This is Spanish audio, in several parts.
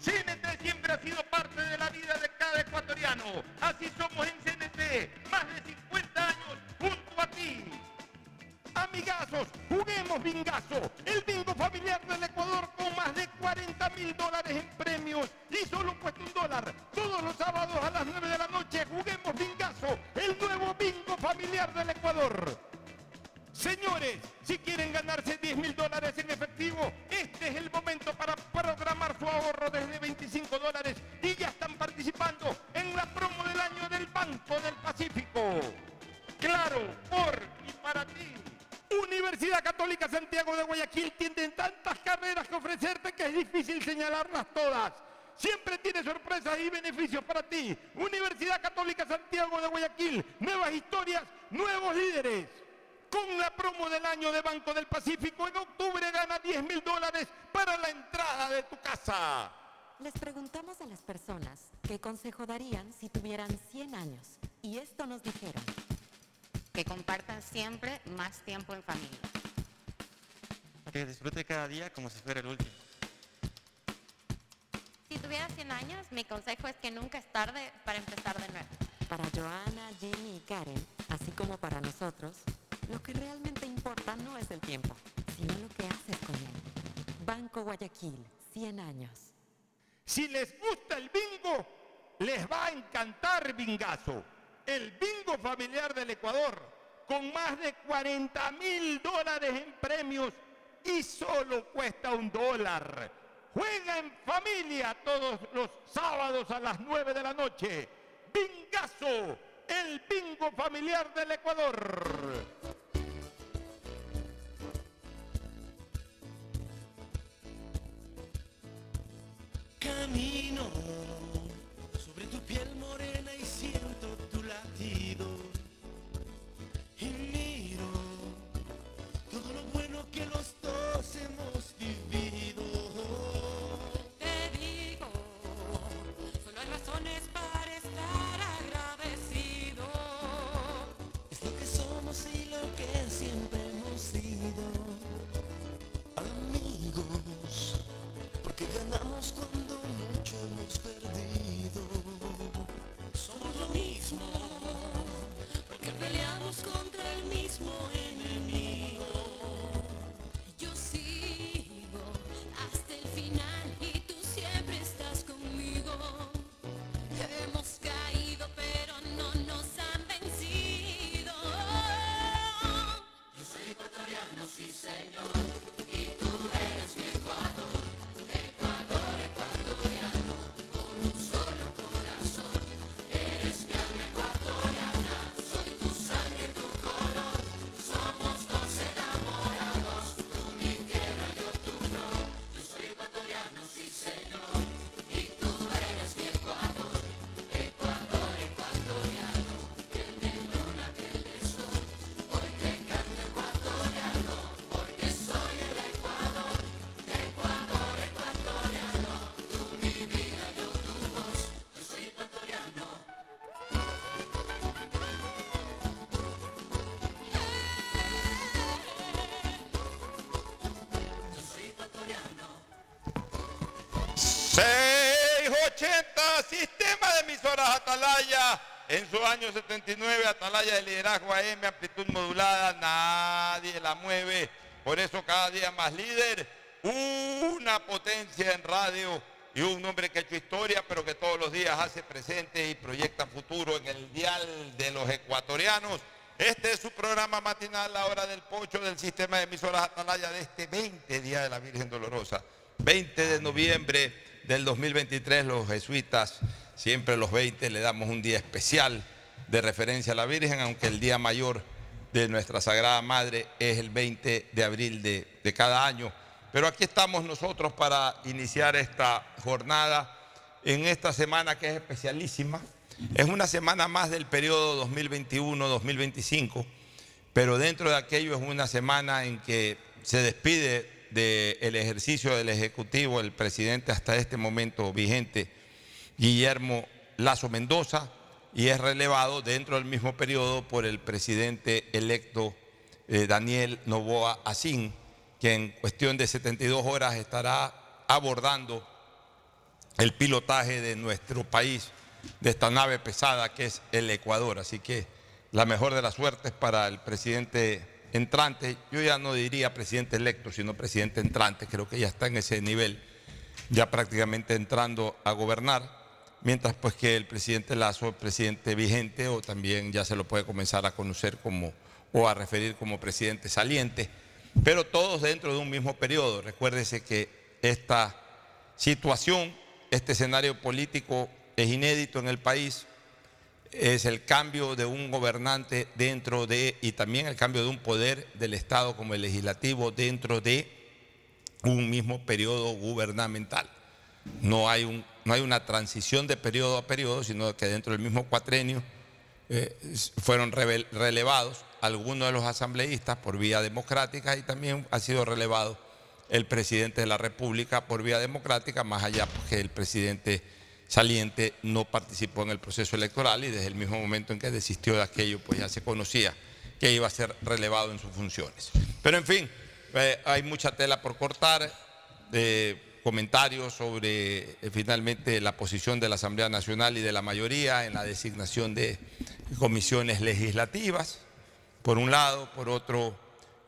CNT siempre ha sido parte de la vida de cada ecuatoriano. Así somos en CNT, más de 50 años junto a ti. Amigazos, juguemos bingazo, el bingo familiar del Ecuador con más de 40 mil dólares en premios y solo cuesta un dólar. Todos los sábados a las 9 de la noche juguemos bingazo, el nuevo bingo familiar del Ecuador. Señores, si quieren ganarse 10 mil dólares en efectivo, este es el momento para programar su ahorro desde 25 dólares y ya están participando en la promo del año del Banco del Pacífico. Claro, por y para ti. Universidad Católica Santiago de Guayaquil tiene tantas carreras que ofrecerte que es difícil señalarlas todas. Siempre tiene sorpresas y beneficios para ti. Universidad Católica Santiago de Guayaquil, nuevas historias, nuevos líderes. Con la promo del año de Banco del Pacífico, en octubre gana 10 mil dólares para la entrada de tu casa. Les preguntamos a las personas qué consejo darían si tuvieran 100 años. Y esto nos dijeron. Que compartan siempre más tiempo en familia. Que disfrute cada día como si fuera el último. Si tuviera 100 años, mi consejo es que nunca es tarde para empezar de nuevo. Para Joana, Jenny y Karen, así como para nosotros, lo que realmente importa no es el tiempo, sino lo que haces con él. Banco Guayaquil, 100 años. Si les gusta el bingo, les va a encantar Bingazo, el bingo familiar del Ecuador, con más de 40 mil dólares en premios y solo cuesta un dólar. Juega en familia todos los sábados a las 9 de la noche. Bingazo, el bingo familiar del Ecuador. Camino sobre tu piel morena emisoras Atalaya. En su año 79, Atalaya de liderazgo AM, amplitud modulada, nadie la mueve. Por eso cada día más líder, una potencia en radio y un hombre que ha hecho historia, pero que todos los días hace presente y proyecta futuro en el dial de los ecuatorianos. Este es su programa matinal, la hora del pocho del sistema de emisoras Atalaya de este 20 Día de la Virgen Dolorosa. 20 de noviembre del 2023, los jesuitas, siempre los 20, le damos un día especial de referencia a la Virgen, aunque el día mayor de nuestra Sagrada Madre es el 20 de abril de, cada año. Pero aquí estamos nosotros para iniciar esta jornada en esta semana que es especialísima. Es una semana más del periodo 2021-2025, pero dentro de aquello es una semana en que se despide del ejercicio del Ejecutivo el presidente hasta este momento vigente, Guillermo Lazo Mendoza, y es relevado dentro del mismo periodo por el presidente electo eh, Daniel Novoa Asín, que en cuestión de 72 horas estará abordando el pilotaje de nuestro país, de esta nave pesada que es el Ecuador. Así que la mejor de las suertes para el presidente entrante. Yo ya no diría presidente electo, sino presidente entrante. Creo que ya está en ese nivel, ya prácticamente entrando a gobernar. Mientras pues que el presidente Lazo, el presidente vigente, o también ya se lo puede comenzar a conocer como, o a referir como presidente saliente pero todos dentro de un mismo periodo. Recuérdese que esta situación, este escenario político es inédito en el país, es el cambio de un gobernante dentro de, y también el cambio de un poder del Estado como el legislativo dentro de un mismo periodo gubernamental. No hay, un, no hay una transición de periodo a periodo, sino que dentro del mismo cuatrenio eh, fueron relevados algunos de los asambleístas por vía democrática y también ha sido relevado el presidente de la República por vía democrática, más allá porque el presidente saliente no participó en el proceso electoral y desde el mismo momento en que desistió de aquello, pues ya se conocía que iba a ser relevado en sus funciones. Pero en fin, eh, hay mucha tela por cortar, de comentarios sobre eh, finalmente la posición de la Asamblea Nacional y de la mayoría en la designación de comisiones legislativas por un lado, por otro,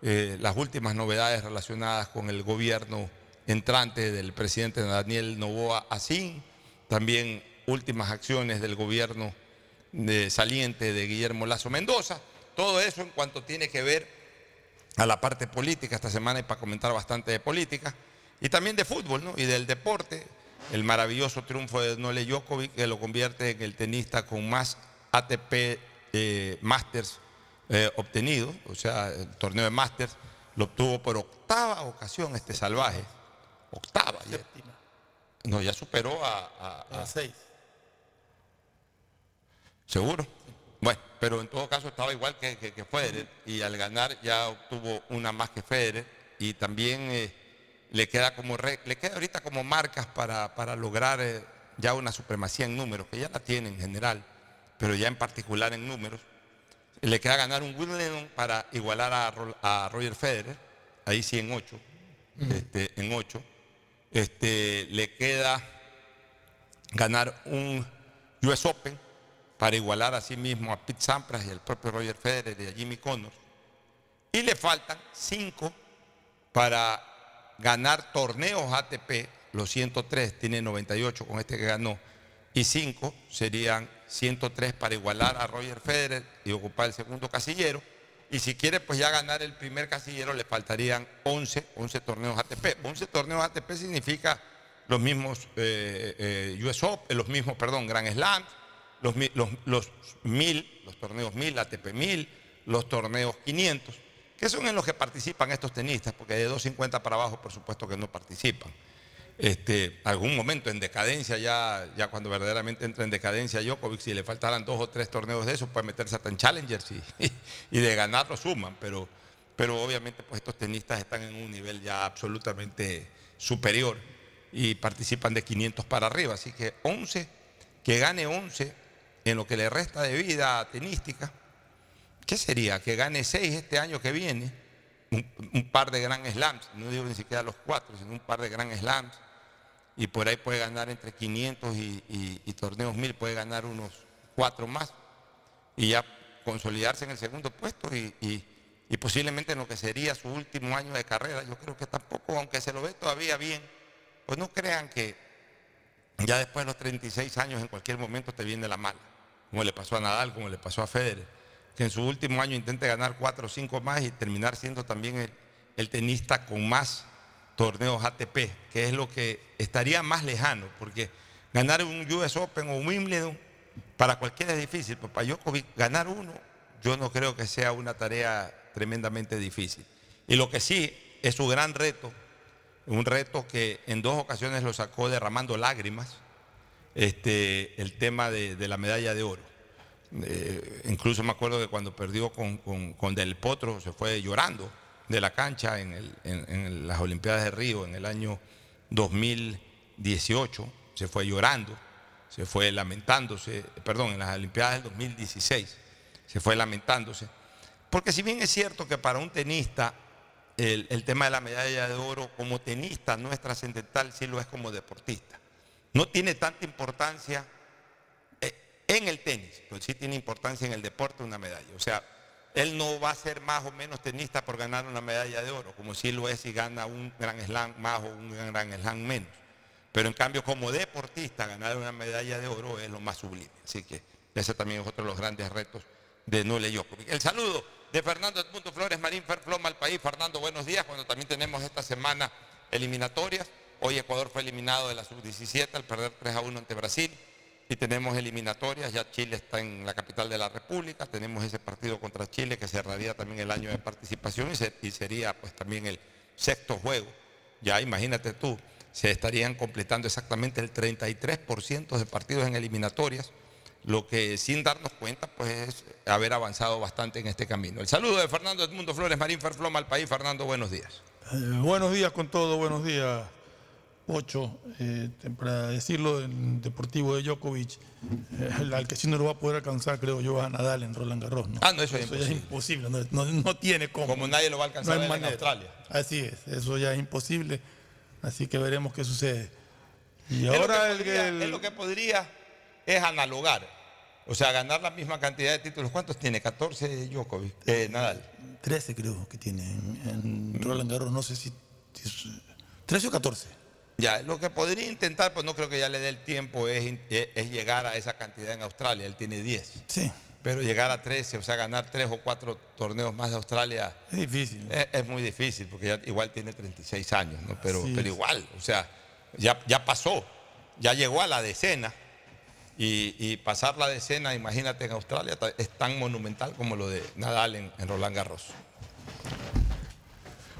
eh, las últimas novedades relacionadas con el gobierno entrante del presidente Daniel Novoa Asín, también últimas acciones del gobierno de saliente de Guillermo Lazo Mendoza, todo eso en cuanto tiene que ver a la parte política, esta semana y para comentar bastante de política, y también de fútbol ¿no? y del deporte, el maravilloso triunfo de Nole Djokovic que lo convierte en el tenista con más ATP eh, Masters eh, obtenido, o sea, el torneo de Masters, lo obtuvo por octava ocasión este salvaje. Octava. no, ya superó a... A, seis. ¿Seguro? Bueno, pero en todo caso estaba igual que, que, Federer y al ganar ya obtuvo una más que Federer y también eh, le queda como le queda ahorita como marcas para, para lograr eh, ya una supremacía en números, que ya la tiene en general, pero ya en particular en números. Le queda ganar un Wimbledon para igualar a, Roger Federer, ahí sí en 8, este, en 8. Este, le queda ganar un US Open para igualar a sí mismo a Pete Sampras y al propio Roger Federer y a Jimmy Connors. Y le faltan 5 para ganar torneos ATP, los 103, tiene 98 con este que ganó, y 5 serían 103 para igualar a Roger Federer y ocupar el segundo casillero. Y si quiere pues ya ganar el primer casillero le faltarían 11, 11 torneos ATP. 11 torneos ATP significa los mismos eh, eh, US Open, los mismos, perdón, Grand Slam, los, los, los 1000, los torneos 1000, ATP 1000, los torneos 500, que son en los que participan estos tenistas, porque de 250 para abajo por supuesto que no participan. Este, algún momento en decadencia, ya, ya cuando verdaderamente entra en decadencia Djokovic, si le faltaran dos o tres torneos de esos, puede meterse hasta en Challengers y, y de ganarlo suman, pero, pero obviamente pues estos tenistas están en un nivel ya absolutamente superior y participan de 500 para arriba, así que 11, que gane 11 en lo que le resta de vida tenística, ¿qué sería? Que gane 6 este año que viene, un, par de Grand Slams, no digo ni siquiera los cuatro, sino un par de Grand Slams, y por ahí puede ganar entre 500 y, torneos 1000, puede ganar unos cuatro más y ya consolidarse en el segundo puesto y, y- y posiblemente en lo que sería su último año de carrera. Yo creo que tampoco, aunque se lo ve todavía bien, pues no crean que ya después de los 36 años en cualquier momento te viene la mala, como le pasó a Nadal, como le pasó a Federer, que en su último año intente ganar cuatro o cinco más y terminar siendo también el, tenista con más torneos ATP, que es lo que estaría más lejano, porque ganar un US Open o un Wimbledon para cualquiera es difícil, pero para Djokovic ganar uno, yo no creo que sea una tarea tremendamente difícil. Y lo que sí es su gran reto, un reto que en dos ocasiones lo sacó derramando lágrimas, este, el tema de la medalla de oro. Eh, incluso me acuerdo que cuando perdió con, con- Del Potro se fue llorando de la cancha en, el- en- las Olimpiadas de Río en el año 2018, se fue llorando, se fue lamentándose, perdón, en las Olimpiadas del 2016, se fue lamentándose. Porque si bien es cierto que para un tenista el, el tema de la medalla de oro como tenista no es trascendental, sí lo es como deportista. No tiene tanta importancia en el tenis, pero sí tiene importancia en el deporte una medalla. O sea, él no va a ser más o menos tenista por ganar una medalla de oro, como si lo es si gana un gran slam más o un gran slam menos. Pero en cambio, como deportista, ganar una medalla de oro es lo más sublime. Así que ese también es otro de los grandes retos de Nule Djokovic. El saludo de Fernando Edmundo Flores Marín Ferfloma al país. Fernando, buenos días. Cuando también tenemos esta semana eliminatorias. Hoy Ecuador fue eliminado de la sub-17 al perder 3 a 1 ante Brasil. Y tenemos eliminatorias. Ya Chile está en la capital de la República. Tenemos ese partido contra Chile que cerraría también el año de participación y, se- y sería pues también el sexto juego. Ya imagínate tú, se estarían completando exactamente el 33% de partidos en eliminatorias lo que sin darnos cuenta pues es haber avanzado bastante en este camino. El saludo de Fernando Edmundo Flores Marín Ferfloma al país. Fernando, buenos días. Eh, buenos días con todo, buenos días, Ocho. Eh, para decirlo en Deportivo de Djokovic, eh, al que sí no lo va a poder alcanzar, creo yo, a Nadal en Roland Garros. ¿no? Ah, no, eso es ya es imposible, no, no- no tiene cómo. Como nadie lo va a alcanzar en. Australia. Así es, eso ya es imposible, así que veremos qué sucede. Y Es lo ahora que el, podría- el- es lo que podría es analogar. O sea, ganar la misma cantidad de títulos. ¿Cuántos tiene? 14 Djokovic, eh, Nadal. 13 creo que tiene en, en Roland Garros, no sé si, si es- 13 o 14. Ya, lo que podría intentar, pues no creo que ya le dé el tiempo, es, es llegar a esa cantidad en Australia. Él tiene 10. Sí. Pero llegar a 13, o sea, ganar 3 o 4 torneos más de Australia. Es difícil. Es, es muy difícil, porque ya igual tiene 36 años, ¿no? Pero, Así pero es. igual, o sea, ya, ya pasó, ya llegó a la decena. Y, y pasar la decena, imagínate en Australia, es tan monumental como lo de Nadal en, en Roland Garros.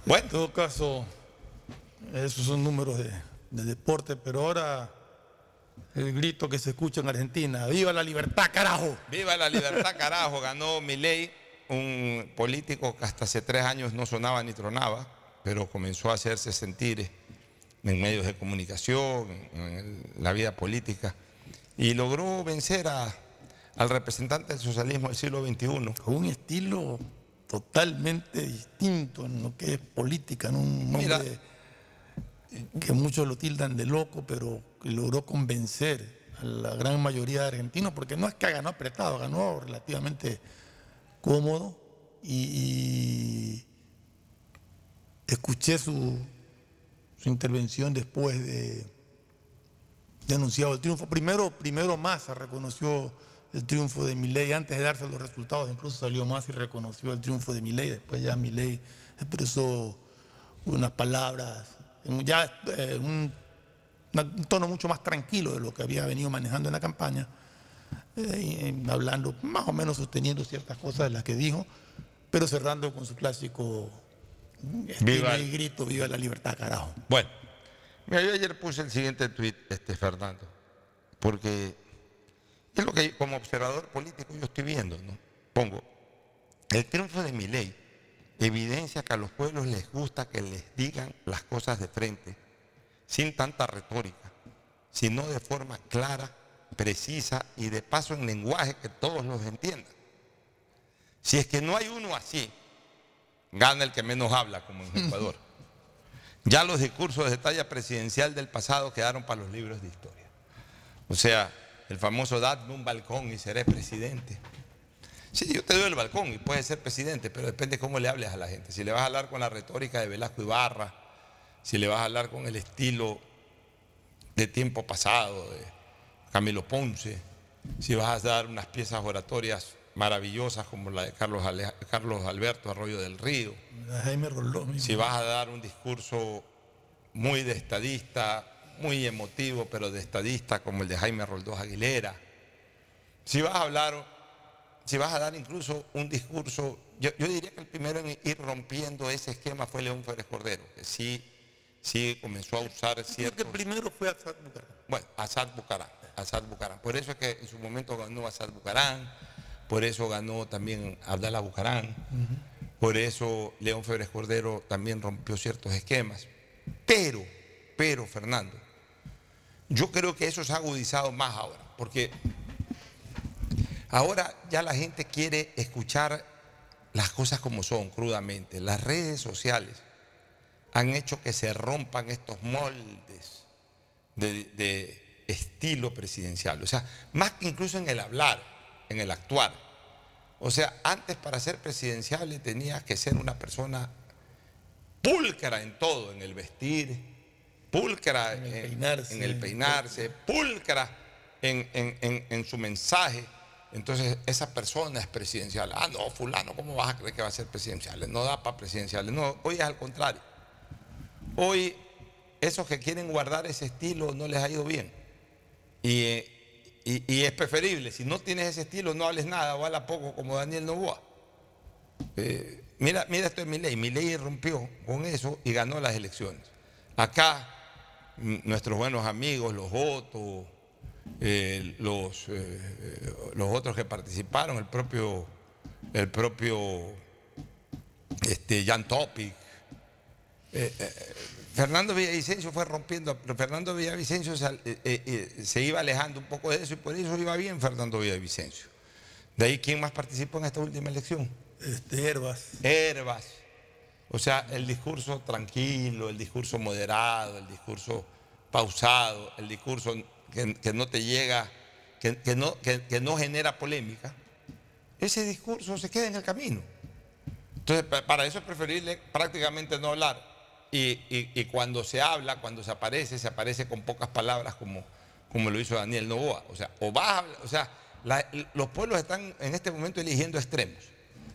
Bueno. En todo caso, esos son números de, de deporte, pero ahora el grito que se escucha en Argentina, ¡viva la libertad, carajo! Viva la libertad, carajo, ganó Milei, un político que hasta hace tres años no sonaba ni tronaba, pero comenzó a hacerse sentir en medios de comunicación, en la vida política, y logró vencer a- al representante del socialismo del siglo XXI. Con un estilo totalmente distinto en lo que es política, ¿no? un hombre Mira. Que muchos lo tildan de loco, pero que logró convencer a la gran mayoría de argentinos, porque no es que ganó apretado, ganó relativamente cómodo y, escuché su, su intervención después de, anunciado el triunfo. Primero, primero Massa reconoció el triunfo de Milei antes de darse los resultados, incluso salió Massa y reconoció el triunfo de Milei. Después ya Milei expresó unas palabras, ya eh, un, tono mucho más tranquilo de lo que había venido manejando en la campaña, eh, y, y hablando más o menos sosteniendo ciertas cosas de las que dijo, pero cerrando con su clásico Viva el- y grito, viva la libertad, carajo. Bueno, mira, yo ayer puse el siguiente tuit, este, Fernando, porque es lo que como observador político yo estoy viendo, ¿no? Pongo, el triunfo de mi ley evidencia que a los pueblos les gusta que les digan las cosas de frente, sin tanta retórica, sino de forma clara, precisa y de paso en lenguaje que todos los entiendan. Si es que no hay uno así, gana el que menos habla, como en Ecuador. Ya los discursos de talla presidencial del pasado quedaron para los libros de historia. O sea, el famoso dadme un balcón y seré presidente. Sí, yo te doy el balcón y puedes ser presidente, pero depende cómo le hables a la gente. Si le vas a hablar con la retórica de Velasco Ibarra, si le vas a hablar con el estilo de tiempo pasado, de Camilo Ponce, si vas a dar unas piezas oratorias maravillosas como la de Carlos, Ale- Carlos Alberto Arroyo del Río, Jaime si vas a dar un discurso muy de estadista, muy emotivo, pero de estadista como el de Jaime Roldós Aguilera, si vas a hablar, si vas a dar incluso un discurso, yo, yo diría que el primero en ir rompiendo ese esquema fue León Férez Cordero, que sí, sí comenzó a usar Creo que el primero fue Assad Bucarán. Bueno, Asad Bucarán, Asad Bucarán. Por eso es que en su momento ganó Asad Bucarán, por eso ganó también Abdala Bucarán, por eso León Febres Cordero también rompió ciertos esquemas. Pero, pero, Fernando, yo creo que eso se ha agudizado más ahora, porque ahora ya la gente quiere escuchar las cosas como son, crudamente. Las redes sociales han hecho que se rompan estos moldes de, de estilo presidencial. O sea, más que incluso en el hablar, en el actuar. O sea, antes para ser presidenciable tenías que ser una persona pulcra en todo, en el vestir, pulcra en el peinarse. en el peinarse, pulcra en, en- en- en su mensaje. Entonces, esa persona es presidencial. Ah, no, fulano, ¿cómo vas a creer que va a ser presidencial? No da para presidenciales. No, hoy es al contrario. Hoy, esos que quieren guardar ese estilo no les ha ido bien. Y, y- es preferible, si no tienes ese estilo, no hables nada o habla poco como Daniel Novoa. Eh, mira, mira esto de Milei. Milei rompió con eso y ganó las elecciones. Acá, mm, nuestros buenos amigos, los Otto, eh, los, eh, los otros que participaron, el propio, el propio este, Jan Topic, eh, eh, Fernando Villavicencio fue rompiendo, pero Fernando Villavicencio se, se iba alejando un poco de eso y por eso iba bien Fernando Villavicencio. De ahí, ¿quién más participó en esta última elección? Este, Herbas. Herbas. O sea, el discurso tranquilo, el discurso moderado, el discurso pausado, el discurso que, no te llega, que, no, que- no genera polémica, ese discurso se queda en el camino. Entonces, pa- para eso es preferible prácticamente no hablar. Y, y- cuando se habla, cuando se aparece, se aparece con pocas palabras como, como lo hizo Daniel Novoa. O sea, o vas a hablar- o sea, los pueblos están en este momento eligiendo extremos.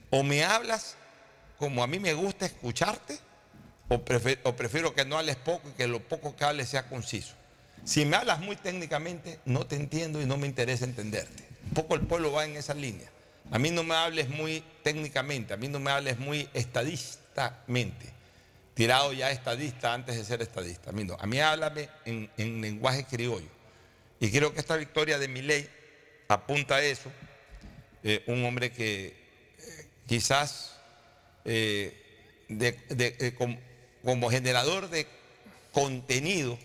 O me hablas como a mí me gusta escucharte, o, prefe- o prefiero que no hables poco y que lo poco que hables sea conciso. Si me hablas muy técnicamente, no te entiendo y no me interesa entenderte. Un poco el pueblo va en esa línea. A mí no me hables muy técnicamente, a mí no me hables muy estadistamente. Tirado ya estadista antes de ser estadista. A mí no. A mí háblame en, en lenguaje criollo. Y creo que esta victoria de Milei apunta a eso. Eh, un hombre que eh, quizás eh, como generador de contenido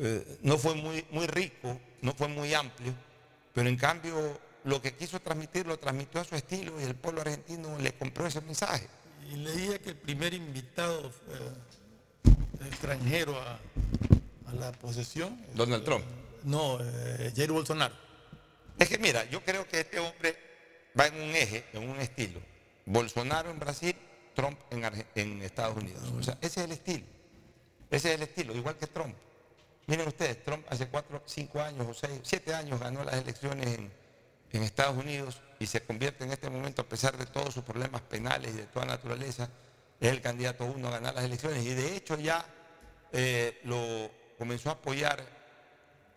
eh, no fue muy, muy rico, no fue muy amplio, pero en cambio lo que quiso transmitir lo transmitió a su estilo y el pueblo argentino le compró ese mensaje. Y leía que el primer invitado fue extranjero a, a la posesión. Donald Trump. No, eh, Jair Bolsonaro. Es que mira, yo creo que este hombre va en un eje, en un estilo. Bolsonaro en Brasil, Trump en, Arge- en Estados Unidos. O sea, ese es el estilo. Ese es el estilo, igual que Trump. Miren ustedes, Trump hace cuatro, cinco años o seis, siete años ganó las elecciones en, Estados Unidos y se convierte en este momento, a pesar de todos sus problemas penales y de toda naturaleza, es el candidato uno a ganar las elecciones. Y de hecho ya eh, lo comenzó a apoyar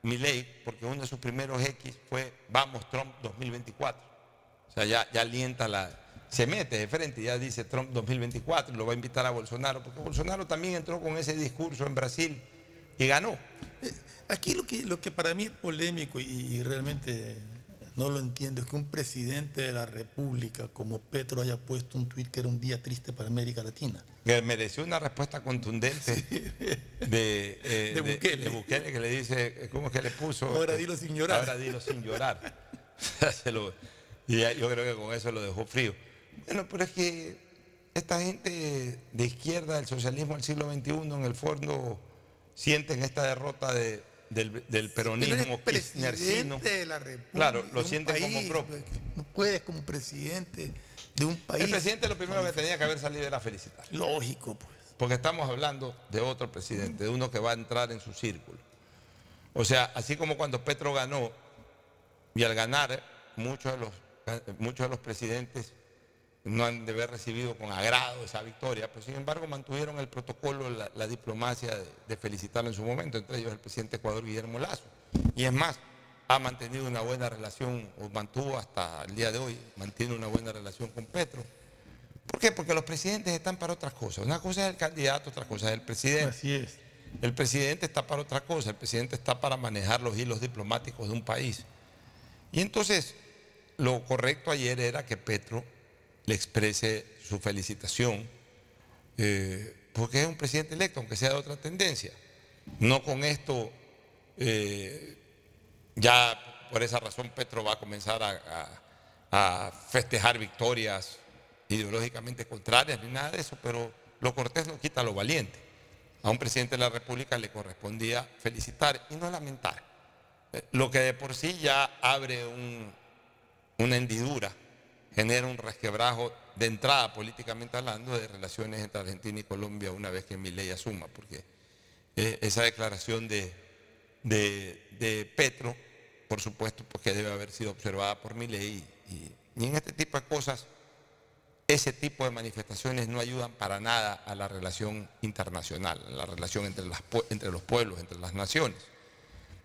Milei, porque uno de sus primeros X fue Vamos Trump 2024. O sea, ya, ya alienta la. Se mete de frente y ya dice Trump 2024 y lo va a invitar a Bolsonaro, porque Bolsonaro también entró con ese discurso en Brasil y ganó. Aquí lo que, lo que para mí es polémico y, y realmente no lo entiendo es que un presidente de la República como Petro haya puesto un tuit que era un día triste para América Latina. Que mereció una respuesta contundente de, eh, De Bukele. de Bukele, que le dice, ¿cómo es que le puso? Ahora dilo sin llorar. Ahora dilo sin llorar. Se lo- y yo creo que con eso lo dejó frío. Bueno, pero es que esta gente de izquierda del socialismo del siglo XXI en el fondo sienten esta derrota de- del, del peronismo kirchnercino. presidente de la República. Claro, lo sienten como país, propio. pues, No puedes como presidente de un país. El presidente lo primero que tenía que haber salido era felicitar. Lógico, pues. Porque estamos hablando de otro presidente, de uno que va a entrar en su círculo. O sea, así como cuando Petro ganó, y al ganar, muchos de los, muchos de los presidentes no han de haber recibido con agrado esa victoria, pero sin embargo mantuvieron el protocolo, la, la diplomacia de, de felicitarlo en su momento, entre ellos el presidente de Ecuador, Guillermo Lazo. Y es más, ha mantenido una buena relación, o mantuvo hasta el día de hoy, mantiene una buena relación con Petro. ¿Por qué? Porque los presidentes están para otras cosas. Una cosa es el candidato, otra cosa es el presidente. Así es. El presidente está para otra cosa, el presidente está para manejar los hilos diplomáticos de un país. Y entonces, lo correcto ayer era que Petro le exprese su felicitación, eh, porque es un presidente electo, aunque sea de otra tendencia. No con esto, eh, ya por esa razón Petro va a comenzar a, festejar victorias ideológicamente contrarias ni nada de eso, pero lo cortés no quita lo valiente. A un presidente de la República le correspondía felicitar y no lamentar. Eh, Lo que de por sí ya abre un- una hendidura, genera un resquebrajo de entrada políticamente hablando de relaciones entre Argentina y Colombia una vez que Milei asuma, porque eh, esa declaración de, de, de Petro, por supuesto, porque debe haber sido observada por Milei y, y- en este tipo de cosas ese tipo de manifestaciones no ayudan para nada a la relación internacional, a la relación entre, las entre los pueblos, entre las naciones.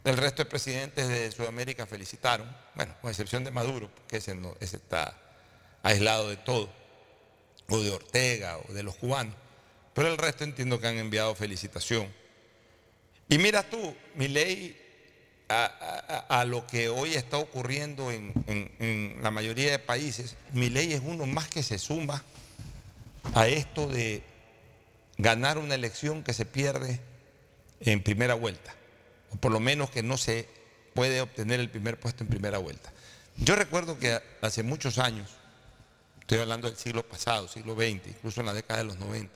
El resto de presidentes de Sudamérica felicitaron, bueno, con excepción de Maduro, porque ese, no, ese está aislado de todo, o de Ortega, o de los cubanos, pero el resto entiendo que han enviado felicitación. Y mira tú, mi ley a, lo que hoy está ocurriendo en, en- en la mayoría de países, mi ley es uno más que se suma a esto de ganar una elección que se pierde en primera vuelta, o por lo menos que no se puede obtener el primer puesto en primera vuelta. Yo recuerdo que hace muchos años, estoy hablando del siglo pasado, siglo XX, incluso en la década de los 90,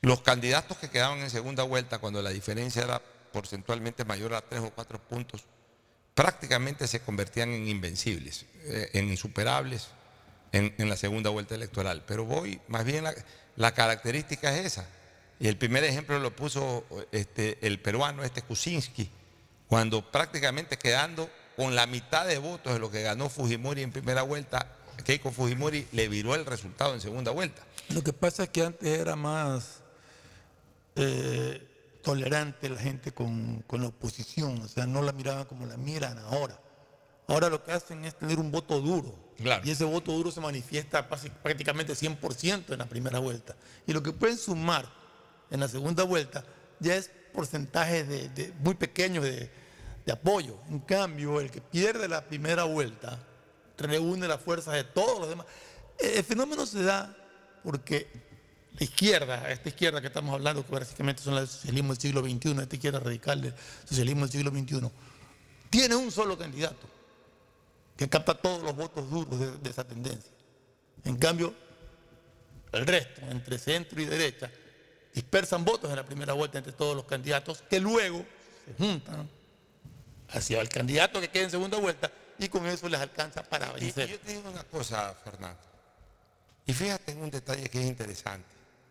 los candidatos que quedaban en segunda vuelta, cuando la diferencia era porcentualmente mayor a tres o cuatro puntos, prácticamente se convertían en invencibles, eh, en insuperables en, la segunda vuelta electoral. Pero voy, más bien la, la característica es esa. Y el primer ejemplo lo puso este, el peruano, este Kuczynski, cuando prácticamente quedando con la mitad de votos de lo que ganó Fujimori en primera vuelta, Keiko Fujimori le viró el resultado en segunda vuelta. Lo que pasa es que antes era más eh, tolerante la gente con, con la oposición, o sea, no la miraban como la miran ahora. Ahora lo que hacen es tener un voto duro. Claro. Y ese voto duro se manifiesta prácticamente 100% en la primera vuelta. Y lo que pueden sumar en la segunda vuelta ya es porcentaje de, de- muy pequeño de, de apoyo. En cambio, el que pierde la primera vuelta reúne las fuerzas de todos los demás. Eh, El fenómeno se da porque la izquierda, esta izquierda que estamos hablando, que básicamente son del socialismo del siglo XXI, esta izquierda radical del socialismo del siglo XXI, tiene un solo candidato que capta todos los votos duros de, de esa tendencia. En cambio, el resto, entre centro y derecha, dispersan votos en la primera vuelta entre todos los candidatos que luego se juntan hacia el candidato que queda en segunda vuelta y con eso les alcanza para Y, y vencer. yo te digo una cosa, Fernando. Y fíjate en un detalle que es interesante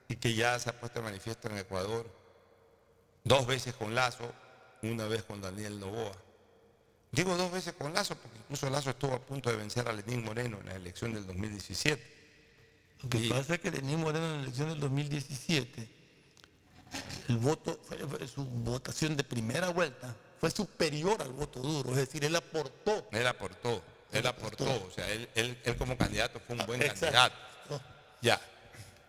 y que ya se ha puesto de manifiesto en Ecuador, dos veces con Lazo, una vez con Daniel Novoa. Digo dos veces con Lazo porque incluso Lazo estuvo a punto de vencer a Lenín Moreno en la elección del 2017. Lo que Y- pasa es que Lenín Moreno en la elección del 2017, el voto, fue- fue- su votación de primera vuelta fue superior al voto duro, es decir, él aportó. Él aportó, él aportó, o sea, él, él- él como candidato fue un buen Exacto. candidato. Ya.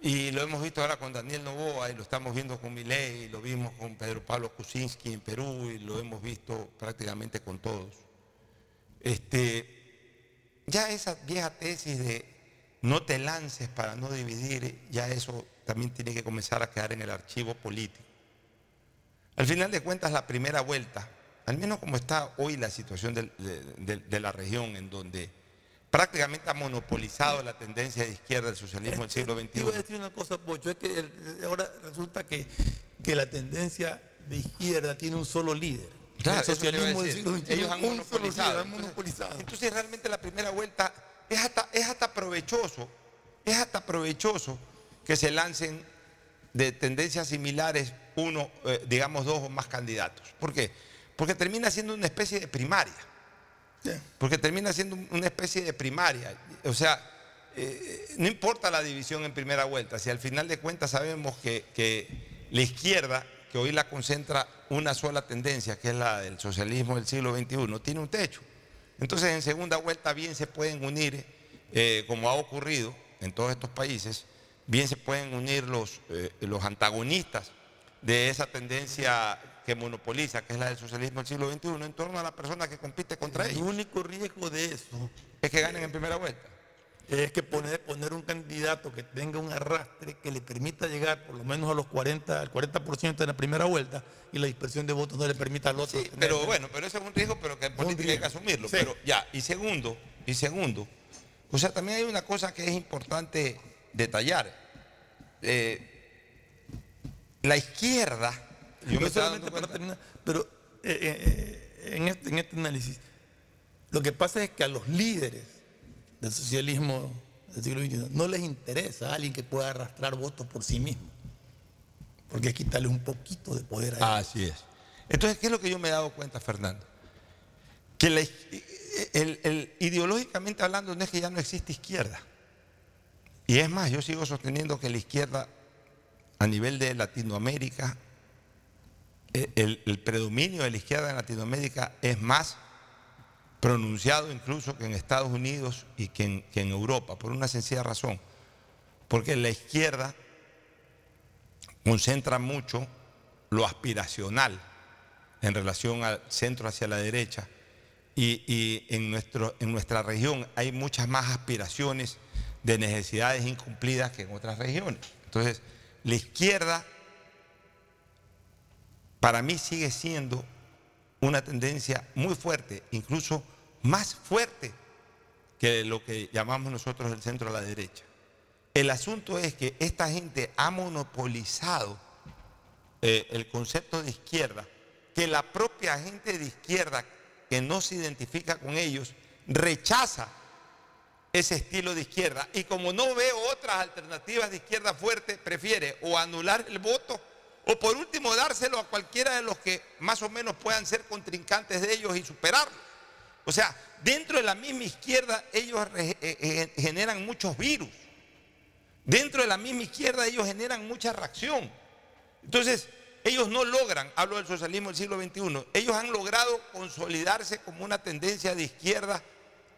Y lo hemos visto ahora con Daniel Novoa y lo estamos viendo con Milei, lo vimos con Pedro Pablo Kuczynski en Perú y lo hemos visto prácticamente con todos. Este, ya esa vieja tesis de no te lances para no dividir, ya eso también tiene que comenzar a quedar en el archivo político. Al final de cuentas, la primera vuelta, al menos como está hoy la situación de, de- de la región, en donde prácticamente ha monopolizado la tendencia de izquierda del socialismo del siglo Te iba a XXI. decir una cosa, Pocho, es que el- ahora resulta que, que la tendencia de izquierda tiene un solo líder. Claro, el a socialismo del siglo XXI, Ellos han monopolizado. líder, han Entonces- monopolizado. Entonces realmente la primera vuelta es hasta, es hasta provechoso, es hasta provechoso que se lancen de tendencias similares uno, eh, digamos dos o más candidatos. ¿Por qué? Porque termina siendo una especie de primaria. Porque termina siendo un- una especie de primaria. O sea, eh, no importa la división en primera vuelta, si al final de cuentas sabemos que, que la izquierda, que hoy la concentra una sola tendencia, que es la del socialismo del siglo XXI, tiene un techo. Entonces en segunda vuelta bien se pueden unir, eh, como ha ocurrido en todos estos países, bien se pueden unir los, eh, los antagonistas de esa tendencia que monopoliza, que es la del socialismo del siglo XXI, en torno a la persona que compite contra El ellos. único riesgo de eso Es que ganen en primera vuelta. es que poner, poner un candidato que tenga un arrastre que le permita llegar por lo menos a los 40, al 40% en la primera vuelta y la dispersión de votos no le permita al otro. tener- Pero bueno, pero ese es un riesgo, pero que en política hay que asumirlo. Sí. Pero ya, y segundo, y segundo, o sea, también hay una cosa que es importante detallar. Eh, la izquierda, yo me solamente para terminar, pero eh, eh, eh, en, este, en este análisis, lo que pasa es que a los líderes del socialismo del siglo XXI no les interesa a alguien que pueda arrastrar votos por sí mismo, porque es quitarle un poquito de poder a ellos. Así es. Entonces, ¿qué es lo que yo me he dado cuenta, Fernando? Que la el- el- ideológicamente hablando no es que ya no existe izquierda. Y es más, yo sigo sosteniendo que la izquierda a nivel de Latinoamérica, el, el predominio de la izquierda en Latinoamérica es más pronunciado incluso que en Estados Unidos y que en, que en Europa, por una sencilla razón. Porque la izquierda concentra mucho lo aspiracional en relación al centro hacia la derecha. Y, y en, nuestro, en nuestra región hay muchas más aspiraciones de necesidades incumplidas que en otras regiones. Entonces, la izquierda para mí sigue siendo una tendencia muy fuerte, incluso más fuerte que lo que llamamos nosotros el centro a la derecha. El asunto es que esta gente ha monopolizado eh, el concepto de izquierda, que la propia gente de izquierda que no se identifica con ellos rechaza ese estilo de izquierda y como no ve otras alternativas de izquierda fuerte, prefiere o anular el voto o por último dárselo a cualquiera de los que más o menos puedan ser contrincantes de ellos y superarlo. O sea, dentro de la misma izquierda ellos eh, eh, generan muchos virus. Dentro de la misma izquierda ellos generan mucha reacción. Entonces, ellos no logran, hablo del socialismo del siglo XXI, ellos han logrado consolidarse como una tendencia de izquierda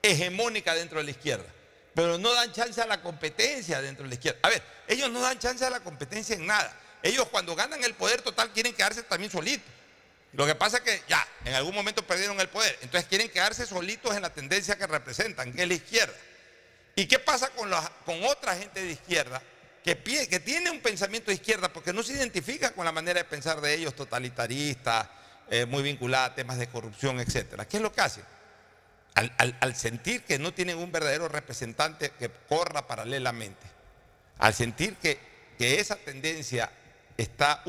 hegemónica dentro de la izquierda, pero no dan chance a la competencia dentro de la izquierda. A ver, ellos no dan chance a la competencia en nada. Ellos cuando ganan el poder total quieren quedarse también solitos. Lo que pasa es que ya, en algún momento perdieron el poder, entonces quieren quedarse solitos en la tendencia que representan, que es la izquierda. ¿Y qué pasa con, la- con otra gente de izquierda que, que tiene un pensamiento de izquierda porque no se identifica con la manera de pensar de ellos, totalitarista, eh, muy vinculada a temas de corrupción, etcétera? ¿Qué es lo que hacen? Al, al- al sentir que no tienen un verdadero representante que corra paralelamente, al sentir que, que esa tendencia está,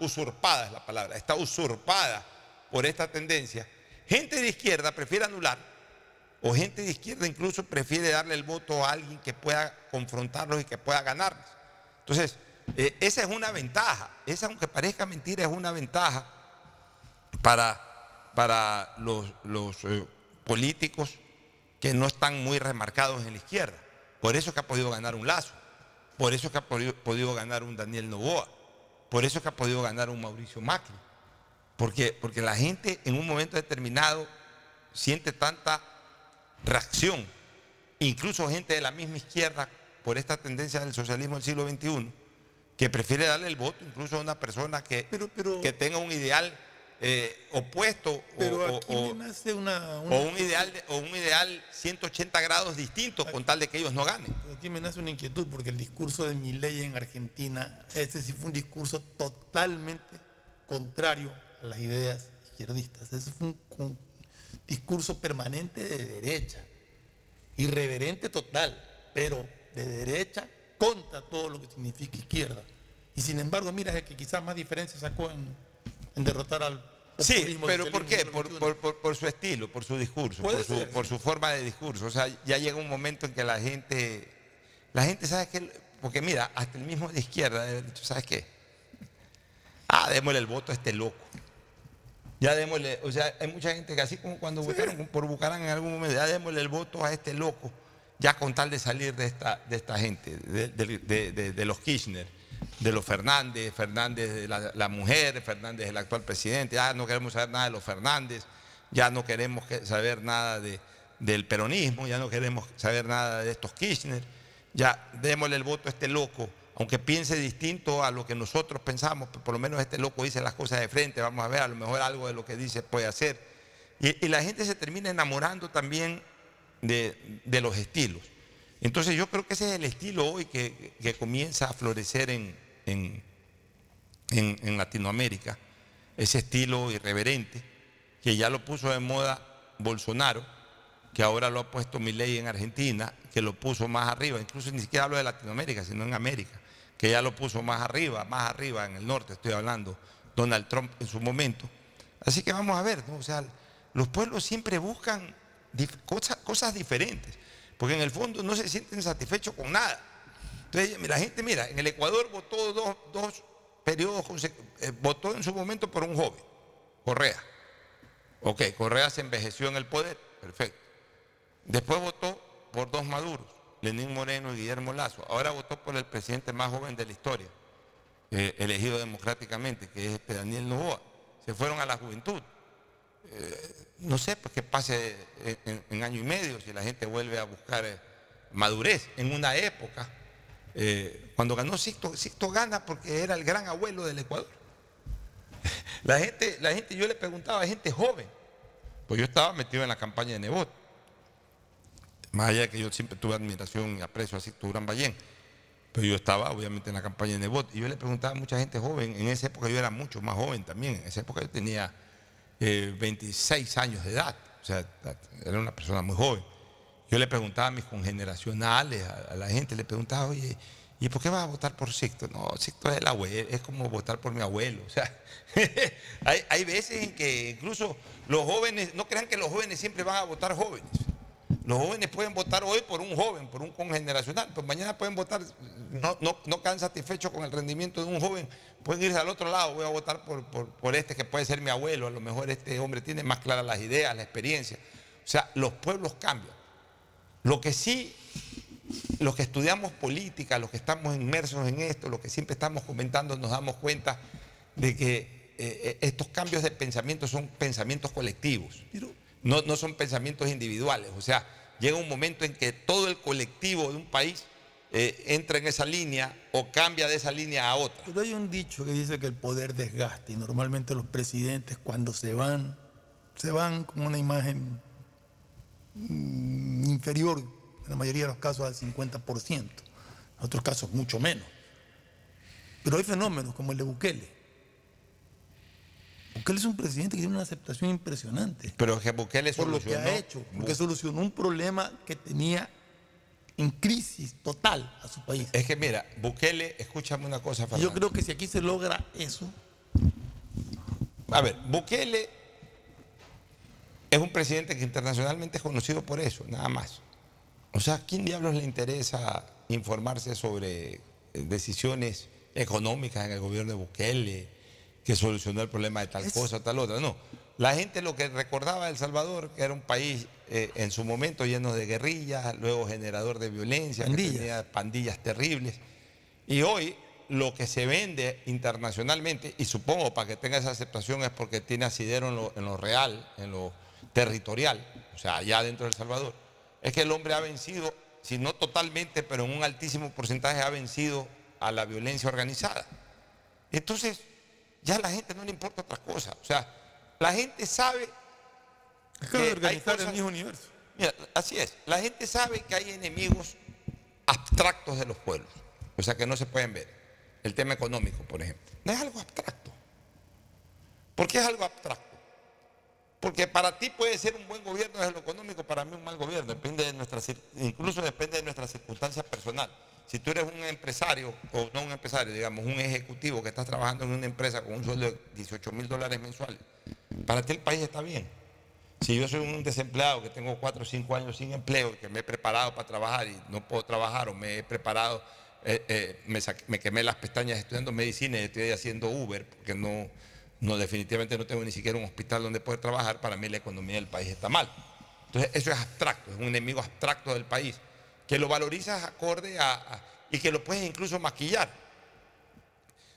usurpada, es la palabra, está usurpada por esta tendencia, gente de izquierda prefiere anular o gente de izquierda incluso prefiere darle el voto a alguien que pueda confrontarlos y que pueda ganarlos. Entonces, eh, esa es una ventaja, esa aunque parezca mentira es una ventaja para, para los, los, eh, políticos que no están muy remarcados en la izquierda. Por eso es que ha podido ganar un Lazo, por eso es que ha podido, ganar un Daniel Novoa, por eso es que ha podido ganar un Mauricio Macri. Porque, porque la gente en un momento determinado siente tanta reacción, incluso gente de la misma izquierda, por esta tendencia del socialismo del siglo XXI, que prefiere darle el voto incluso a una persona que, que tenga un ideal eh, opuesto o- Pero o, aquí o- me nace una, o una- un ideal de- o un ideal 180 grados distinto con tal de que ellos no ganen. Aquí me nace una inquietud porque el discurso de Milei en Argentina, ese sí fue un discurso totalmente contrario a las ideas izquierdistas. Ese fue un, un discurso permanente de derecha. irreverente total, pero de derecha contra todo lo que significa izquierda. Y sin embargo, mira es que quizás más diferencia sacó en, en derrotar al Sí, pero ¿por qué? Por, XXI. por- por- por su estilo, por su discurso, por su, ser. por su forma de discurso. O sea, ya llega un momento en que la gente, la gente sabe que, porque mira, hasta el mismo de izquierda ¿sabes qué? Ah, démosle el voto a este loco. Ya démosle, o sea, hay mucha gente que así como cuando votaron por Bucarán en algún momento, ya démosle el voto a este loco, ya con tal de salir de esta, de esta gente, de, de- de- de- de los Kirchner, de los Fernández, Fernández de la, mujer, Fernández el actual presidente, ya no queremos saber nada de los Fernández, ya no queremos que- saber nada de- del peronismo, ya no queremos saber nada de estos Kirchner, ya démosle el voto a este loco, aunque piense distinto a lo que nosotros pensamos, por lo menos este loco dice las cosas de frente, vamos a ver, a lo mejor algo de lo que dice puede hacer. Y, y la gente se termina enamorando también de, de los estilos. Entonces yo creo que ese es el estilo hoy que, que comienza a florecer en, en- en- Latinoamérica, ese estilo irreverente, que ya lo puso de moda Bolsonaro, que ahora lo ha puesto Milei en Argentina, que lo puso más arriba, incluso ni siquiera hablo de Latinoamérica, sino en América, que ya lo puso más arriba, más arriba en el norte, estoy hablando, Donald Trump en su momento. Así que vamos a ver, ¿no? O sea, los pueblos siempre buscan cosas diferentes, porque en el fondo no se sienten satisfechos con nada. Entonces, la gente, mira, en el Ecuador votó dos, dos periodos, eh, votó en su momento por un joven, Correa. Ok, Correa se envejeció en el poder, perfecto. Después votó por dos maduros, Lenín Moreno y Guillermo Lazo. Ahora votó por el presidente más joven de la historia, eh, elegido democráticamente, que es este Daniel Novoa. Se fueron a la juventud. Eh, no sé, pues qué pase en, en- año y medio si la gente vuelve a buscar eh, madurez. En una época, eh, cuando ganó Sixto, Sixto gana porque era el gran abuelo del Ecuador. La gente, la gente, yo le preguntaba a gente joven, pues yo estaba metido en la campaña de Nebot. Más allá de que yo siempre tuve admiración y aprecio a Sixto Durán Ballén. Pero yo estaba obviamente en la campaña de Nebot. Y yo le preguntaba a mucha gente joven. En esa época yo era mucho más joven también. En esa época yo tenía eh, 26 años de edad. O sea, era una persona muy joven. Yo le preguntaba a mis congeneracionales, a, la gente, le preguntaba, oye, ¿y por qué vas a votar por Sixto? No, Sixto es el abuelo, es como votar por mi abuelo. O sea, hay, hay veces en que incluso los jóvenes, no crean que los jóvenes siempre van a votar jóvenes. Los jóvenes pueden votar hoy por un joven, por un congeneracional, pero mañana pueden votar, no, no, no quedan satisfechos con el rendimiento de un joven, pueden irse al otro lado, voy a votar por, por, este que puede ser mi abuelo, a lo mejor este hombre tiene más claras las ideas, la experiencia. O sea, los pueblos cambian. Lo que sí, los que estudiamos política, los que estamos inmersos en esto, los que siempre estamos comentando, nos damos cuenta de que eh, eh, estos cambios de pensamiento son pensamientos colectivos, no, son pensamientos individuales. O sea, llega un momento en que todo el colectivo de un país eh, entra en esa línea o cambia de esa línea a otra. Pero hay un dicho que dice que el poder desgasta y normalmente los presidentes cuando se van, se van con una imagen mm, inferior, en la mayoría de los casos al 50%, en otros casos mucho menos. Pero hay fenómenos como el de Bukele. Bukele es un presidente que tiene una aceptación impresionante Pero que Bukele por lo que solucionó. ha hecho, porque solucionó un problema que tenía en crisis total a su país. Es que mira, Bukele, escúchame una cosa, Fernando. yo creo que si aquí se logra eso, A ver, Bukele es un presidente que internacionalmente es conocido por eso, nada más. O sea, ¿a quién diablos le interesa informarse sobre eh, decisiones económicas en el gobierno de Bukele, que solucionó el problema de tal cosa tal otra? No. La gente lo que recordaba de El Salvador, que era un país eh, en su momento lleno de guerrillas, luego generador de violencia, que Pandillas. tenía pandillas terribles. Y hoy lo que se vende internacionalmente, y supongo para que tenga esa aceptación es porque tiene asidero en lo, en lo real, en lo territorial, o sea, allá dentro de El Salvador, es que el hombre ha vencido, si no totalmente, pero en un altísimo porcentaje ha vencido a la violencia organizada. Entonces, ya a la gente no le importa otra cosa. O sea, la gente sabe es que hay organizar el mismo universo. Mira, así es. La gente sabe que hay enemigos abstractos de los pueblos, o sea que no se pueden ver. El tema económico, por ejemplo, no es algo abstracto. ¿Por qué es algo abstracto? Porque para ti puede ser un buen gobierno desde lo económico, para mí un mal gobierno, depende de nuestra, incluso depende de nuestra circunstancia personal. Si tú eres un empresario, o no un empresario, digamos, un ejecutivo que estás trabajando en una empresa con un sueldo de 18 mil dólares mensuales, para ti el país está bien. Si yo soy un desempleado que tengo 4 o 5 años sin empleo y que me he preparado para trabajar y no puedo trabajar o me he preparado, eh, eh, me, me quemé las pestañas estudiando medicina y estoy haciendo Uber porque no, no definitivamente no tengo ni siquiera un hospital donde poder trabajar, para mí la economía del país está mal. Entonces eso es abstracto, es un enemigo abstracto del país, que lo valorizas acorde a, y que lo puedes incluso maquillar.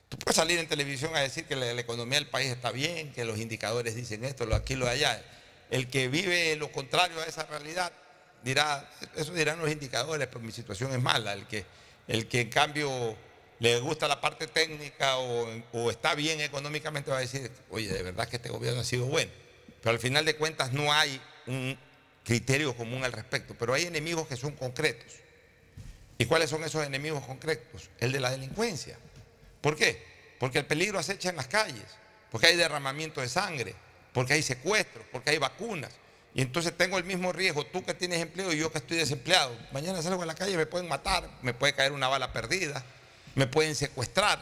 Tú puedes salir en televisión a decir que la, economía del país está bien, que los indicadores dicen esto, lo aquí, lo allá. El que vive lo contrario a esa realidad dirá, eso dirán los indicadores, pero mi situación es mala. El que, el que en cambio le gusta la parte técnica o está bien económicamente va a decir, oye, de verdad que este gobierno ha sido bueno. Pero al final de cuentas no hay un criterio común al respecto, pero hay enemigos que son concretos. ¿Y cuáles son esos enemigos concretos? El de la delincuencia. ¿Por qué? Porque el peligro acecha en las calles, porque hay derramamiento de sangre, porque hay secuestros, porque hay vacunas. Y entonces tengo el mismo riesgo, tú que tienes empleo y yo que estoy desempleado. Mañana salgo a la calle, me pueden matar, me puede caer una bala perdida, me pueden secuestrar,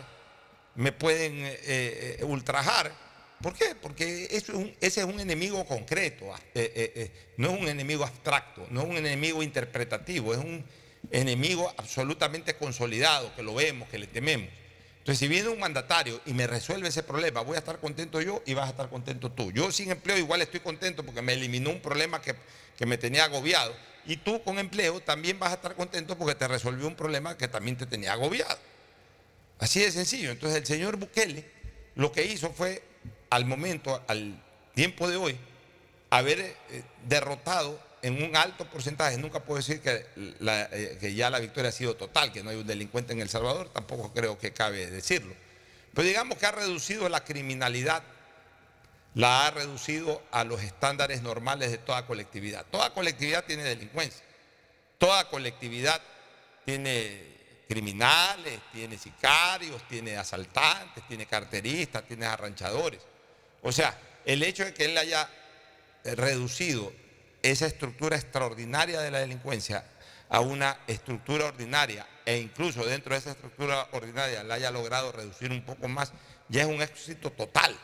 me pueden eh, eh, ultrajar. ¿Por qué? Porque ese es un enemigo concreto, ah, eh, eh, eh, no es un enemigo abstracto, no es un enemigo interpretativo, es un enemigo absolutamente consolidado, que lo vemos, que le tememos. Entonces, si viene un mandatario y me resuelve ese problema, voy a estar contento yo y vas a estar contento tú. Yo sin empleo igual estoy contento porque me eliminó un problema que, que me tenía agobiado. Y tú con empleo también vas a estar contento porque te resolvió un problema que también te tenía agobiado. Así de sencillo. Entonces el señor Bukele lo que hizo fue, al momento, al tiempo de hoy, haber eh, derrotado en un alto porcentaje, nunca puedo decir eh, que ya la victoria ha sido total, que no hay un delincuente en El Salvador, tampoco creo que cabe decirlo. Pero digamos que ha reducido la criminalidad, la ha reducido a los estándares normales de toda colectividad. Toda colectividad tiene delincuencia, toda colectividad tiene criminales, tiene sicarios, tiene asaltantes, tiene carteristas, tiene arranchadores. O sea, el hecho de que él haya reducido esa estructura extraordinaria de la delincuencia a una estructura ordinaria e incluso dentro de esa estructura ordinaria la haya logrado reducir un poco más, ya es un éxito total.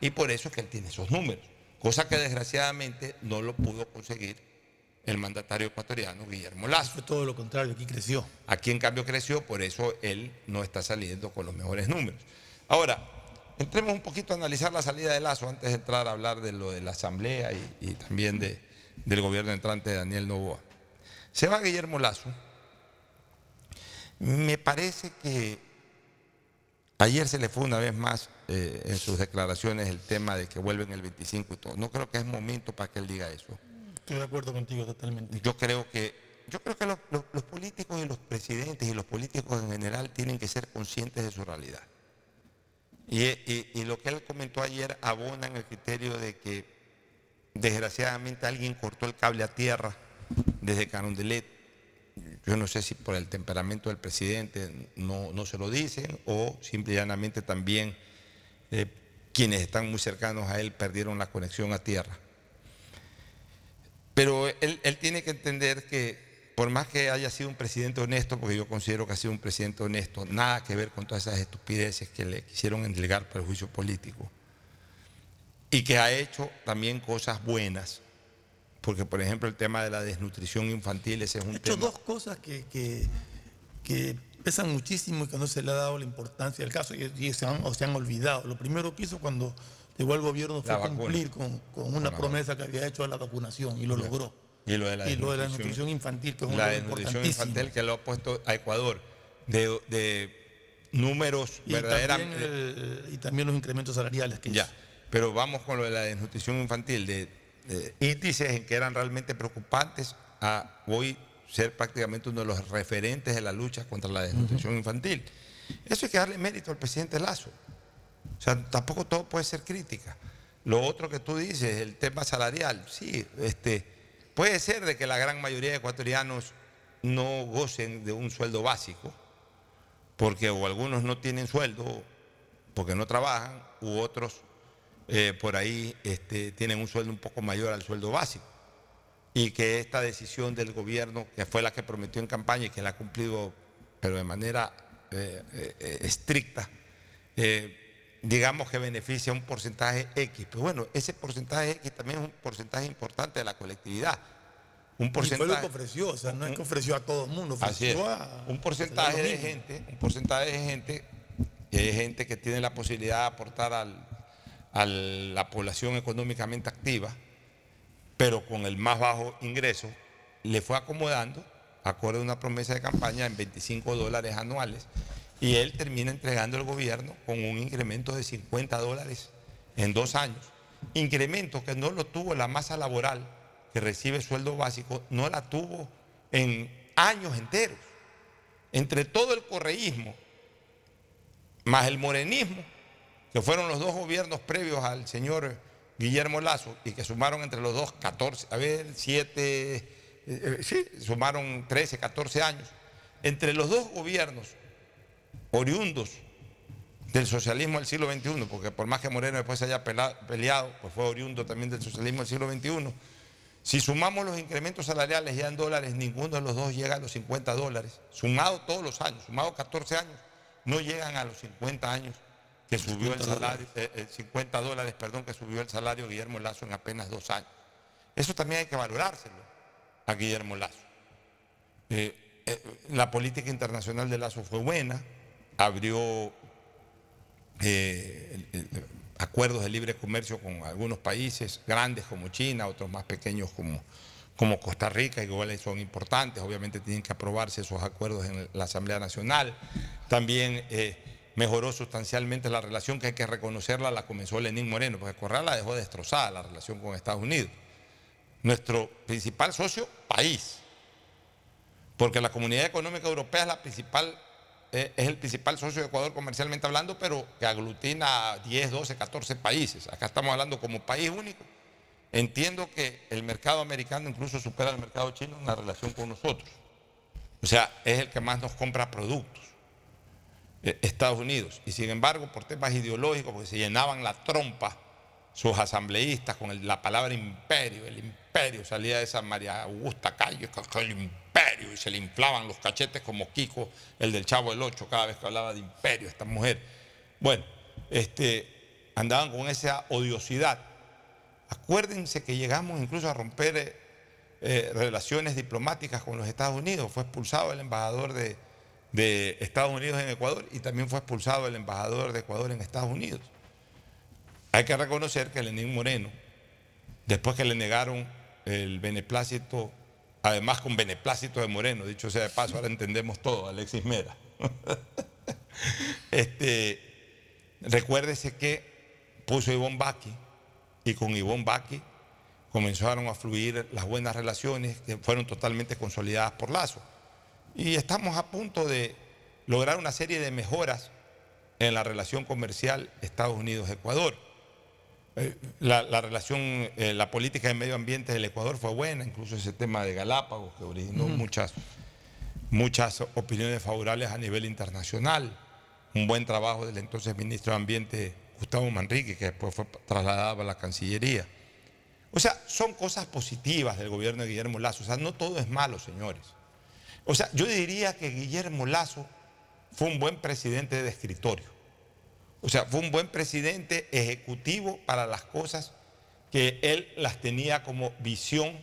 Y por eso es que él tiene esos números, cosa que desgraciadamente no lo pudo conseguir el mandatario ecuatoriano Guillermo Lazo. Fue todo lo contrario, aquí creció. Aquí en cambio creció, por eso él no está saliendo con los mejores números. Ahora, entremos un poquito a analizar la salida de Lazo antes de entrar a hablar de lo de la Asamblea y, y también de- del gobierno entrante de Daniel Novoa. Se va Guillermo Lazo. Me parece que ayer se le fue una vez más eh, en sus declaraciones el tema de que vuelven el 25 y todo. No creo que es momento para que él diga eso. Estoy de acuerdo contigo totalmente. Yo creo que, yo creo que los, los- los políticos y los presidentes y los políticos en general tienen que ser conscientes de su realidad. Y, lo que él comentó ayer abona en el criterio de que desgraciadamente alguien cortó el cable a tierra desde Carondelet. Yo no sé si por el temperamento del presidente no, no se lo dicen o simple y llanamente también eh, quienes están muy cercanos a él perdieron la conexión a tierra. Pero él, él tiene que entender que por más que haya sido un presidente honesto, porque yo considero que ha sido un presidente honesto, nada que ver con todas esas estupideces que le quisieron entregar para el juicio político. Y que ha hecho también cosas buenas. Porque, por ejemplo, el tema de la desnutrición infantil, ese es un Ha hecho tema. dos cosas que, que- que pesan muchísimo y que no se le ha dado la importancia al caso y, y se, han, o se han olvidado. Lo primero que hizo cuando llegó al gobierno fue cumplir con, con una promesa que había hecho a la vacunación y lo Ya. logró. Y lo de la Y lo de la desnutrición- nutrición infantil, que es La desnutrición infantil que lo ha puesto a Ecuador de, de números Y verdaderamente. también, el- y también los incrementos salariales que Ya, pero vamos con lo de la desnutrición infantil, de, de índices en que eran realmente preocupantes a hoy ser prácticamente uno de los referentes de la lucha contra la desnutrición infantil. Eso hay que darle mérito al presidente Lazo. O sea, tampoco todo puede ser crítica. Lo otro que tú dices, el tema salarial, sí, este, puede ser de que la gran mayoría de ecuatorianos no gocen de un sueldo básico, porque o algunos no tienen sueldo porque no trabajan, u otros eh, por ahí este, tienen un sueldo un poco mayor al sueldo básico. Y que esta decisión del gobierno, que fue la que prometió en campaña y que la ha cumplido, pero de manera eh, eh, estricta, digamos que beneficia un porcentaje X. Pero bueno, ese porcentaje X también es un porcentaje importante de la colectividad. Un porcentaje, y fue lo que ofreció, o sea, no es que ofreció a todo el mundo, ofreció a, un porcentaje de gente, un porcentaje de gente, es gente que tiene la posibilidad de aportar al, a la población económicamente activa, pero con el más bajo ingreso, le fue acomodando, acorde a una promesa de campaña, en 25 dólares anuales, y él termina entregando al gobierno con un incremento de 50 dólares en dos años. Incremento que no lo tuvo la masa laboral que recibe sueldo básico, no la tuvo en años enteros. Entre todo el correísmo, más el morenismo, que fueron los dos gobiernos previos al señor Guillermo Lazo y que sumaron entre los dos 14, a ver, 7, eh, eh, sí, sumaron 13, 14 años. Entre los dos gobiernos oriundos del socialismo del siglo XXI, porque por más que Moreno después se haya peleado, pues fue oriundo también del socialismo del siglo XXI, si sumamos los incrementos salariales ya en dólares, ninguno de los dos llega a los 50 dólares, sumado todos los años, sumado 14 años, no llegan a los 50 años que subió el salario, 50 eh, eh, dólares, perdón, que subió el salario Guillermo Lazo en apenas dos años. Eso también hay que valorárselo a Guillermo Lazo. Eh, la política internacional de Lazo fue buena, abrió acuerdos de libre comercio con algunos países grandes como China, otros más pequeños como, Costa Rica, que igual son importantes, obviamente tienen que aprobarse esos acuerdos en la Asamblea Nacional. También mejoró sustancialmente la relación que hay que reconocerla, la comenzó Lenín Moreno, porque Correa la dejó destrozada la relación con Estados Unidos. Nuestro principal socio, país. Porque la Comunidad Económica Europea es, la principal, eh, es el principal socio de Ecuador comercialmente hablando, pero que aglutina 10, 12, 14 países. Acá estamos hablando como país único. Entiendo que el mercado americano incluso supera al mercado chino en la relación con nosotros. O sea, es el que más nos compra productos. Eh, Estados Unidos. Y sin embargo, por temas ideológicos, porque se llenaban la trompa sus asambleístas con la palabra imperio, el imperio, salía de esa María Augusta Calle, el imperio, y se le inflaban los cachetes como Kiko, el del Chavo del Ocho, cada vez que hablaba de imperio, esta mujer. Bueno, este, andaban con esa odiosidad. Acuérdense que llegamos incluso a romper eh, eh, relaciones diplomáticas con los Estados Unidos. Fue expulsado el embajador de, de Estados Unidos en Ecuador y también fue expulsado el embajador de Ecuador en Estados Unidos. Hay que reconocer que Lenín Moreno, después que le negaron el beneplácito, además con beneplácito de Moreno, dicho sea de paso, ahora entendemos todo, Alexis Mera. este, recuérdese que puso Ivonne Baki y con Ivonne Baki comenzaron a fluir las buenas relaciones que fueron totalmente consolidadas por Lazo. Y estamos a punto de lograr una serie de mejoras en la relación comercial Estados Unidos-Ecuador. Eh, la, relación, eh, la política de medio ambiente del Ecuador fue buena, incluso ese tema de Galápagos que originó muchas, muchas opiniones favorables a nivel internacional. Un buen trabajo del entonces ministro de Ambiente Gustavo Manrique, que después fue trasladado a la Cancillería. O sea, son cosas positivas del gobierno de Guillermo Lazo. O sea, no todo es malo, señores. O sea, yo diría que Guillermo Lazo fue un buen presidente de escritorio. O sea, fue un buen presidente ejecutivo para las cosas que él las tenía como visión,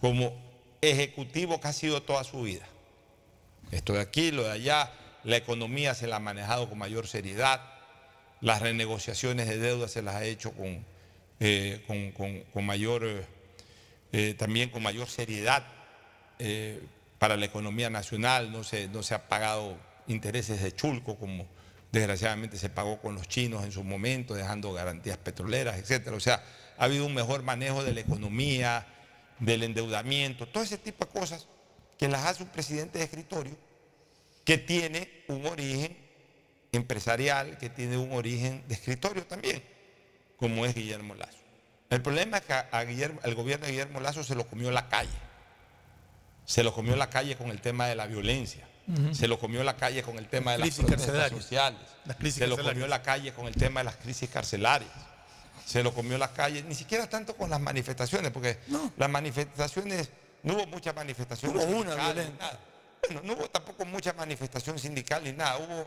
como ejecutivo que ha sido toda su vida. Esto de aquí, lo de allá, la economía se la ha manejado con mayor seriedad, las renegociaciones de deuda se las ha hecho con, eh, con, mayor, eh, eh, también con mayor seriedad para la economía nacional, no se, no se ha pagado intereses de chulco como desgraciadamente se pagó con los chinos en su momento, dejando garantías petroleras, etc. O sea, ha habido un mejor manejo de la economía, del endeudamiento, todo ese tipo de cosas que las hace un presidente de escritorio que tiene un origen empresarial, que tiene un origen de escritorio también, como es Guillermo Lazo. El problema es que a Guillermo, al gobierno de Guillermo Lazo se lo comió la calle se lo comió la calle con el tema de la violencia, se lo comió la calle con el tema de las crisis sociales, se lo comió la calle con el tema de las crisis carcelarias, se lo comió la calle, ni siquiera tanto con las manifestaciones, porque las manifestaciones, no hubo muchas manifestaciones. Hubo una violenta. nada. Bueno, no hubo tampoco mucha manifestación sindical ni nada, hubo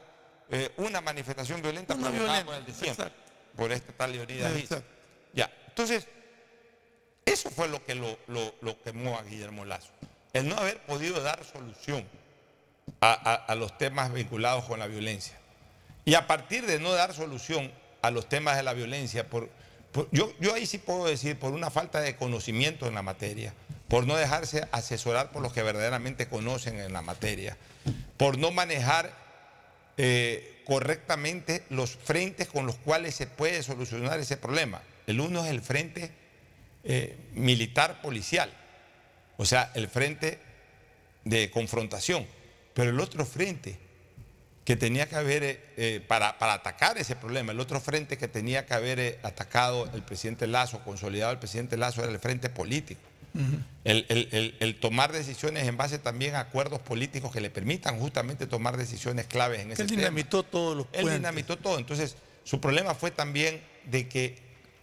eh, una manifestación violenta Una violenta, por el exacto. por esta tal Leonidas. Ya, entonces, eso fue lo que lo, lo- lo quemó a Guillermo Lazo. El no haber podido dar solución a, los temas vinculados con la violencia. Y a partir de no dar solución a los temas de la violencia, por- yo, yo ahí sí puedo decir, por una falta de conocimiento en la materia, por no dejarse asesorar por los que verdaderamente conocen en la materia, por no manejar eh, correctamente los frentes con los cuales se puede solucionar ese problema. El uno es el frente eh, militar policial, o sea, el frente de confrontación, pero el otro frente que tenía que haber, eh, eh, para, para atacar ese problema, el otro frente que tenía que haber eh, atacado el presidente Lazo, consolidado el presidente Lazo, era el frente político. El, el- el- el tomar decisiones en base también a acuerdos políticos que le permitan justamente tomar decisiones claves en ese Él tema. dinamitó todos los Él puentes. dinamitó todo. Entonces, su problema fue también de que,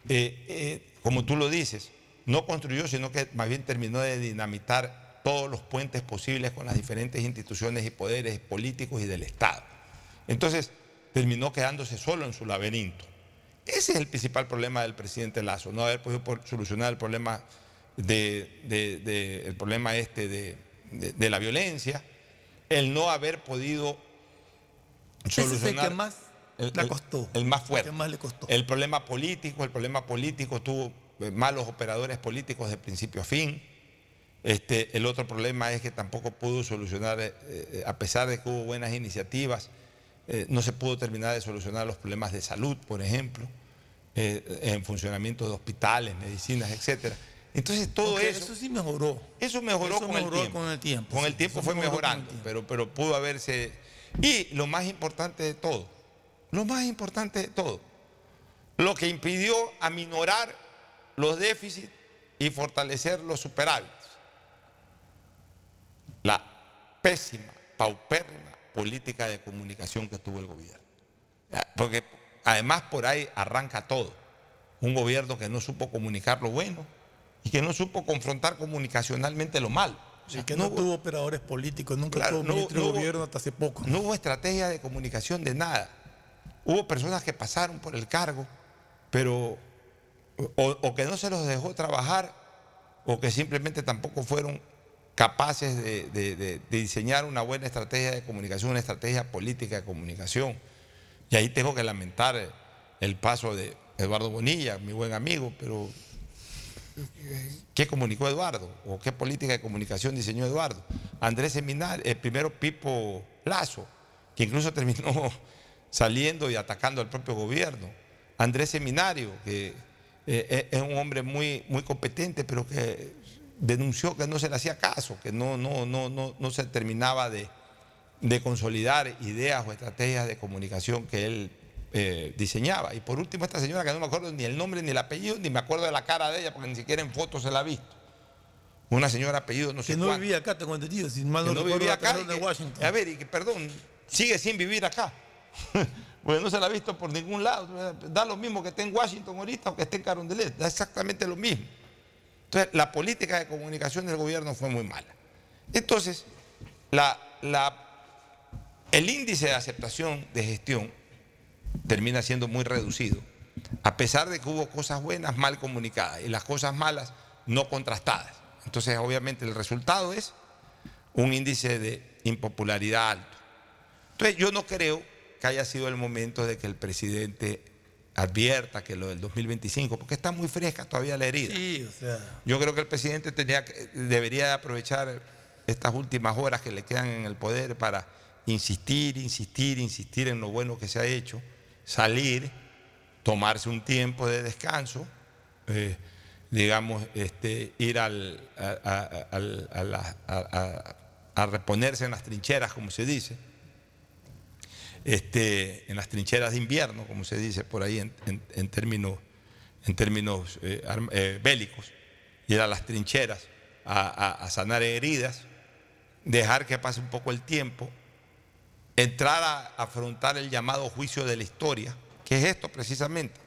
eh, como tú lo dices, no construyó, sino que más bien terminó de dinamitar todos los puentes posibles con las diferentes instituciones y poderes políticos y del Estado. Entonces, terminó quedándose solo en su laberinto. Ese es el principal problema del presidente Lazo, no haber podido solucionar el problema, de, de- de- el problema este de, de- la violencia, el no haber podido Ese es el solucionar que más el, le costó. el más fuerte. El que más le costó. El problema político, el problema político tuvo eh, malos operadores políticos de principio a fin. Este, el otro problema es que tampoco pudo solucionar, eh, eh, a pesar de que hubo buenas iniciativas, eh, no se pudo terminar de solucionar los problemas de salud, por ejemplo, eh, en funcionamiento de hospitales, medicinas, etcétera. Entonces todo Aunque eso, eso sí mejoró. eso mejoró, Eso con, mejoró el tiempo. con el tiempo, Con sí, el tiempo fue mejorando, tiempo. pero, pero pudo haberse. Y lo más importante de todo, lo más importante de todo, lo que impidió aminorar los déficits y fortalecer los superávits. La pésima, paupérrima política de comunicación que tuvo el gobierno. Porque además por ahí arranca todo. Un gobierno que no supo comunicar lo bueno y que no supo confrontar comunicacionalmente lo malo. O sea, Y que no tuvo operadores políticos, nunca Claro, tuvo no- ministro no de hubo- gobierno hasta hace poco. no hubo estrategia de comunicación de nada. Hubo personas que pasaron por el cargo, pero o, o que no se los dejó trabajar, o que simplemente tampoco fueron capaces de, diseñar una buena estrategia de comunicación, una estrategia política de comunicación. Y ahí tengo que lamentar el- paso de Eduardo Bonilla, mi buen amigo, pero ¿Qué comunicó Eduardo? ¿O qué política de comunicación diseñó Eduardo? Andrés Seminar, el primero Pipo Lazo, que incluso terminó saliendo y atacando al propio gobierno. Andrés Seminario, que eh, es un hombre muy, muy competente, pero que denunció que no se le hacía caso, que no, no, no, no, no se terminaba de, de consolidar ideas o estrategias de comunicación que él eh, diseñaba. Y por último, esta señora que no me acuerdo ni el nombre ni el apellido, ni me acuerdo de la cara de ella, porque ni siquiera en fotos se la ha visto. Una señora apellido, no sé Que no cuánto, vivía acá, tengo entendido, si mal no, no vivía acá. de que- Washington. a ver, y que perdón, sigue sin vivir acá. Porque no se la ha visto por ningún lado. Da lo mismo que esté en Washington ahorita o que esté en Carondelet. Da exactamente lo mismo. Entonces, la política de comunicación del gobierno fue muy mala. Entonces, el índice de aceptación de gestión termina siendo muy reducido, a pesar de que hubo cosas buenas mal comunicadas y las cosas malas no contrastadas. Entonces, obviamente, el resultado es un índice de impopularidad alto. Entonces, yo no creo que haya sido el momento de que el presidente advierta que lo del 2025, porque está muy fresca todavía la herida. Sí, o sea, Yo creo que el presidente tenía que- debería de aprovechar estas últimas horas que le quedan en el poder para insistir, insistir, insistir en lo bueno que se ha hecho, salir, tomarse un tiempo de descanso, eh, digamos, este, ir al- a, a- a- a reponerse en las trincheras, como se dice, este, en las trincheras de invierno, como se dice por ahí en, términos, en términos eh, eh, bélicos, ir a las trincheras a- a sanar heridas, dejar que pase un poco el tiempo, entrar a afrontar el llamado juicio de la historia, que es esto precisamente,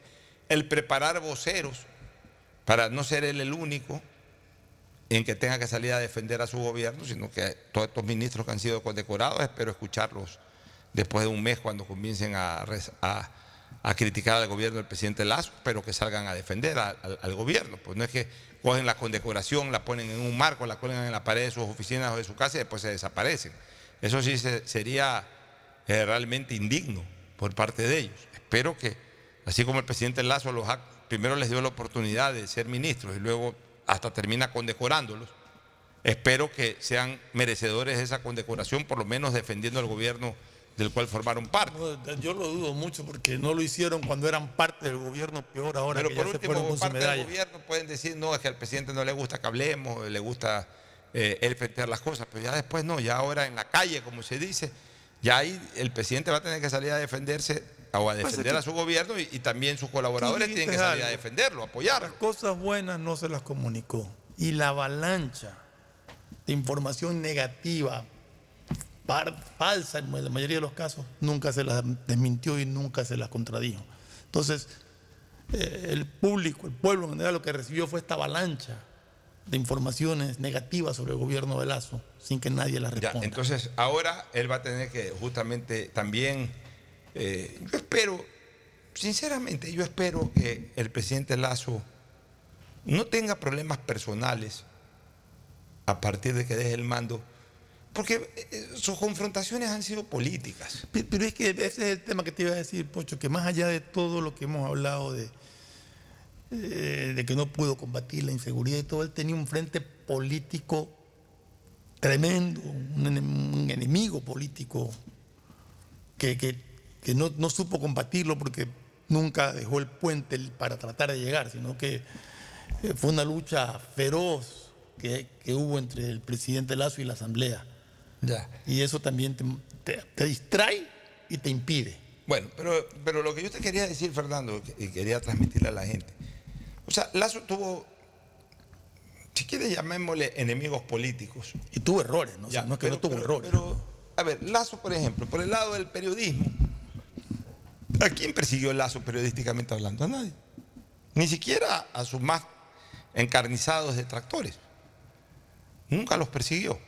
el preparar voceros para no ser él el único en que tenga que salir a defender a su gobierno, sino que todos estos ministros que han sido condecorados, espero escucharlos después de un mes cuando comiencen a, criticar al gobierno del presidente Lazo, pero que salgan a defender al, gobierno. Pues no es que cogen la condecoración, la ponen en un marco, la cuelgan en la pared de sus oficinas o de su casa y después se desaparecen. Eso sí se- sería eh, realmente indigno por parte de ellos. Espero que, así como el presidente Lazo los ha- primero les dio la oportunidad de ser ministros y luego hasta termina condecorándolos, espero que sean merecedores de esa condecoración, por lo menos defendiendo al gobierno del cual formaron parte. No, yo lo dudo mucho porque no lo hicieron cuando eran parte del gobierno, peor ahora Pero que por ya se último, fueron su parte del gobierno pueden decir, no, es que al presidente no le gusta que hablemos, le gusta eh, él plantear las cosas, pero ya después no, ya ahora en la calle, como se dice, ya ahí el presidente va a tener que salir a defenderse o a defender a su gobierno y, y también sus colaboradores tienen que salir a defenderlo, apoyarlo. Las cosas buenas no se las comunicó. Y la avalancha de información negativa, falsa en la mayoría de los casos, nunca se las desmintió y nunca se las contradijo. Entonces, eh, el público, el pueblo en general, lo que recibió fue esta avalancha de informaciones negativas sobre el gobierno de Lazo, sin que nadie las Ya, responda. entonces ahora él va a tener que justamente también, eh, yo espero, sinceramente, yo espero que el presidente Lazo no tenga problemas personales a partir de que deje el mando, porque eh, sus confrontaciones han sido políticas. Pe- Pero es que ese es el tema que te iba a decir, Pocho, que más allá de todo lo que hemos hablado de, eh, que no pudo combatir la inseguridad y todo, él tenía un frente político tremendo, un, enem- un enemigo político que, no, supo combatirlo porque nunca dejó el puente para tratar de llegar, sino que eh, fue una lucha feroz que hubo entre el presidente Lazo y la Asamblea. Ya. Y eso también te, te- te distrae y te impide. Bueno, pero, pero lo que yo te quería decir, Fernando, y quería transmitirle a la gente, o sea, Lazo tuvo, si quieres llamémosle enemigos políticos, Y tuvo errores, ¿no? O sea, Ya, no es que no tuvo pero- errores. pero, a ver, Lazo, por ejemplo, por el lado del periodismo, ¿a quién persiguió Lazo periodísticamente hablando? A nadie. Ni siquiera a sus más encarnizados detractores. Nunca los persiguió.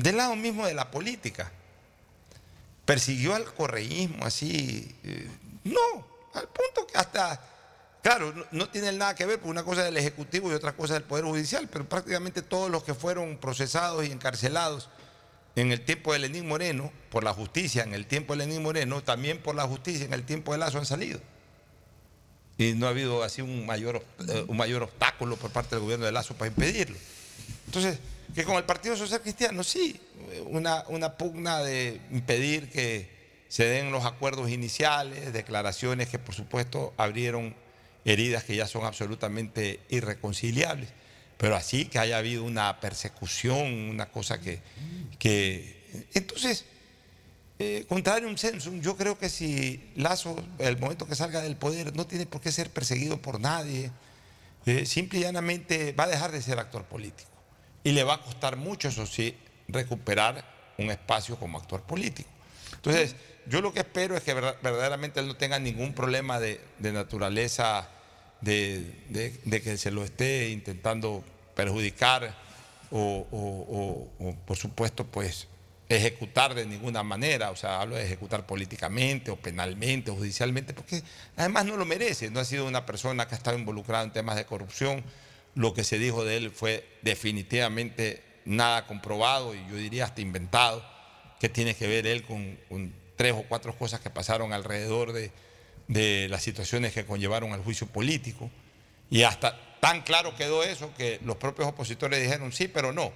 Del lado mismo de la política. Persiguió al correísmo así. eh, no, al punto que hasta, claro, no, tiene nada que ver, porque una cosa del Ejecutivo y otra cosa del Poder Judicial, pero prácticamente todos los que fueron procesados y encarcelados en el tiempo de Lenín Moreno, por la justicia en el tiempo de Lenín Moreno, también por la justicia en el tiempo de Lazo han salido. Y no ha habido así un mayor, eh, un mayor obstáculo por parte del gobierno de Lazo para impedirlo. Entonces, que con el Partido Social Cristiano, sí, una, una pugna de impedir que se den los acuerdos iniciales, declaraciones que por supuesto abrieron heridas que ya son absolutamente irreconciliables, pero así que haya habido una persecución, una cosa que... que entonces, eh, contrario a un censum, yo creo que si Lazo, el momento que salga del poder, no tiene por qué ser perseguido por nadie, eh, simple y llanamente va a dejar de ser actor político. Y le va a costar mucho, eso sí, recuperar un espacio como actor político. Entonces, yo lo que espero es que verda- verdaderamente él no tenga ningún problema de, de naturaleza, de, de- que se lo esté intentando perjudicar o, o- o- o, por supuesto, pues ejecutar de ninguna manera, o sea, hablo de ejecutar políticamente o penalmente o judicialmente, porque además no lo merece, no ha sido una persona que ha estado involucrada en temas de corrupción, lo que se dijo de él fue definitivamente nada comprobado y yo diría hasta inventado, que tiene que ver él con, con tres o cuatro cosas que pasaron alrededor de, de las situaciones que conllevaron al juicio político. Y hasta tan claro quedó eso que los propios opositores dijeron sí, pero no.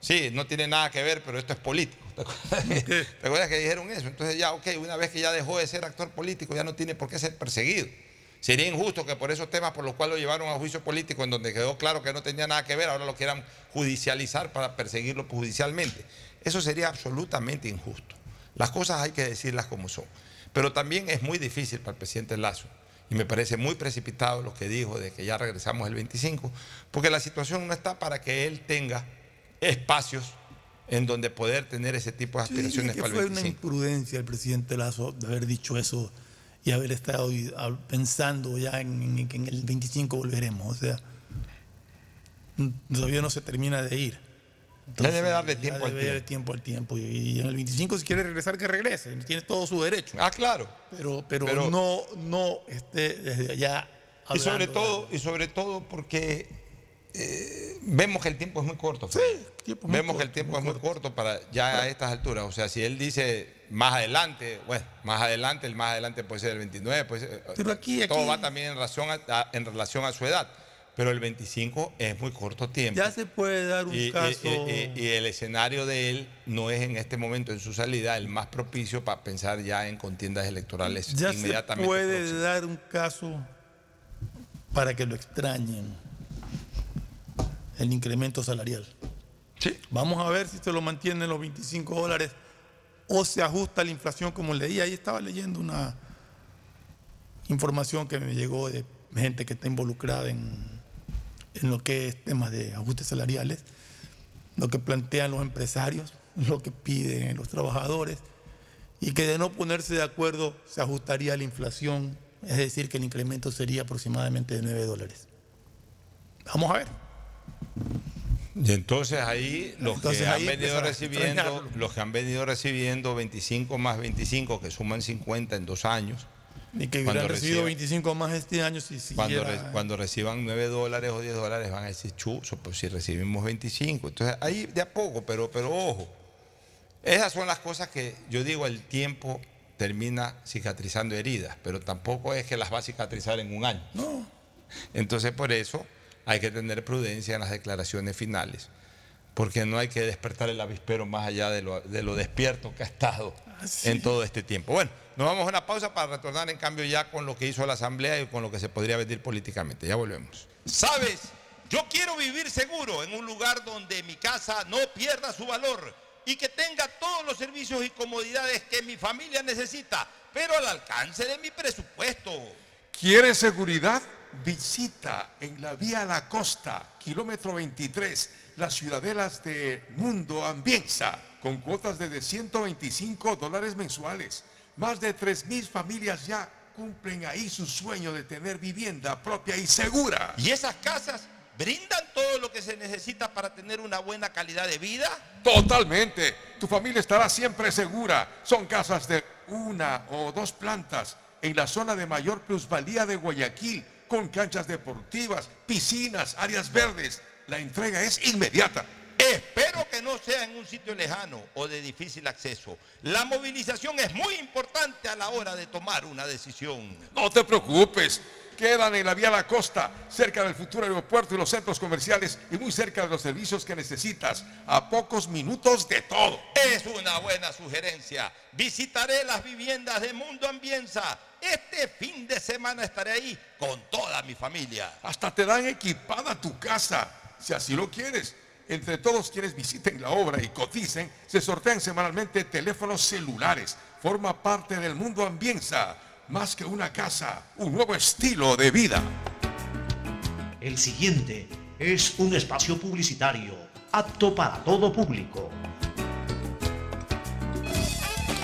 Sí, no tiene nada que ver, pero esto es político. ¿Te acuerdas que, te acuerdas que dijeron eso? Entonces ya, ok, una vez que ya dejó de ser actor político, ya no tiene por qué ser perseguido. Sería injusto que por esos temas por los cuales lo llevaron a juicio político, en donde quedó claro que no tenía nada que ver, ahora lo quieran judicializar para perseguirlo judicialmente. Eso sería absolutamente injusto. Las cosas hay que decirlas como son. Pero también es muy difícil para el presidente Lazo, y me parece muy precipitado lo que dijo de que ya regresamos el 25, porque la situación no está para que él tenga espacios en donde poder tener ese tipo de aspiraciones que para el fue una 25. imprudencia el presidente Lazo de haber dicho eso y haber estado pensando ya en, que en el 25 volveremos. O sea, todavía no se termina de ir. Ya debe darle ya tiempo al debe darle tiempo al tiempo. Y, en el 25 si quiere regresar, que regrese. Tiene todo su derecho. Ah, claro. Pero, pero, Pero- no, no esté desde allá. Y sobre hablando todo, y sobre todo porque eh, vemos que el tiempo es muy corto. Freddy. Tiempo es muy vemos que el tiempo muy es muy corto para ya a estas alturas. O sea, si él dice más adelante, bueno, más adelante, el más adelante puede ser el 29, puede ser- Pero aquí- todo aquí- va también en relación a, a- en relación a su edad. Pero el 25 es muy corto tiempo. Ya se puede dar un Y, caso. y- y- y el escenario de él no es en este momento, en su salida, el más propicio para pensar ya en contiendas electorales ya se inmediatamente. puede próximas. dar un caso para que lo extrañen. El incremento salarial. Sí. Vamos a ver si se lo mantienen los 25 dólares o se ajusta la inflación como leí. Ahí estaba leyendo una información que me llegó de gente que está involucrada en, en lo que es temas de ajustes salariales, lo que plantean los empresarios, lo que piden los trabajadores, y que de no ponerse de acuerdo se ajustaría a la inflación, es decir, que el incremento sería aproximadamente de 9 dólares. Vamos a ver. Y entonces ahí los Entonces que ahí han venido recibiendo, los que han venido recibiendo 25 más 25, que suman 50 en dos años, Y que hubieran recibido reciba- 25 más este año si cuando, re- cuando reciban 9 dólares o 10 dólares van a decir, chuzo, pues si recibimos 25. Entonces ahí de a poco, pero, pero ojo, esas son las cosas que yo digo, el tiempo termina cicatrizando heridas, pero tampoco es que las va a cicatrizar en un año. No. Entonces por eso hay que tener prudencia en las declaraciones finales, porque no hay que despertar el avispero más allá de lo, de lo despierto que ha estado en todo este tiempo. Bueno, nos vamos a una pausa para retornar en cambio ya con lo que hizo la Asamblea y con lo que se podría venir políticamente. Ya volvemos. ¿Sabes? Yo quiero vivir seguro en un lugar donde mi casa no pierda su valor y que tenga todos los servicios y comodidades que mi familia necesita, pero al alcance de mi presupuesto. ¿Quieres seguridad? Visita en la vía La Costa, kilómetro 23, las ciudadelas de Mundo Ambienza, con cuotas de 125 dólares mensuales. Más de 3.000 familias ya cumplen ahí su sueño de tener vivienda propia y segura. ¿Y esas casas brindan todo lo que se necesita para tener una buena calidad de vida? Totalmente. Tu familia estará siempre segura. Son casas de una o dos plantas en la zona de mayor plusvalía de Guayaquil, con canchas deportivas, piscinas, áreas verdes. La entrega es inmediata. Espero que no sea en un sitio lejano o de difícil acceso. La movilización es muy importante a la hora de tomar una decisión. No te preocupes. Quedan en la vía La Costa, cerca del futuro aeropuerto y los centros comerciales y muy cerca de los servicios que necesitas, a pocos minutos de todo. Es una buena sugerencia. Visitaré las viviendas de Mundo Ambienza. Este fin de semana estaré ahí con toda mi familia. Hasta te dan equipada tu casa, si así lo quieres. Entre todos quienes visiten la obra y coticen, se sortean semanalmente teléfonos celulares. Forma parte del mundo Ambienza. Más que una casa, un nuevo estilo de vida. El siguiente es un espacio publicitario apto para todo público.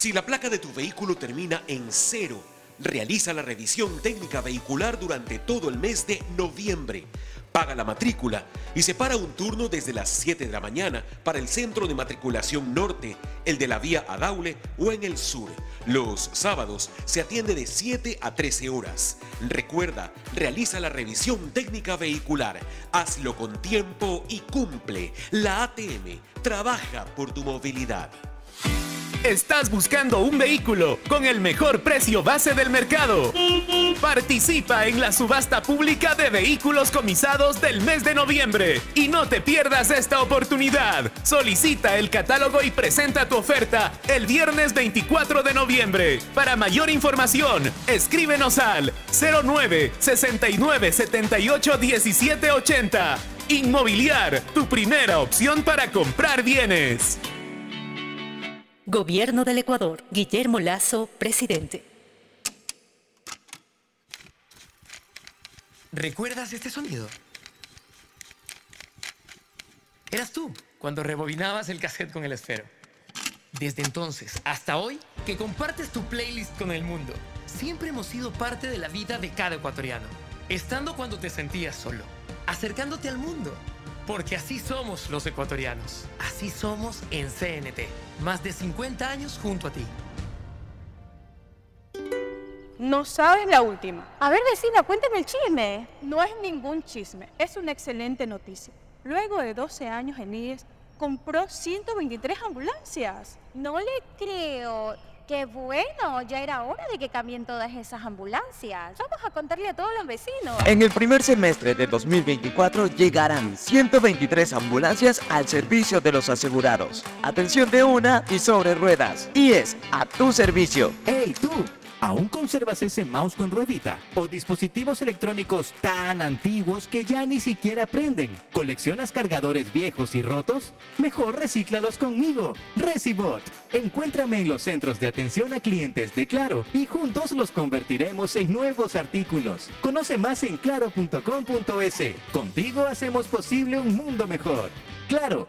Si la placa de tu vehículo termina en cero, realiza la revisión técnica vehicular durante todo el mes de noviembre. Paga la matrícula y separa un turno desde las 7 de la mañana para el centro de matriculación norte, el de la vía Adaule o en el sur. Los sábados se atiende de 7 a 13 horas. Recuerda, realiza la revisión técnica vehicular. Hazlo con tiempo y cumple. La ATM trabaja por tu movilidad. ¿Estás buscando un vehículo con el mejor precio base del mercado? Participa en la subasta pública de vehículos comisados del mes de noviembre y no te pierdas esta oportunidad. Solicita el catálogo y presenta tu oferta el viernes 24 de noviembre. Para mayor información, escríbenos al 09 69 78 17 80. Inmobiliar, tu primera opción para comprar bienes. Gobierno del Ecuador. Guillermo Lazo, presidente. ¿Recuerdas este sonido? Eras tú cuando rebobinabas el cassette con el esfero. Desde entonces hasta hoy, que compartes tu playlist con el mundo, siempre hemos sido parte de la vida de cada ecuatoriano. Estando cuando te sentías solo, acercándote al mundo. Porque así somos los ecuatorianos. Así somos en CNT. Más de 50 años junto a ti. No sabes la última. A ver, vecina, cuéntame el chisme. No es ningún chisme, es una excelente noticia. Luego de 12 años en IES, compró 123 ambulancias. No le creo. Qué bueno, ya era hora de que cambien todas esas ambulancias. Vamos a contarle a todos los vecinos. En el primer semestre de 2024 llegarán 123 ambulancias al servicio de los asegurados. Atención de una y sobre ruedas. Y es a tu servicio. ¡Hey tú! ¿Aún conservas ese mouse con ruedita? ¿O dispositivos electrónicos tan antiguos que ya ni siquiera prenden? ¿Coleccionas cargadores viejos y rotos? Mejor recíclalos conmigo. Recibot. Encuéntrame en los centros de atención a clientes de Claro y juntos los convertiremos en nuevos artículos. Conoce más en claro.com.es. Contigo hacemos posible un mundo mejor. Claro,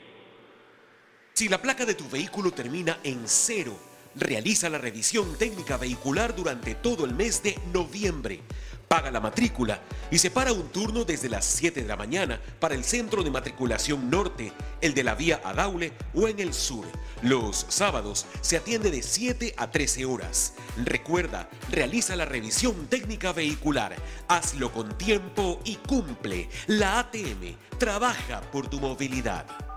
Si la placa de tu vehículo termina en cero, realiza la revisión técnica vehicular durante todo el mes de noviembre. Paga la matrícula y separa un turno desde las 7 de la mañana para el centro de matriculación norte, el de la vía Adaule o en el sur. Los sábados se atiende de 7 a 13 horas. Recuerda, realiza la revisión técnica vehicular. Hazlo con tiempo y cumple. La ATM trabaja por tu movilidad.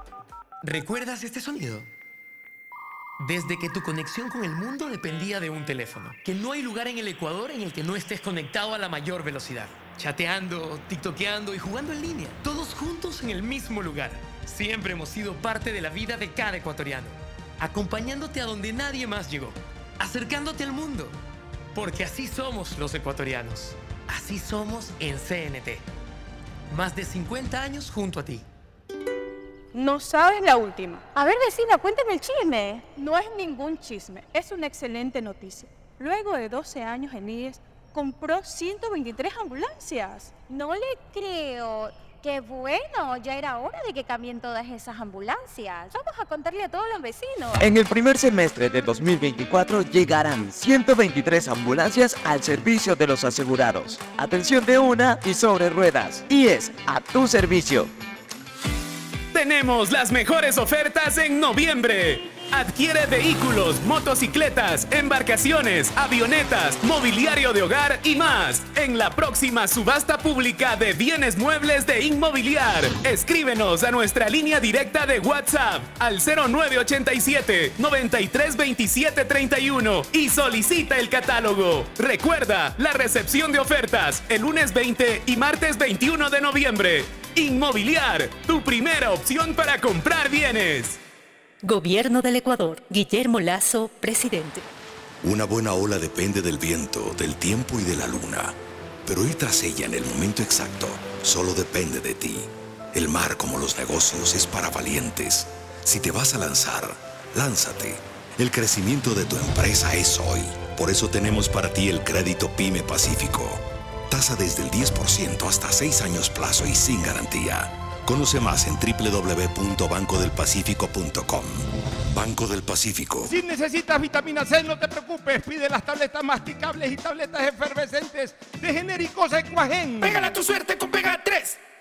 ¿Recuerdas este sonido? Desde que tu conexión con el mundo dependía de un teléfono. Que no hay lugar en el Ecuador en el que no estés conectado a la mayor velocidad. Chateando, tiktokeando y jugando en línea. Todos juntos en el mismo lugar. Siempre hemos sido parte de la vida de cada ecuatoriano. Acompañándote a donde nadie más llegó. Acercándote al mundo. Porque así somos los ecuatorianos. Así somos en CNT. Más de 50 años junto a ti. No sabes la última. A ver, vecina, cuéntame el chisme. No es ningún chisme, es una excelente noticia. Luego de 12 años en IES, compró 123 ambulancias. No le creo. Qué bueno, ya era hora de que cambien todas esas ambulancias. Vamos a contarle a todos los vecinos. En el primer semestre de 2024 llegarán 123 ambulancias al servicio de los asegurados. Atención de una y sobre ruedas. Y es a tu servicio. Tenemos las mejores ofertas en noviembre. Adquiere vehículos, motocicletas, embarcaciones, avionetas, mobiliario de hogar y más en la próxima subasta pública de bienes muebles de Inmobiliar. Escríbenos a nuestra línea directa de WhatsApp al 0987 932731 y solicita el catálogo. Recuerda la recepción de ofertas el lunes 20 y martes 21 de noviembre. Inmobiliar, tu primera opción para comprar bienes. Gobierno del Ecuador. Guillermo Lazo, presidente. Una buena ola depende del viento, del tiempo y de la luna. Pero ir tras ella en el momento exacto solo depende de ti. El mar, como los negocios, es para valientes. Si te vas a lanzar, lánzate. El crecimiento de tu empresa es hoy. Por eso tenemos para ti el crédito PYME Pacífico. Tasa desde el 10% hasta 6 años plazo y sin garantía. Conoce más en www.bancodelpacifico.com. Banco del Pacífico. Si necesitas vitamina C, no te preocupes. Pide las tabletas masticables y tabletas efervescentes de genéricos Equagen. Pégala tu suerte con Pega 3.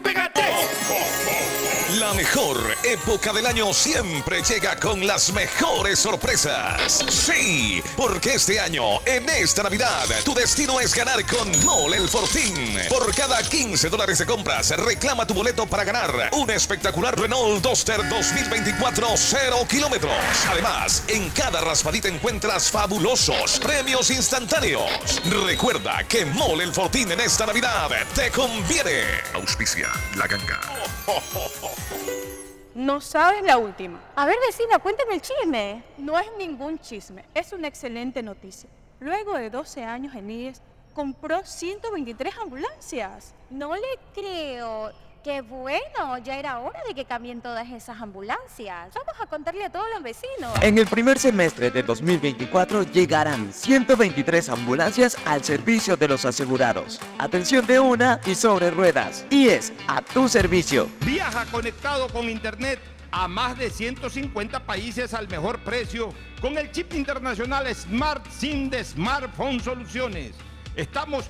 Pega 3. La mejor época del año siempre llega con las mejores sorpresas. Sí, porque este año, en esta Navidad, tu destino es ganar con Mole el Fortín. Por cada 15 dólares de compras, reclama tu boleto para ganar un espectacular Renault Duster 2024 0 kilómetros. Además, en cada raspadita encuentras fabulosos premios instantáneos. Recuerda que Mole el Fortín en esta Navidad te conviene. Auspicia la ganga. No sabes la última. A ver, vecina, cuéntame el chisme. No es ningún chisme, es una excelente noticia. Luego de 12 años en IES, compró 123 ambulancias. No le creo. Qué bueno, ya era hora de que cambien todas esas ambulancias. Vamos a contarle a todos los vecinos. En el primer semestre de 2024 llegarán 123 ambulancias al servicio de los asegurados. Atención de una y sobre ruedas. Y es a tu servicio. Viaja conectado con Internet a más de 150 países al mejor precio con el chip internacional Smart SIM de Smartphone Soluciones. Estamos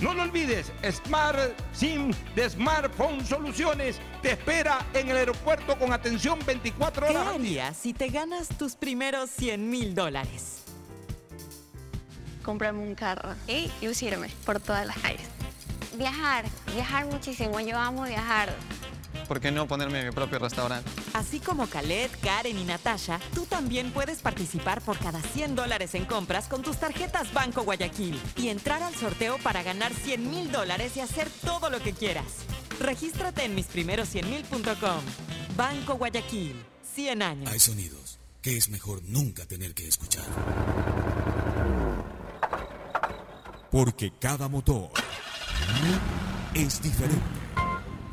No lo olvides, Smart SIM de Smartphone Soluciones te espera en el aeropuerto con atención 24 ¿Qué horas. día. harías si te ganas tus primeros 100 mil dólares? comprarme un carro y lucirme por todas las calles. Viajar, viajar muchísimo. Yo amo viajar. ¿Por qué no ponerme mi propio restaurante? Así como Khaled, Karen y Natasha, tú también puedes participar por cada 100 dólares en compras con tus tarjetas Banco Guayaquil y entrar al sorteo para ganar 100 mil dólares y hacer todo lo que quieras. Regístrate en misprimeros100mil.com. Banco Guayaquil, 100 años. Hay sonidos que es mejor nunca tener que escuchar. Porque cada motor es diferente.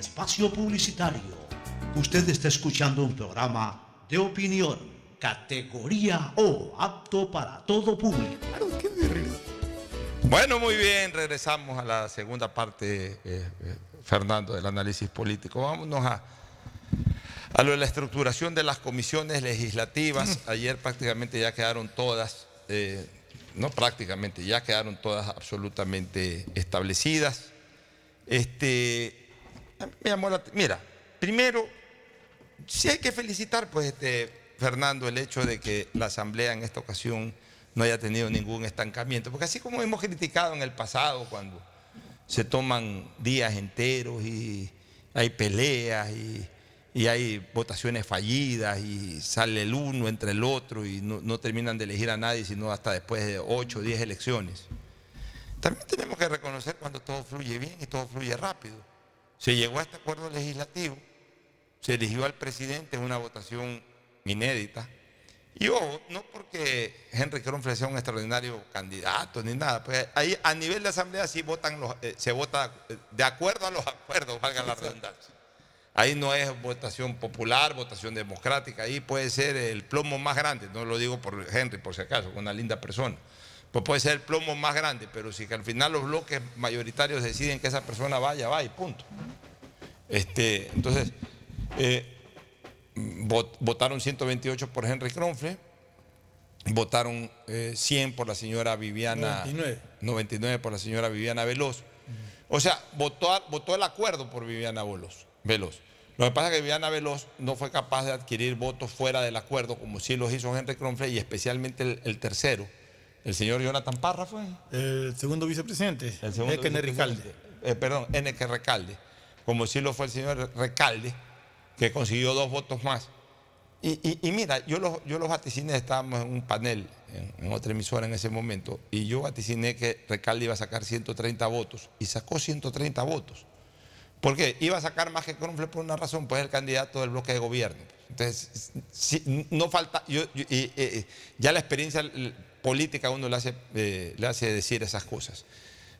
espacio publicitario. Usted está escuchando un programa de opinión, categoría O, apto para todo público. Bueno, muy bien, regresamos a la segunda parte, eh, eh, Fernando, del análisis político. Vámonos a, a lo de la estructuración de las comisiones legislativas. Ayer prácticamente ya quedaron todas, eh, no prácticamente, ya quedaron todas absolutamente establecidas. Este, me llamó la- mira, primero, sí hay que felicitar, pues, este, Fernando, el hecho de que la Asamblea en esta ocasión no haya tenido ningún estancamiento, porque así como hemos criticado en el pasado cuando se toman días enteros y hay peleas y, hay votaciones fallidas y sale el uno entre el otro y no, no terminan de elegir a nadie sino hasta después de 8 o 10 elecciones. También tenemos que reconocer cuando todo fluye bien y todo fluye rápido. Se llegó a este acuerdo legislativo, se eligió al presidente en una votación inédita. Y ojo, no porque Henry Kronfeld sea un extraordinario candidato ni nada, pues ahí a nivel de asamblea sí votan los, eh, se vota eh, de acuerdo a los acuerdos, valga la redundancia. Ahí no es votación popular, votación democrática, ahí puede ser el plomo más grande, no lo digo por Henry por si acaso, una linda persona. Pues puede ser el plomo más grande, pero si que al final los bloques mayoritarios deciden que esa persona vaya, va y punto. Este, entonces, eh, vot- votaron 128 por Henry Kronfle, votaron eh, 100 por la señora Viviana. 99. 99 por la señora Viviana Veloz. O sea, votó, el acuerdo por Viviana Veloz, Veloz. Lo que pasa es que Viviana Veloz no fue capaz de adquirir votos fuera del acuerdo, como sí los hizo Henry Kronfle y especialmente el, el tercero, el señor Jonathan Parra fue. El segundo vicepresidente. El segundo Ekene vicepresidente. Ricalde. Eh, perdón, N.K. Recalde, como sí lo fue el señor Recalde, que consiguió dos votos más. Y, y- y mira, yo los, yo los vaticiné, estábamos en un panel en, en otra emisora en ese momento, y yo vaticiné que Recalde iba a sacar 130 votos, y sacó 130 votos. ¿Por qué? Iba a sacar más que Kronfle por una razón, pues es el candidato del bloque de gobierno. Entonces, no falta, yo, yo- y, eh, eh, ya la experiencia política uno le hace, eh, le hace decir esas cosas.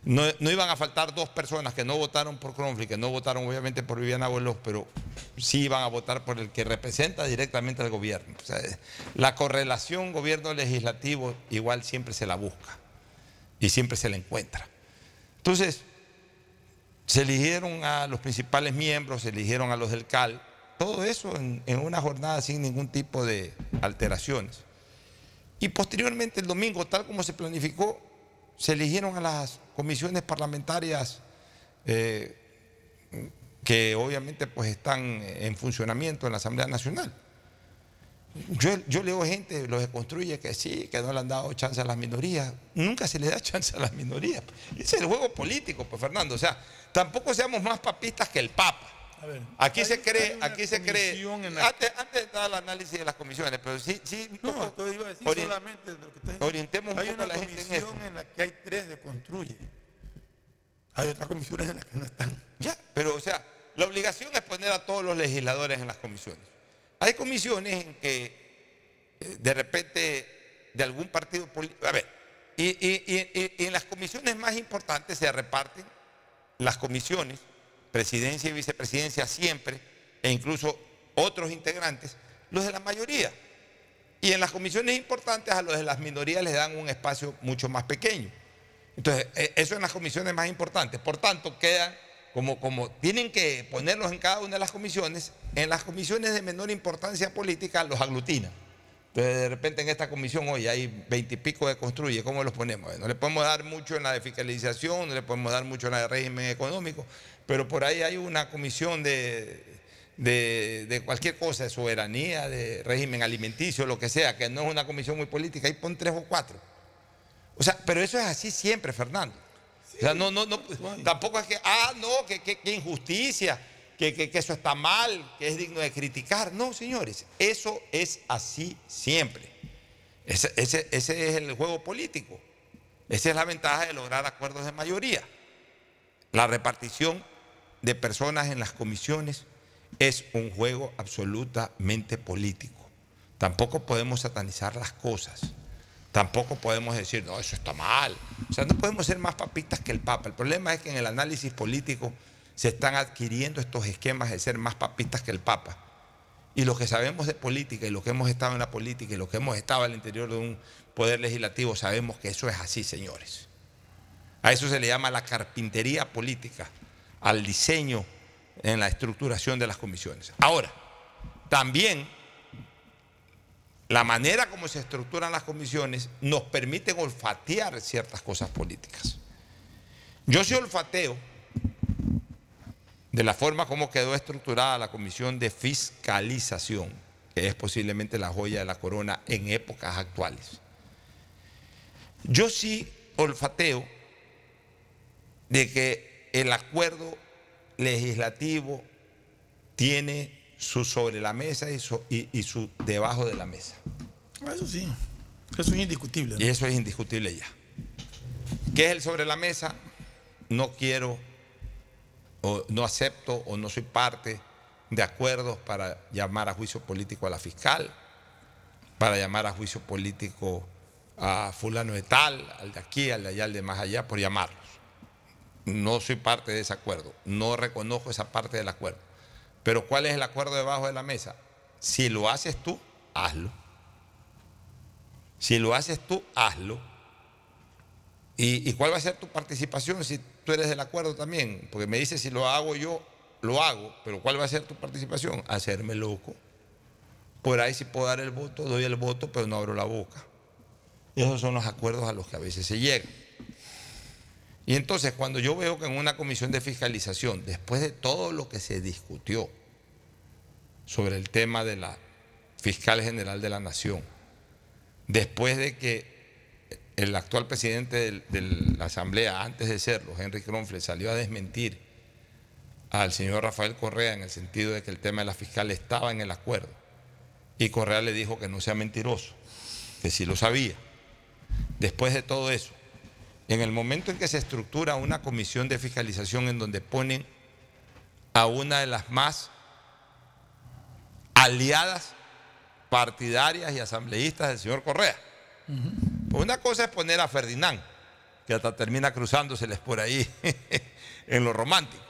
No, no iban a faltar dos personas que no votaron por Kronfle, que no votaron obviamente por Viviana Veloz, pero sí iban a votar por el que representa directamente al gobierno. La correlación gobierno-legislativo igual siempre se la busca y siempre se la encuentra. Entonces, se eligieron a los principales miembros, se eligieron a los del CAL, todo eso en una jornada sin ningún tipo de alteraciones. Y posteriormente el domingo, tal como se planificó, se eligieron a las comisiones parlamentarias eh, que obviamente pues están en funcionamiento en la Asamblea Nacional. Yo, yo leo gente, los construye, que sí, que no le han dado chance a las minorías. Nunca se le da chance a las minorías. Ese es el juego político, pues Fernando. O sea, tampoco seamos más papistas que el Papa. Ver, Aquí se cree, aquí se cree. la- Antes, antes de dar el análisis de las comisiones, pero sí, sí. No, iba a decir solamente lo que está orientemos un Hay poco a una la gente en comisión en la que hay tres de construye. Hay otras comisiones en las que no están. Ya, pero o sea, la obligación es poner a todos los legisladores en las comisiones. Hay comisiones en que eh, de repente de algún partido político. A ver, y- y- y en las comisiones más importantes se reparten las comisiones, presidencia y vicepresidencia siempre, e incluso otros integrantes, los de la mayoría. Y en las comisiones importantes a los de las minorías les dan un espacio mucho más pequeño. Entonces, eh, eso en las comisiones más importantes. Por tanto, quedan como, como tienen que ponerlos en cada una de las comisiones, en las comisiones de menor importancia política los aglutinan. Entonces, de repente en esta comisión hoy hay veintipico de construye, ¿cómo los ponemos? No le podemos dar mucho en la de fiscalización, no le podemos dar mucho en la de régimen económico, pero por ahí hay una comisión de, de, de cualquier cosa, de soberanía, de régimen alimenticio, lo que sea, que no es una comisión muy política, ahí pon tres o cuatro. O sea, pero eso es así siempre, Fernando. o sea, no, no, no, tampoco es que, ah, no, que, que- que injusticia, que, eso está mal, que es digno de criticar. No, señores, eso es así siempre. Ese- ese es el juego político. Esa es la ventaja de lograr acuerdos de mayoría. La repartición de personas en las comisiones es un juego absolutamente político. Tampoco podemos satanizar las cosas. Tampoco podemos decir, no, eso está mal. O sea, no podemos ser más papistas que el Papa. El problema es que en el análisis político se están adquiriendo estos esquemas de ser más papistas que el Papa. Y los que sabemos de política y los que hemos estado en la política y los que hemos estado al interior de un poder legislativo sabemos que eso es así, señores. A eso se le llama la carpintería política, al diseño en la estructuración de las comisiones. Ahora, también la manera como se estructuran las comisiones nos permite olfatear ciertas cosas políticas. Yo sí olfateo de la forma como quedó estructurada la comisión de fiscalización, que es posiblemente la joya de la corona en épocas actuales. Yo sí olfateo de que el acuerdo legislativo tiene su sobre la mesa y su, y, su debajo de la mesa. Eso sí, eso es indiscutible. Y eso es indiscutible ya. ¿Qué es el sobre la mesa? No quiero, o no acepto, o no soy parte de acuerdos para llamar a juicio político a la fiscal, para llamar a juicio político a fulano de tal, al de aquí, al de allá, al de más allá, por llamarlos. No soy parte de ese acuerdo, no reconozco esa parte del acuerdo. Pero ¿cuál es el acuerdo debajo de la mesa? Si lo haces tú, hazlo. Si lo haces tú, hazlo. ¿Y, cuál va a ser tu participación si tú eres del acuerdo también? Porque me dices, si lo hago yo, lo hago, pero ¿cuál va a ser tu participación? Hacerme loco. Por ahí si puedo dar el voto, doy el voto, pero no abro la boca. Esos son los acuerdos a los que a veces se llega. Y entonces cuando yo veo que en una comisión de fiscalización, después de todo lo que se discutió sobre el tema de la fiscal general de la nación, después de que el actual presidente de la Asamblea, antes de serlo, Henry Kronfle, salió a desmentir al señor Rafael Correa en el sentido de que el tema de la fiscal estaba en el acuerdo. Y Correa le dijo que no sea mentiroso, que sí lo sabía. Después de todo eso, en el momento en que se estructura una comisión de fiscalización en donde ponen a una de las más aliadas partidarias y asambleístas del señor Correa. Una cosa es poner a Ferdinand, que hasta termina cruzándoseles por ahí en lo romántico.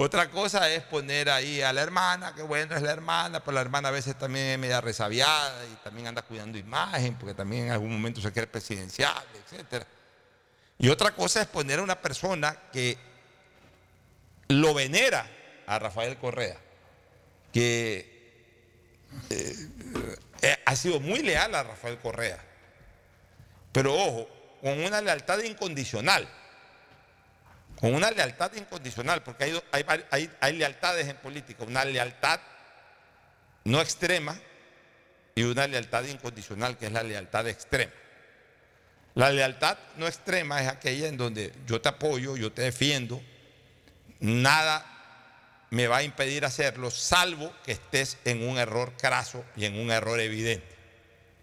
Otra cosa es poner ahí a la hermana, que bueno es la hermana, pero la hermana a veces también es media resabiada y también anda cuidando imagen, porque también en algún momento se quiere presidencial, etc. Y otra cosa es poner a una persona que lo venera a Rafael Correa, que eh, eh, ha sido muy leal a Rafael Correa, pero ojo, con una lealtad incondicional con una lealtad incondicional, porque hay, hay, lealtades en política, una lealtad no extrema y una lealtad incondicional, que es la lealtad extrema. La lealtad no extrema es aquella en donde yo te apoyo, yo te defiendo, nada me va a impedir hacerlo, salvo que estés en un error craso y en un error evidente.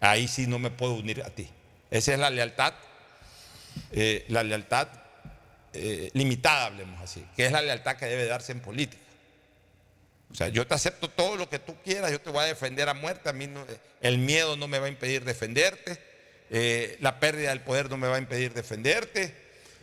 Ahí sí no me puedo unir a ti. Esa es la lealtad, eh, la lealtad eh, limitada, hablemos así, que es la lealtad que debe darse en política. O sea, yo te acepto todo lo que tú quieras, yo te voy a defender a muerte, a mí el miedo no me va a impedir defenderte, eh, la pérdida del poder no me va a impedir defenderte,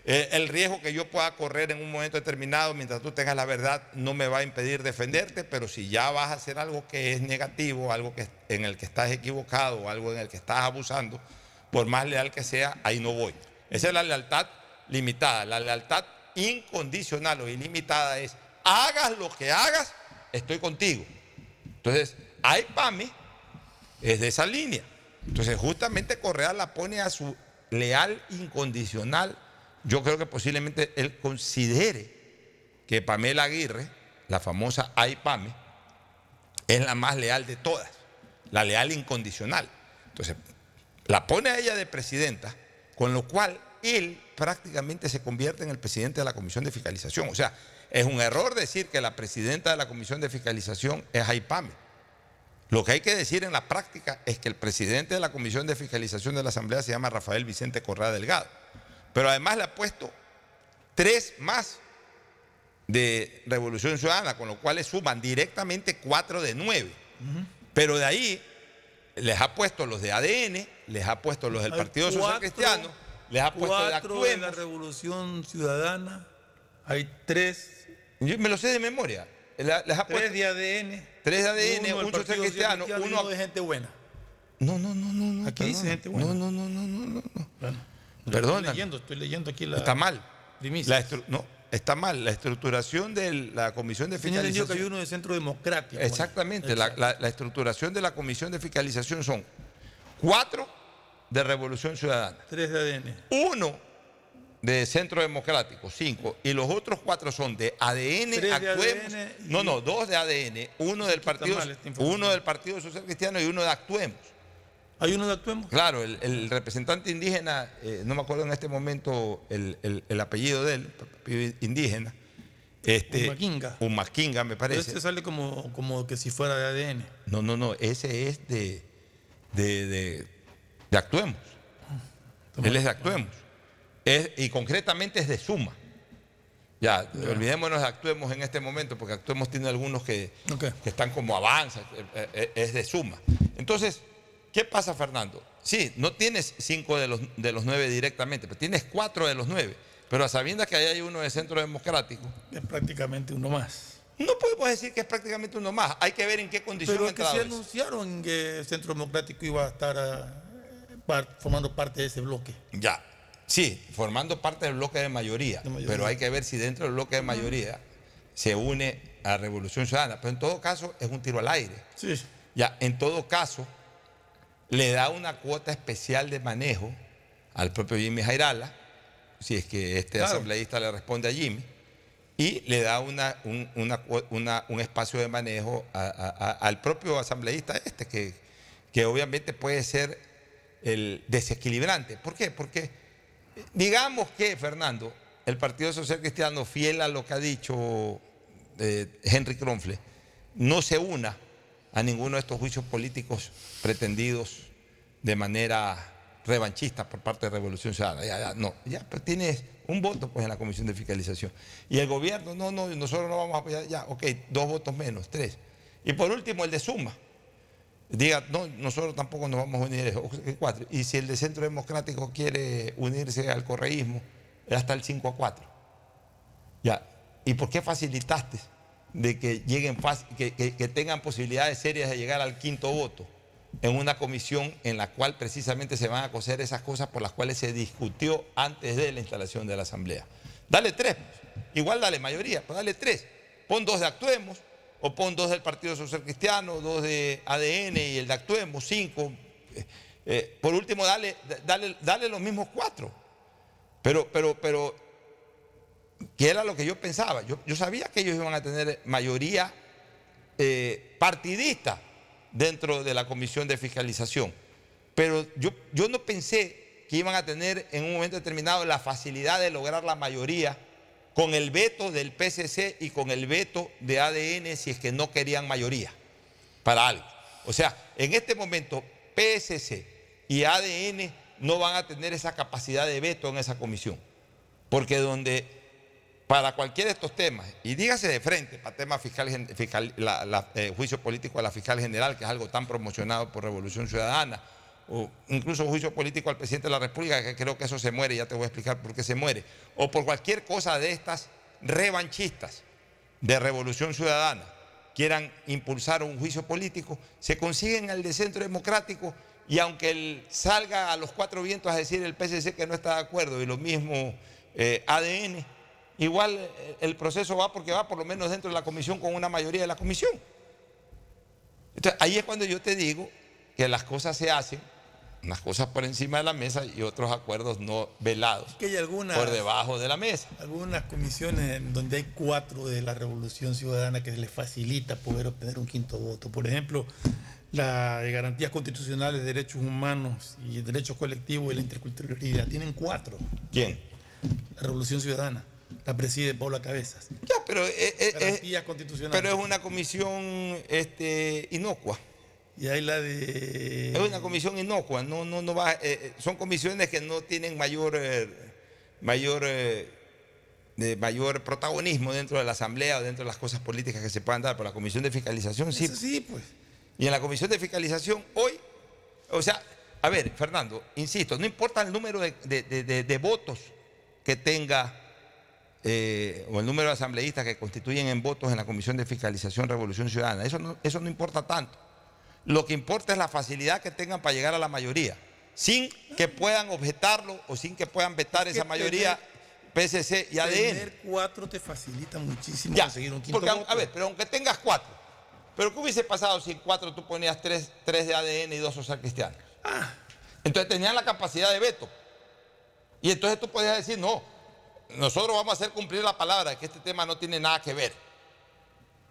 el riesgo que yo pueda correr en un momento determinado mientras tú tengas la verdad no me va a impedir defenderte, pero si ya vas a hacer algo que es negativo, algo que, en el que estás equivocado, algo en el que estás abusando, por más leal que sea, ahí no voy. Esa es la lealtad limitada. La lealtad incondicional o ilimitada es, hagas lo que hagas, estoy contigo. Entonces, AIPAME es de esa línea. Entonces, justamente Correa la pone a su leal incondicional. Yo creo que posiblemente él considere que Pamela Aguirre, la famosa AIPAME, es la más leal de todas, la leal incondicional. Entonces, la pone a ella de presidenta, con lo cual él prácticamente se convierte en el presidente de la Comisión de Fiscalización. O sea, es un error decir que la presidenta de la Comisión de Fiscalización es Aipame. Lo que hay que decir en la práctica es que el presidente de la Comisión de Fiscalización de la Asamblea se llama Rafael Vicente Correa Delgado. Pero además le ha puesto tres más de Revolución Ciudadana, con lo cual le suman directamente cuatro de nueve. Pero de ahí les ha puesto los de ADN, les ha puesto los del Partido Social Cristiano les ha puesto cuatro de la Revolución Ciudadana, hay tres. Yo me lo sé de memoria. Les ha tres de ADN. tres de ADN, Uno un social cristiano, uno... uno de gente buena. No, no, no, no. no Aquí dice gente buena. No, no, no, no, no, no. no. Bueno. Estoy leyendo, estoy leyendo aquí la. Está mal. La no, está mal. La estructuración de la comisión de entendido que fiscalización. había uno de centro democrático. Exactamente. La, la- la estructuración de la comisión de fiscalización son cuatro de Revolución Ciudadana, Tres de ADN. uno de Centro Democrático, cinco, y los otros cuatro son de ADN, Tres de Actuemos. ADN y- No, no, dos de ADN, uno del partido, mal uno del Partido Social Cristiano y uno de Actuemos. ¿Hay uno de Actuemos? Claro, el, el representante indígena, eh, no me acuerdo en este momento el, el- el apellido de él, indígena. Este, Humaquinga. Humaquinga, me Pero parece. este sale como, como que si fuera de ADN. No, no, no, ese es de, de, de, de Actuemos. Él es de Actuemos. Es- y concretamente es de Suma. Ya, olvidémonos de Actuemos en este momento, porque Actuemos tiene algunos que, que están como avanza, eh, eh, es de Suma. Entonces, ¿qué pasa, Fernando? Sí, no tienes cinco de los, de los nueve directamente, pero tienes cuatro de los nueve. Pero a sabiendas que ahí hay uno de Centro Democrático, Es prácticamente uno más. no podemos decir que es prácticamente uno más. Hay que ver en qué condición Pero es que se anunciaron que el Centro Democrático iba a estar ah, par- formando parte de ese bloque. Ya, sí, formando parte del bloque de mayoría, mayoría. pero hay que ver si dentro del bloque de mayoría se une a Revolución Ciudadana. Pero en todo caso es un tiro al aire. Sí. Ya, en todo caso, le da una cuota especial de manejo al propio Jimmy Jairala, si es que este Claro. asambleísta le responde a Jimmy, y le da una, un, una un espacio de manejo a- a- a- al propio asambleísta este, que, que obviamente puede ser el desequilibrante. ¿Por qué? Porque digamos que, Fernando, el Partido Social Cristiano, fiel a lo que ha dicho eh, Henry Kronfle, no se una a ninguno de estos juicios políticos pretendidos de manera revanchista por parte de Revolución Ciudadana. Ya, ya, no, ya, pero tienes un voto pues en la Comisión de Fiscalización. Y el gobierno, no, no, nosotros no vamos a apoyar, ya, ok, dos votos menos, tres. Y por último, el de Suma. Diga, no, nosotros tampoco nos vamos a unir, ok, cuatro. Y si el de Centro Democrático quiere unirse al correísmo, es hasta el 5 a 4. Ya, ¿y por qué facilitaste de que lleguen que, que- tengan posibilidades serias de llegar al quinto voto en una comisión en la cual precisamente se van a coser esas cosas por las cuales se discutió antes de la instalación de la Asamblea? Dale tres, pues. igual dale mayoría, pero dale tres. Pon dos de Actuemos, o pon dos del Partido Social Cristiano, dos de ADN y el de Actuemos, cinco. Eh, eh, por último, dale, dale, dale los mismos cuatro. Pero, pero, pero, que era lo que yo pensaba. Yo, yo sabía que ellos iban a tener mayoría eh, partidista dentro de la comisión de fiscalización. Pero yo, yo no pensé que iban a tener en un momento determinado la facilidad de lograr la mayoría con el veto del PCC y con el veto de ADN si es que no querían mayoría para algo. O sea, en este momento PSC y ADN no van a tener esa capacidad de veto en esa comisión. Porque donde para cualquiera de estos temas, y dígase de frente, para temas fiscal, fiscal eh, juicio político a la fiscal general, que es algo tan promocionado por Revolución Ciudadana, o incluso juicio político al presidente de la República, que creo que eso se muere, ya te voy a explicar por qué se muere, o por cualquier cosa de estas revanchistas de Revolución Ciudadana quieran impulsar un juicio político, se consiguen el de Centro Democrático y aunque él salga a los cuatro vientos a decir el PSC que no está de acuerdo y lo mismo eh, ADN, igual eh, el proceso va porque va por lo menos dentro de la comisión con una mayoría de la comisión. Entonces ahí es cuando yo te digo que las cosas se hacen, unas cosas por encima de la mesa y otros acuerdos no velados Que hay algunas, por debajo de la mesa. algunas comisiones en donde hay cuatro de la Revolución Ciudadana que les facilita poder obtener un quinto voto. Por ejemplo, la de garantías constitucionales, derechos humanos y derechos colectivos y la interculturalidad. Tienen cuatro. ¿Quién? La Revolución Ciudadana. La preside Paula Cabezas. Ya, pero, eh, eh, eh, Garantías constitucionales. pero es una comisión este, inocua. Y hay la de... Es una comisión inocua, no, no, no va, eh, eh, son comisiones que no tienen mayor, eh, mayor, eh, de mayor protagonismo dentro de la asamblea o dentro de las cosas políticas que se puedan dar, pero la comisión de fiscalización sí. Eso sí, pues. Y en la comisión de fiscalización hoy, o sea, a ver, Fernando, insisto, no importa el número de, de- de- de- de votos que tenga eh, o el número de asambleístas que constituyen en votos en la Comisión de Fiscalización Revolución Ciudadana. Eso no, eso no importa tanto. Lo que importa es la facilidad que tengan para llegar a la mayoría, sin que puedan objetarlo o sin que puedan vetar esa mayoría PSC y ADN. Tener cuatro te facilita muchísimo Ya, conseguir un quinto porque, voto. a ver, pero aunque tengas cuatro, pero ¿qué hubiese pasado si en cuatro tú ponías tres, tres de ADN y dos social cristianos? Ah. Entonces tenían la capacidad de veto. Y entonces tú podías decir, no, nosotros vamos a hacer cumplir la palabra, que este tema no tiene nada que ver.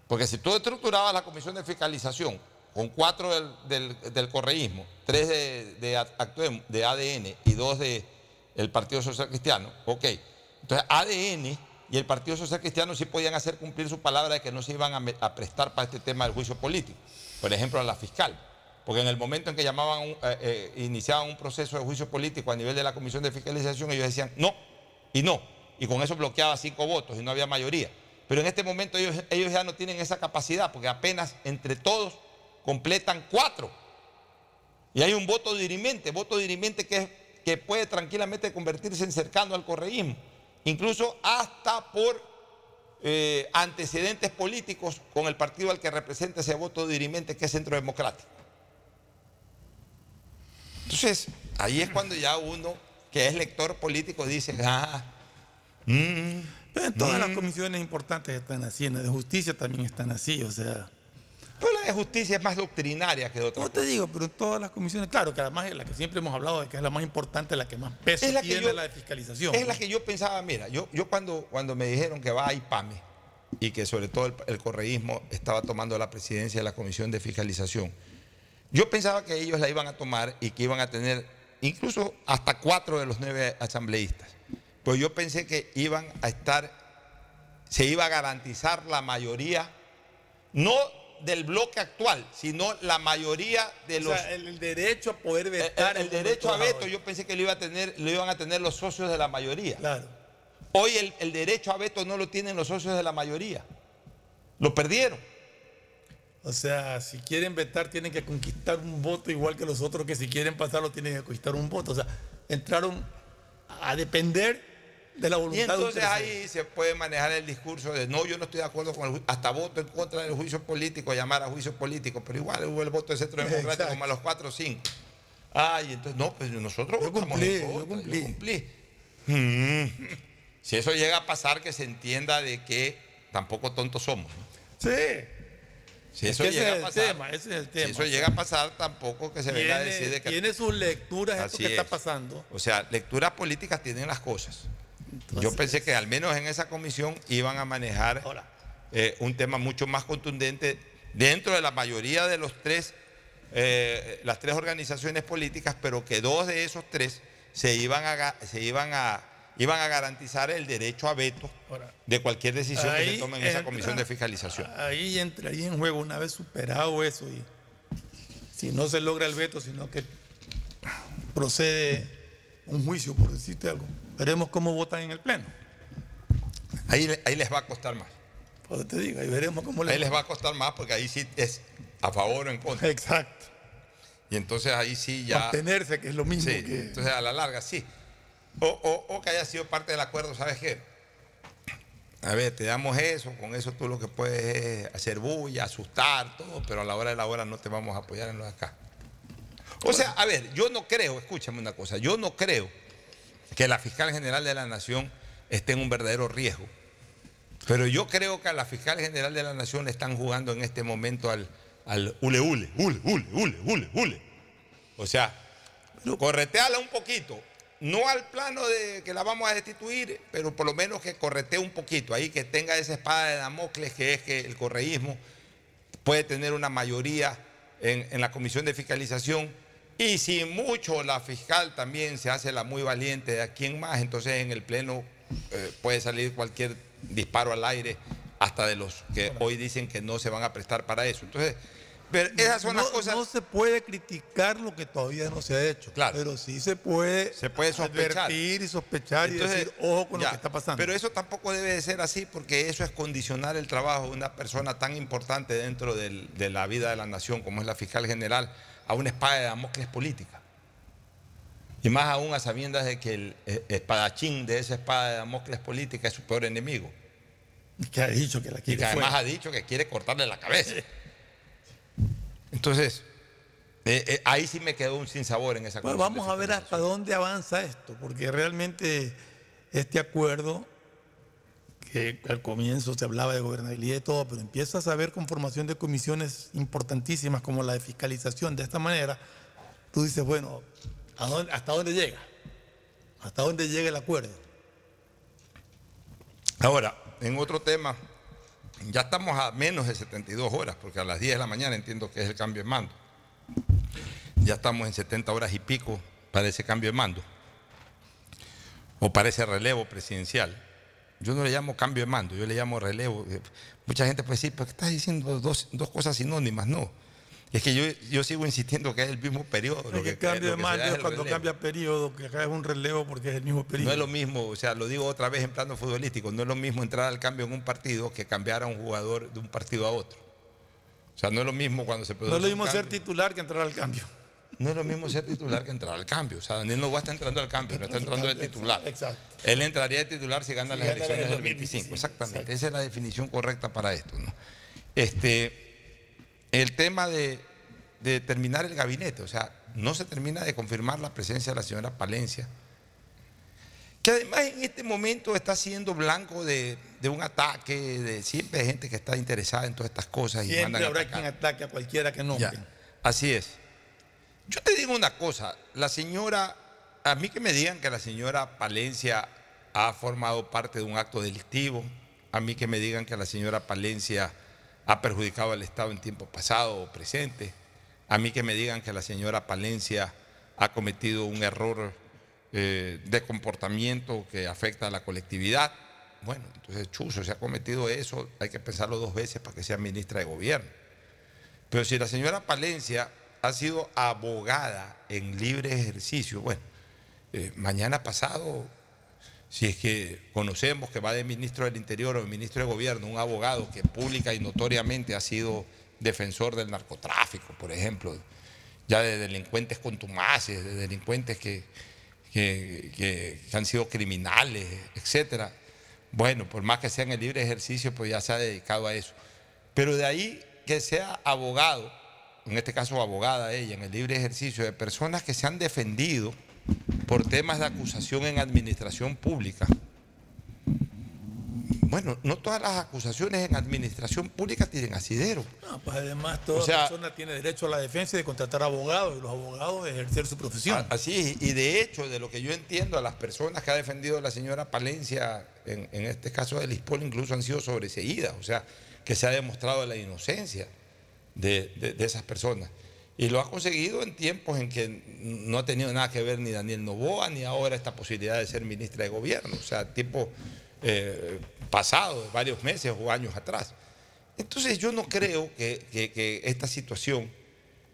Porque si tú estructurabas la comisión de fiscalización con cuatro del, del- correísmo, tres de, de de ADN y dos del Partido Social Cristiano, ok. Entonces ADN y el Partido Social Cristiano sí podían hacer cumplir su palabra de que no se iban a, prestar para este tema del juicio político. Por ejemplo, a la fiscal. Porque en el momento en que llamaban, eh, eh, iniciaban un proceso de juicio político a nivel de la comisión de fiscalización, ellos decían no y no. Y con eso bloqueaba cinco votos y no había mayoría. Pero en este momento ellos, ellos ya no tienen esa capacidad porque apenas entre todos completan cuatro. Y hay un voto dirimente, voto dirimente que, que puede tranquilamente convertirse en cercano al correísmo, incluso hasta por eh, antecedentes políticos con el partido al que representa ese voto dirimente que es Centro Democrático. Entonces, ahí es cuando ya uno que es lector político dice, ah, mm, Pero en todas las mm". comisiones importantes están así, en la de justicia también están así, o sea. Pero la de justicia es más doctrinaria que de otra No te digo, pero todas las comisiones, claro, que además es la que siempre hemos hablado de que es la más importante, la que más peso Es la que tiene yo- la de fiscalización. Es la que yo pensaba, mira, yo, yo cuando, cuando me dijeron que va a IPAME y que sobre todo el, el correísmo estaba tomando la presidencia de la Comisión de Fiscalización, yo pensaba que ellos la iban a tomar y que iban a tener incluso hasta cuatro de los nueve asambleístas. Pues yo pensé que iban a estar, se iba a garantizar la mayoría, no del bloque actual, sino la mayoría de O los... sea, el, el derecho a poder vetar. el derecho a veto yo pensé que lo, iba a tener, lo iban a tener los socios de la mayoría. Claro. Hoy el, el derecho a veto no lo tienen los socios de la mayoría. Lo perdieron. O sea, si quieren vetar tienen que conquistar un voto igual que los otros que si quieren pasarlo tienen que conquistar un voto. O sea, entraron a depender de la Y voluntad entonces ahí se puede manejar el discurso de no, yo no estoy de acuerdo con el juicio, hasta voto en contra del juicio político, llamar a juicio político, pero igual hubo el voto del Centro Democrático como a los cuatro o cinco. Ay, entonces no, pues nosotros votamos cumplí, en yo contra, cumplí. cumplí. Mm. Si eso llega a pasar, que se entienda de que tampoco tontos somos. Sí. Si Es eso que llega a pasar, tema, ese es el tema. si eso llega a pasar, tampoco que se venga a decir de que tiene sus lecturas esto que está es. pasando. O sea, lecturas políticas tienen las cosas. Yo pensé que al menos en esa comisión iban a manejar eh, un tema mucho más contundente dentro de la mayoría de los tres, eh, las tres organizaciones políticas, pero que dos de esos tres se iban a, se iban a, iban a garantizar el derecho a veto Ahora, de cualquier decisión que se tome en esa comisión de fiscalización. Ahí entraría en juego una vez superado eso y si no se logra el veto, sino que procede un juicio, por decirte algo. Veremos cómo votan en el Pleno. Ahí, ahí les va a costar más. Pues te digo, ahí veremos cómo Ahí les va a costar más porque ahí sí es a favor o en contra. Exacto. Y entonces ahí sí ya. Mantenerse, que es lo mismo Sí, que. entonces a la larga sí. O, o- o que haya sido parte del acuerdo, ¿sabes qué? A ver, te damos eso, con eso tú lo que puedes es hacer bulla, asustar, todo, pero a la hora de la hora no te vamos a apoyar en lo de acá. O sea, a ver, yo no creo, escúchame una cosa, yo no creo que la fiscal general de la Nación esté en un verdadero riesgo. Pero yo creo que a la fiscal general de la Nación le están jugando en este momento al, al ule, ule, ule, ule, ule, ule, ule. O sea, correteala un poquito. No al plano de que la vamos a destituir, pero por lo menos que corretee un poquito. Ahí que tenga esa espada de Damocles, que es que el correísmo puede tener una mayoría en, en la comisión de fiscalización. Y si mucho la fiscal también se hace la muy valiente de a quién más, entonces en el pleno eh, puede salir cualquier disparo al aire, hasta de los que hoy dicen que no se van a prestar para eso. Entonces, pero esas son no, las cosas. no se puede criticar lo que todavía no se ha hecho. Claro. Pero sí se puede, Se puede sospechar. advertir y sospechar Entonces, y decir, ojo con ya, lo que está pasando. Pero eso tampoco debe de ser así porque eso es condicionar el trabajo de una persona tan importante dentro del- de la vida de la nación como es la fiscal general a una espada de Damocles política. Y más aún a sabiendas de que el eh, espadachín de esa espada de Damocles política es su peor enemigo. Que ha dicho que la Y quiere que además fuera. ha dicho que quiere cortarle la cabeza. Entonces, eh, eh, ahí sí me quedó un sinsabor en esa comisión vamos a ver hasta dónde avanza esto, porque realmente este acuerdo, al comienzo se hablaba de gobernabilidad y todo, pero empiezas a ver con formación de comisiones importantísimas como la de fiscalización. De esta manera, tú dices, bueno, ¿a dónde- ¿hasta dónde llega? ¿Hasta dónde llega el acuerdo? Ahora, en otro tema, ya estamos a menos de 72 horas, porque a las 10 de la mañana entiendo que es el cambio de mando. Ya estamos en 70 horas y pico para ese cambio de mando. O para ese relevo presidencial. Yo no le llamo cambio de mando, yo le llamo relevo. Eh, Mucha gente puede decir, ¿pero qué estás diciendo dos, dos cosas sinónimas? No. Es que yo, yo sigo insistiendo que es el mismo periodo. Es lo que que- cambio de mando es cuando relevo. cambia periodo, que acá es un relevo porque es el mismo periodo. No es lo mismo, o sea, lo digo otra vez en plano futbolístico, no es lo mismo entrar al cambio en un partido que cambiar a un jugador de un partido a otro. O sea, no es lo mismo cuando se produce No es lo mismo ser titular que entrar al cambio. No es lo mismo ser titular que entrar al cambio. O sea, Daniel Novoa está entrando al cambio, no está entrando de titular. Exacto. Él entraría de titular si gana Si las gana elecciones el del 25. Exactamente. Esa es la definición correcta para esto. ¿no? Este, el tema de, de terminar el gabinete, o sea, no se termina de confirmar la presencia de la señora Palencia, que además en este momento está siendo blanco de, de un ataque, de siempre hay gente que está interesada en todas estas cosas y Siempre mandan habrá quien ataque a cualquiera que nombren. así es. Yo te digo una cosa, la señora, a mí que me digan que la señora Palencia ha formado parte de un acto delictivo, a mí que me digan que la señora Palencia ha perjudicado al Estado en tiempo pasado o presente, a mí que me digan que la señora Palencia ha cometido un error eh, de comportamiento que afecta a la colectividad. Bueno, entonces Chuzo, se ha cometido eso, hay que pensarlo dos veces para que sea ministra de gobierno. Pero si la señora Palencia ha sido abogada en libre ejercicio, bueno, eh, mañana pasado, si es que conocemos que va de ministro del Interior o ministro de Gobierno, un abogado que pública y notoriamente ha sido defensor del narcotráfico, por ejemplo, ya de delincuentes contumaces, de delincuentes que, que- que- que han sido criminales, etcétera. Bueno, por más que sea en el libre ejercicio, pues ya se ha dedicado a eso. Pero de ahí que sea abogado, en este caso abogada ella, en el libre ejercicio, de personas que se han defendido por temas de acusación en administración pública. Bueno, no todas las acusaciones en administración pública tienen asidero. No, pues además toda O sea- persona tiene derecho a la defensa y de contratar abogados y los abogados de ejercer su profesión. Así, y de hecho, de lo que yo entiendo, a las personas que ha defendido la señora Palencia, en, en este caso del ISPOL, incluso han sido sobreseídas, o sea, que se ha demostrado la inocencia de, esas personas. Y lo ha conseguido en tiempos en que no ha tenido nada que ver ni Daniel Novoa, ni ahora esta posibilidad de ser ministra de gobierno, o sea, tiempo eh, pasado, varios meses o años atrás. Entonces yo no creo que, esta situación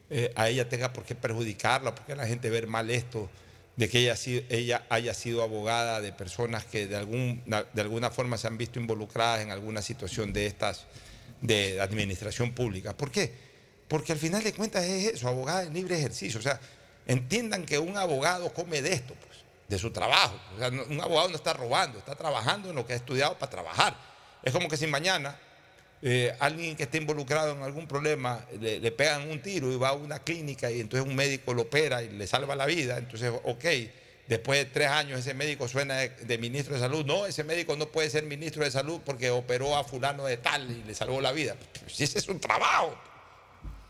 eh, a ella tenga por qué perjudicarla, porque la gente ver mal esto, de que ella, ella haya sido abogada de personas que de, algún, de alguna forma se han visto involucradas en alguna situación de estas de administración pública. ¿Por qué? Porque al final de cuentas es eso, abogada en libre ejercicio. O sea, entiendan que un abogado come de esto, pues, de su trabajo. O sea, un abogado no está robando, está trabajando en lo que ha estudiado para trabajar. Es como que si mañana eh, alguien que esté involucrado en algún problema le, le pegan un tiro y va a una clínica y entonces un médico lo opera y le salva la vida, entonces, ok, después de tres años ese médico suena de, de ministro de salud. No, ese médico no puede ser ministro de salud porque operó a fulano de tal y le salvó la vida. Si ese es un trabajo.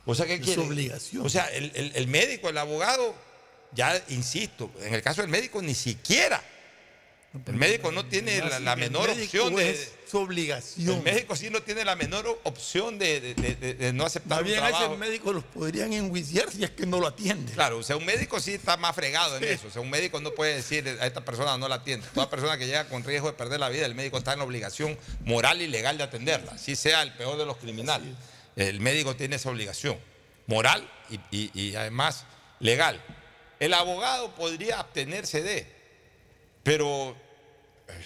O sea, ¿qué Es quiere? obligación. O sea, el, el- el médico, el abogado, ya insisto, en el caso del médico ni siquiera. El médico no tiene la, menor opción de... es su obligación. El médico sí no tiene la menor opción de, de- de- de- de no aceptar Más un bien a ese trabajo. médico los podrían enjuiciar si es que no lo atiende. Claro, o sea, un médico sí está más fregado en eso. O sea, un médico no puede decir a esta persona no la atiende. Toda persona que llega con riesgo de perder la vida, el médico está en la obligación moral y legal de atenderla, así sea el peor de los criminales. El médico tiene esa obligación moral y, y- y además legal. El abogado podría abstenerse de, pero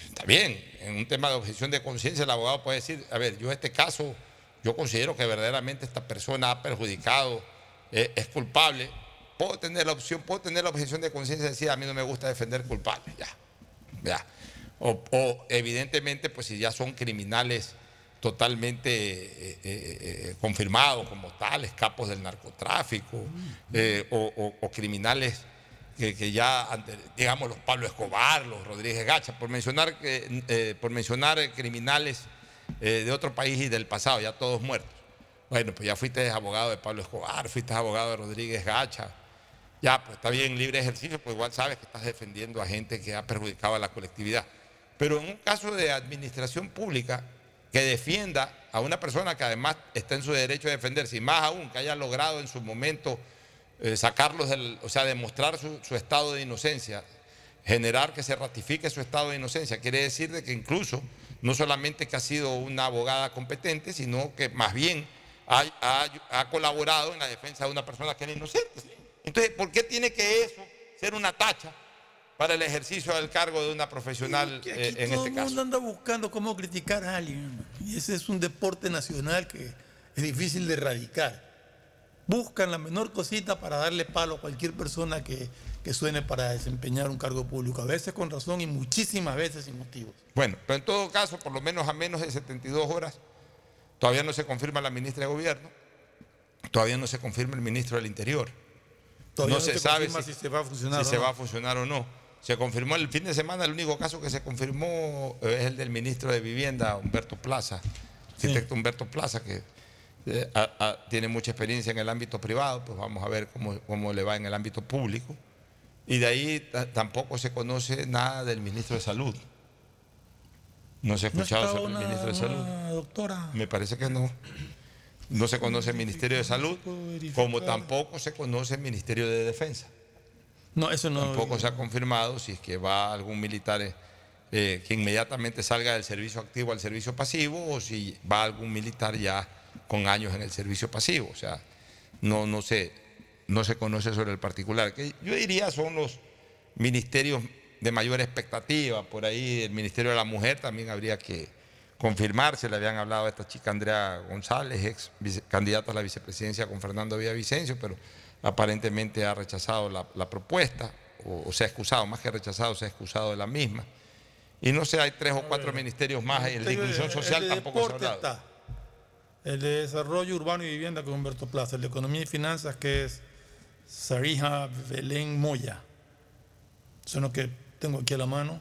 está bien, en un tema de objeción de conciencia el abogado puede decir, a ver, yo este caso, yo considero que verdaderamente esta persona ha perjudicado, eh, es culpable, puedo tener la opción, puedo tener la objeción de conciencia de decir, a mí no me gusta defender culpables, ya, ya. O, o evidentemente, pues si ya son criminales totalmente eh, eh, confirmados como tales, capos del narcotráfico, o, o- o criminales que, ya, digamos, los Pablo Escobar, los Rodríguez Gacha, por mencionar, eh, por mencionar eh, criminales eh, de otro país y del pasado, ya todos muertos. Bueno, pues ya fuiste abogado de Pablo Escobar, fuiste abogado de Rodríguez Gacha. Ya, pues está bien, libre ejercicio, pues igual sabes que estás defendiendo a gente que ha perjudicado a la colectividad. Pero en un caso de administración pública que defienda a una persona que además está en su derecho de defenderse, y más aún que haya logrado en su momento eh, sacarlos del, o sea, demostrar su, su estado de inocencia, generar que se ratifique su estado de inocencia, quiere decir de que incluso no solamente que ha sido una abogada competente, sino que más bien ha, ha- ha colaborado en la defensa de una persona que era inocente. Entonces, ¿por qué tiene que eso ser una tacha para el ejercicio del cargo de una profesional eh, aquí en todo este el caso? mundo anda buscando cómo criticar a alguien. Y ese es un deporte nacional que es difícil de erradicar. Buscan la menor cosita para darle palo a cualquier persona que, que suene para desempeñar un cargo público. A veces con razón y muchísimas veces sin motivos. Bueno, pero en todo caso, por lo menos a menos de 72 horas, todavía no se confirma la ministra de Gobierno, todavía no se confirma el ministro del Interior. Todavía no, no se se sabe si se va a funcionar si o se no. va a funcionar o no. Se confirmó el fin de semana, el único caso que se confirmó eh, es el del ministro de Vivienda, Humberto Plaza, arquitecto Humberto Plaza, que eh, a- a- tiene mucha experiencia en el ámbito privado, pues vamos a ver cómo, cómo le va en el ámbito público. Y de ahí ta- tampoco se conoce nada del ministro de Salud. No se ha ¿No escuchado sobre el ministro de Salud. doctora? Me parece que no. No se conoce el Ministerio de Salud, como tampoco se conoce el Ministerio de Defensa. No, eso no. Tampoco se ha confirmado si es que va algún militar eh, eh, que inmediatamente salga del servicio activo al servicio pasivo o si va algún militar ya con años en el servicio pasivo. O sea, no, no, se, no se conoce sobre el particular. Que yo diría son los ministerios de mayor expectativa. Por ahí el Ministerio de la Mujer también habría que confirmarse. Le habían hablado a esta chica Andrea González, ex vice- candidata a la vicepresidencia con Fernando Villavicencio, pero aparentemente ha rechazado la, la propuesta, o, o se ha excusado, más que rechazado, se ha excusado de la misma. Y no sé, hay tres o cuatro ministerios más, y el de inclusión social el de tampoco se ha hablado. está. El de desarrollo urbano y vivienda con Humberto Plaza. El de economía y finanzas que es Sarija Belén Moya. Son los que tengo aquí a la mano.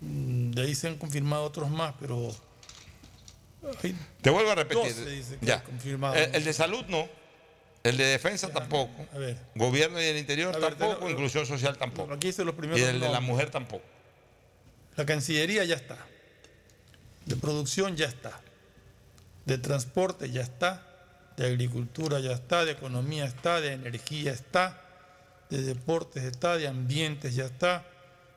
Mm, De ahí se han confirmado otros más, pero. Te vuelvo a repetir. 12 dice que Ya. El, el de salud no. El de defensa tampoco. A ver. Gobierno y el interior ver, tampoco. te- inclusión social tampoco. Aquí los primeros Y el de la mujer tampoco. La Cancillería ya está. De producción ya está. De transporte ya está. De agricultura ya está. De economía está. De energía está. De deportes está. De ambientes ya está.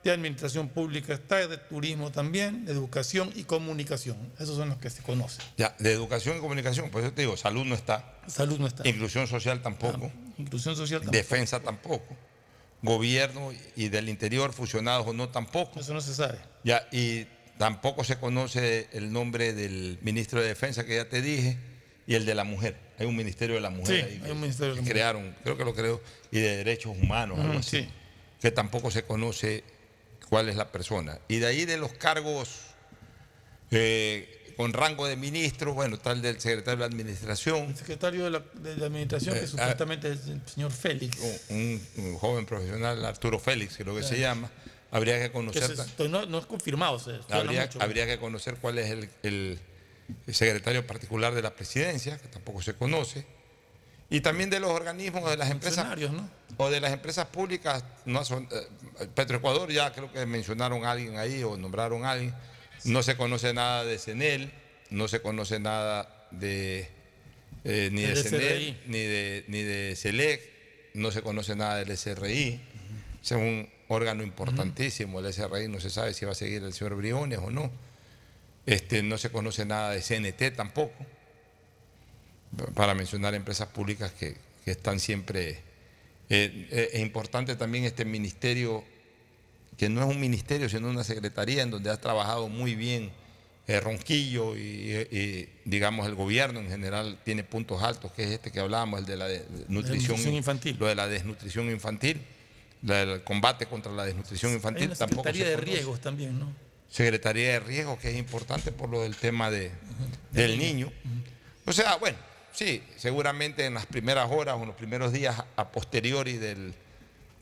De administración pública está. De turismo también. De educación y comunicación. Esos son los que se conocen. Ya, de educación y comunicación, por eso te digo, salud no está. Salud no está. Inclusión social tampoco. Inclusión social tampoco. Defensa tampoco. Gobierno y del interior, fusionados o no, tampoco. Eso no se sabe. Ya, y tampoco se conoce el nombre del ministro de Defensa, que ya te dije, y el de la mujer. Hay un ministerio de la mujer Sí, ahí hay que- un ministerio de la mujer. crearon, creo que lo creo, y de derechos humanos, algo así, sí. que tampoco se conoce cuál es la persona. Y de ahí de los cargos eh, con rango de ministro, bueno, tal del secretario de la administración. El secretario de la, de la administración, que Eh, supuestamente es el señor Félix. Un, un joven profesional, Arturo Félix, creo que se llama. Habría que Que conocer. se- estoy- no, no es confirmado. Se Habría, mucho. habría que conocer cuál es el, el- el secretario particular de la presidencia, que tampoco se conoce, y también de los organismos de las empresas o de las empresas públicas. No son, eh, Petroecuador ya creo que mencionaron a alguien ahí o nombraron a alguien. No se conoce nada de CENEL, no se conoce nada de eh, ni de. CENEL, ni de, ni de SELEC, no se conoce nada del SRI. Un órgano importantísimo, el SRI no se sabe si va a seguir el señor Briones o no. Este, no se conoce nada de CNT tampoco, para mencionar empresas públicas que, que están siempre... eh, eh, es importante también este ministerio, que no es un ministerio, sino una secretaría en donde has trabajado muy bien eh, Ronquillo y, y, digamos el gobierno en general tiene puntos altos, que es este que hablábamos, el de la de- nutrición, nutrición infantil. Lo de la desnutrición infantil, la del combate contra la desnutrición Hay infantil. una tampoco Secretaría se de conoce. Riesgos también, ¿no? Secretaría de Riesgos, que es importante por lo del tema de, del niño. O sea, bueno, sí, seguramente en las primeras horas o en los primeros días a posteriori del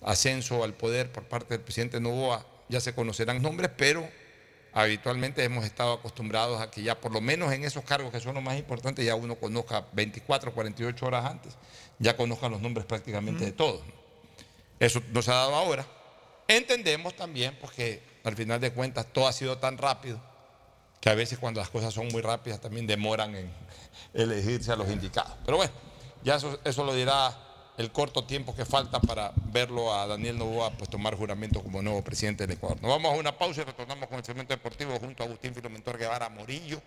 ascenso al poder por parte del presidente Novoa ya se conocerán nombres, pero habitualmente hemos estado acostumbrados a que ya por lo menos en esos cargos que son los más importantes ya uno conozca 24, 48 horas antes, ya conozca los nombres prácticamente de todos. ¿no? Eso no se ha dado ahora. Entendemos también, porque al final de cuentas todo ha sido tan rápido, que a veces cuando las cosas son muy rápidas también demoran en elegirse a los indicados. Pero bueno, ya eso, eso lo dirá el corto tiempo que falta para verlo a Daniel Novoa pues, tomar juramento como nuevo presidente del Ecuador. Nos vamos a una pausa y retornamos con el segmento deportivo junto a Agustín Filomentor Guevara Murillo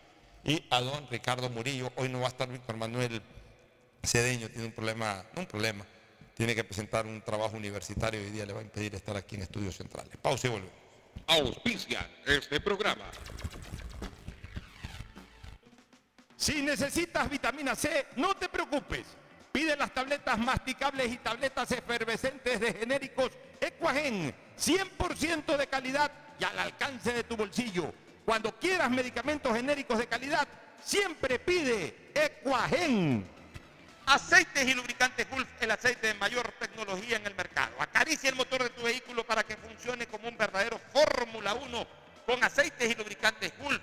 y a don Ricardo Murillo. Hoy no va a estar Víctor Manuel Cedeño, tiene un problema, un problema, tiene que presentar un trabajo universitario y hoy día le va a impedir estar aquí en estudios centrales. Pausa y volvemos. Auspician este programa. Si necesitas vitamina C, no te preocupes. Pide las tabletas masticables y tabletas efervescentes de genéricos Equagen, 100% de calidad y al alcance de tu bolsillo. Cuando quieras medicamentos genéricos de calidad, siempre pide Equagen. Aceites y lubricantes Gulf, el aceite de mayor tecnología en el mercado. Acaricia el motor de tu vehículo para que funcione como un verdadero Fórmula 1 con aceites y lubricantes Gulf.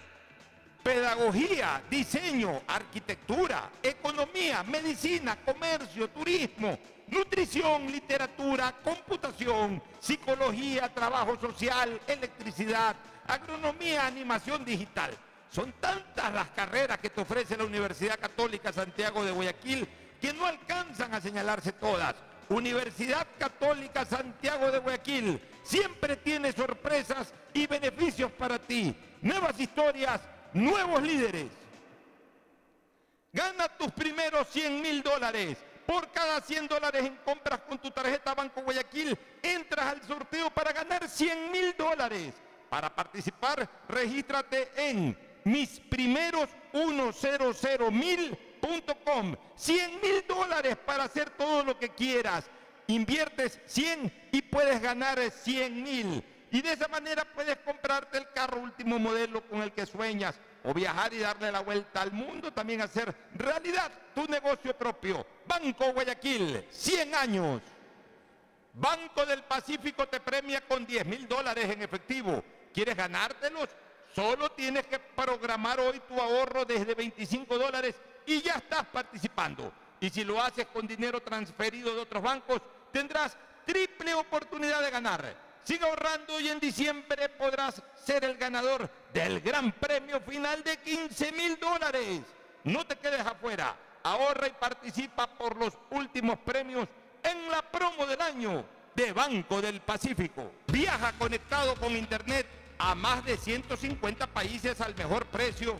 Pedagogía, diseño, arquitectura, economía, medicina, comercio, turismo, nutrición, literatura, computación, psicología, trabajo social, electricidad, agronomía, animación digital. Son tantas las carreras que te ofrece la Universidad Católica Santiago de Guayaquil que no alcanzan a señalarse todas. Universidad Católica Santiago de Guayaquil siempre tiene sorpresas y beneficios para ti. Nuevas historias, nuevos líderes. Gana tus primeros 100 mil dólares. Por cada 100 dólares en compras con tu tarjeta Banco Guayaquil, entras al sorteo para ganar 100 mil dólares. Para participar, regístrate en misprimeros100mil.com. 100 mil dólares para hacer todo lo que quieras. Inviertes 100 y puedes ganar 100 mil. Y de esa manera puedes comprarte el carro último modelo con el que sueñas o viajar y darle la vuelta al mundo, también hacer realidad tu negocio propio. Banco Guayaquil, 100 años. Banco del Pacífico te premia con 10 mil dólares en efectivo. ¿Quieres ganártelos? Solo tienes que programar hoy tu ahorro desde 25 dólares y ya estás participando. Y si lo haces con dinero transferido de otros bancos, tendrás triple oportunidad de ganar. Sigue ahorrando y en diciembre podrás ser el ganador del gran premio final de 15 mil dólares. No te quedes afuera. Ahorra y participa por los últimos premios en la promo del año de Banco del Pacífico. Viaja conectado con Internet a más de 150 países al mejor precio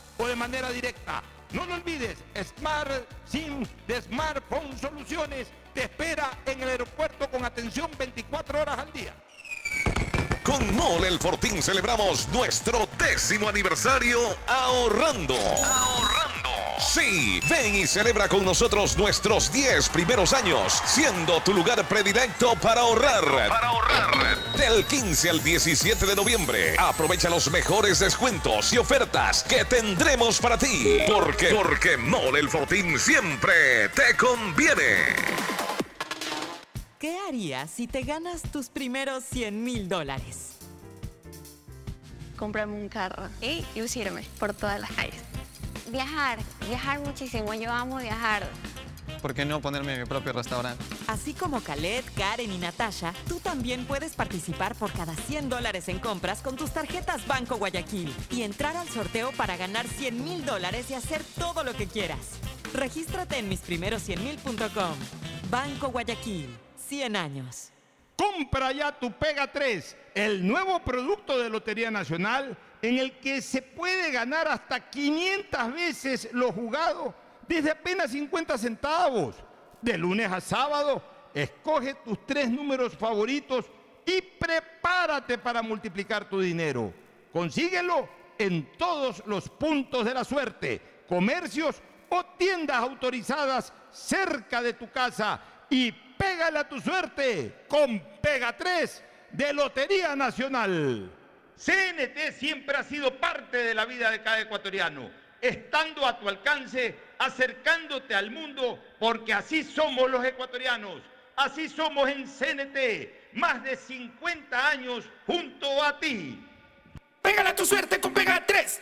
o de manera directa. No lo olvides, Smart SIM de Smartphone Soluciones te espera en el aeropuerto con atención 24 horas al día. Con Mole El Fortín celebramos nuestro décimo aniversario ahorrando. Ahorrando. Sí, ven y celebra con nosotros nuestros 10 primeros años, siendo tu lugar predilecto para ahorrar. Para ahorrar. Del 15 al 17 de noviembre, aprovecha los mejores descuentos y ofertas que tendremos para ti. Porque, porque Mole El Fortín siempre te conviene. ¿Qué harías si te ganas tus primeros 100 mil dólares? Comprarme un carro y lucirme por todas las calles. Viajar, viajar muchísimo. Yo amo viajar. ¿Por qué no ponerme mi propio restaurante? Así como Khaled, Karen y Natasha, tú también puedes participar por cada 100 dólares en compras con tus tarjetas Banco Guayaquil y entrar al sorteo para ganar 100 mil dólares y hacer todo lo que quieras. Regístrate en misprimeros100mil.com. Banco Guayaquil, 100 años. Compra ya tu Pega 3, el nuevo producto de Lotería Nacional en el que se puede ganar hasta 500 veces lo jugado desde apenas 50 centavos. De lunes a sábado, escoge tus tres números favoritos y prepárate para multiplicar tu dinero. Consíguelo en todos los puntos de la suerte, comercios o tiendas autorizadas cerca de tu casa y pégale a tu suerte con Pega 3 de Lotería Nacional. CNT siempre ha sido parte de la vida de cada ecuatoriano, estando a tu alcance, acercándote al mundo, porque así somos los ecuatorianos, así somos en CNT, más de 50 años junto a ti. Pégale a tu suerte con Pega 3.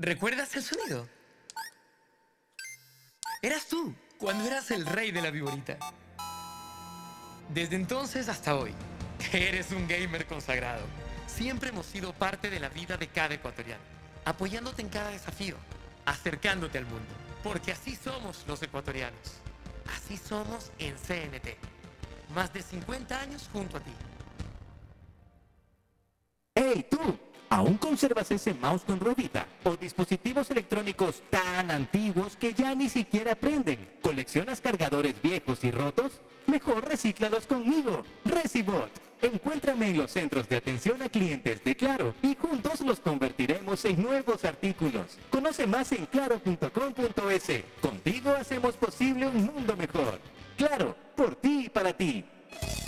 ¿Recuerdas el sonido? Eras tú, cuando eras el rey de la viborita. Desde entonces hasta hoy, eres un gamer consagrado. Siempre hemos sido parte de la vida de cada ecuatoriano, apoyándote en cada desafío, acercándote al mundo. Porque así somos los ecuatorianos. Así somos en CNT. Más de 50 años junto a ti. ¡Hey tú! ¿Aún conservas ese mouse con ruedita? ¿O dispositivos electrónicos tan antiguos que ya ni siquiera prenden? ¿Coleccionas cargadores viejos y rotos? Mejor recíclalos conmigo, Recibot. Encuéntrame en los centros de atención a clientes de Claro y juntos los convertiremos en nuevos artículos. Conoce más en claro.com.es. Contigo hacemos posible un mundo mejor. Claro, por ti y para ti.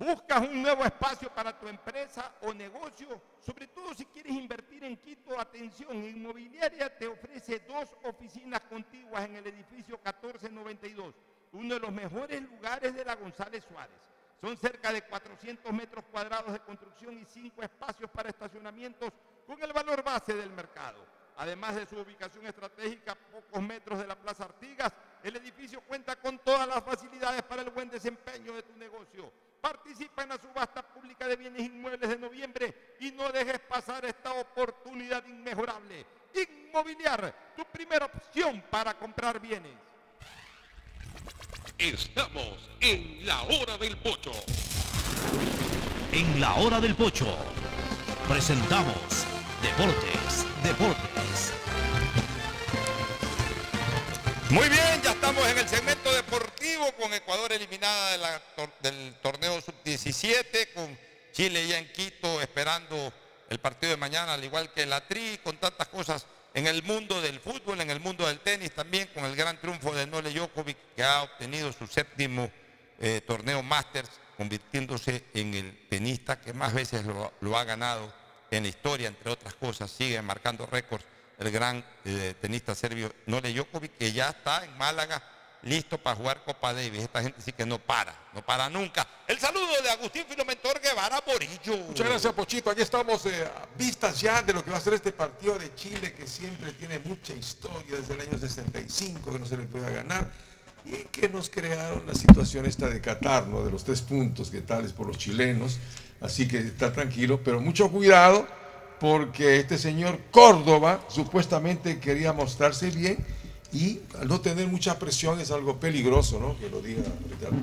¿Buscas un nuevo espacio para tu empresa o negocio? Sobre todo si quieres invertir en Quito, atención, Inmobiliaria te ofrece dos oficinas contiguas en el edificio 1492, uno de los mejores lugares de la González Suárez. Son cerca de 400 metros cuadrados de construcción y cinco espacios para estacionamientos con el valor base del mercado. Además de su ubicación estratégica a pocos metros de la Plaza Artigas, el edificio cuenta con todas las facilidades para el buen desempeño de tu negocio. Participa en la subasta pública de bienes inmuebles de noviembre y no dejes pasar esta oportunidad inmejorable. Inmobiliar, tu primera opción para comprar bienes. Estamos en la hora del pocho. En la hora del pocho presentamos Deportes, Deportes. Muy bien, ya estamos en el segmento deportivo con Ecuador eliminada del torneo sub-17, con Chile ya en Quito esperando el partido de mañana, al igual que la Tri, con tantas cosas en el mundo del fútbol, en el mundo del tenis también, con el gran triunfo de Nole Djokovic, que ha obtenido su séptimo eh, torneo Masters, convirtiéndose en el tenista que más veces lo ha ganado en la historia, entre otras cosas, sigue marcando récords el gran eh, tenista serbio Nole Djokovic, que ya está en Málaga listo para jugar Copa Davis. Esta gente sí que no para, no para nunca. El saludo de Agustín Filomentor Guevara Morillo. Muchas gracias, Pochito. Aquí estamos eh, vistas ya de lo que va a ser este partido de Chile, que siempre tiene mucha historia desde el año 65, que no se le puede ganar, y que nos crearon la situación esta de Qatar, ¿no? de los tres puntos, que tal es por los chilenos. Así que está tranquilo, pero mucho cuidado, porque este señor Córdoba supuestamente quería mostrarse bien Y al no tener mucha presión es algo peligroso, ¿no? Que lo diga Ricardo.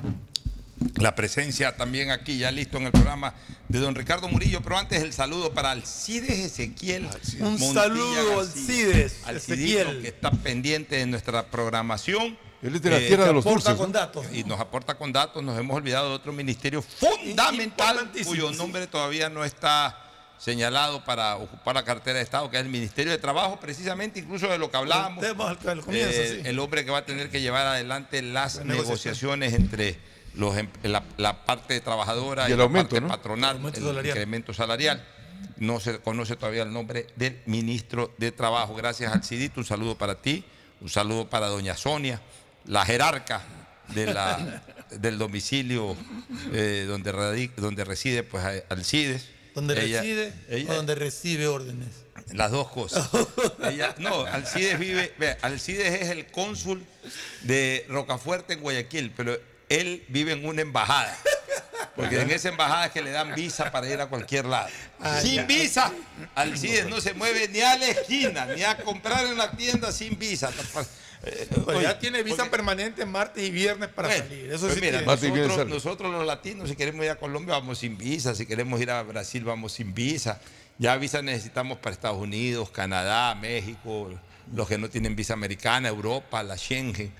La presencia también aquí, ya listo en el programa, de don Ricardo Murillo. Pero antes el saludo para Alcides Ezequiel. Un Montilla saludo. Alcides Ezequiel. que está pendiente de nuestra programación. Él es de la Eh, tierra de los aporta dulces. con ¿no? datos. Y nos aporta con datos. Nos hemos olvidado de otro ministerio fundamental cuyo nombre todavía no está señalado para ocupar la cartera de Estado, que es el Ministerio de Trabajo, precisamente incluso de lo que hablábamos. El tema al- al comienzo, Eh, sí. el hombre que va a tener que llevar adelante las La negociaciones entre los, em- la, la parte trabajadora Y la parte ¿no? patronal, El aumento el salarial. incremento salarial. No se conoce todavía el nombre del ministro de Trabajo. Gracias al CIDIT, un saludo para ti, un saludo para doña Sonia, la jerarca de la, del domicilio eh, donde, donde reside pues, Alcides. Donde Ella- reside ella- o donde recibe órdenes. las dos cosas. Ella- no, Alcides vive, ve, Alcides es el cónsul de Rocafuerte en Guayaquil, pero él vive en una embajada. Porque en esa embajada es que le dan visa para ir a cualquier lado. Ah, sin ya. visa, Alcides no se mueve ni a la esquina, ni a comprar en la tienda sin visa. Eh, Pues oye, ya tiene visa porque- permanente martes y viernes para salir. Eso pues sí mira, tiene. Martín, ¿quién nosotros, nosotros los latinos, si queremos ir a Colombia, vamos sin visa. Si queremos ir a Brasil, vamos sin visa. Ya visa necesitamos para Estados Unidos, Canadá, México, los que no tienen visa americana, Europa, la Schengen.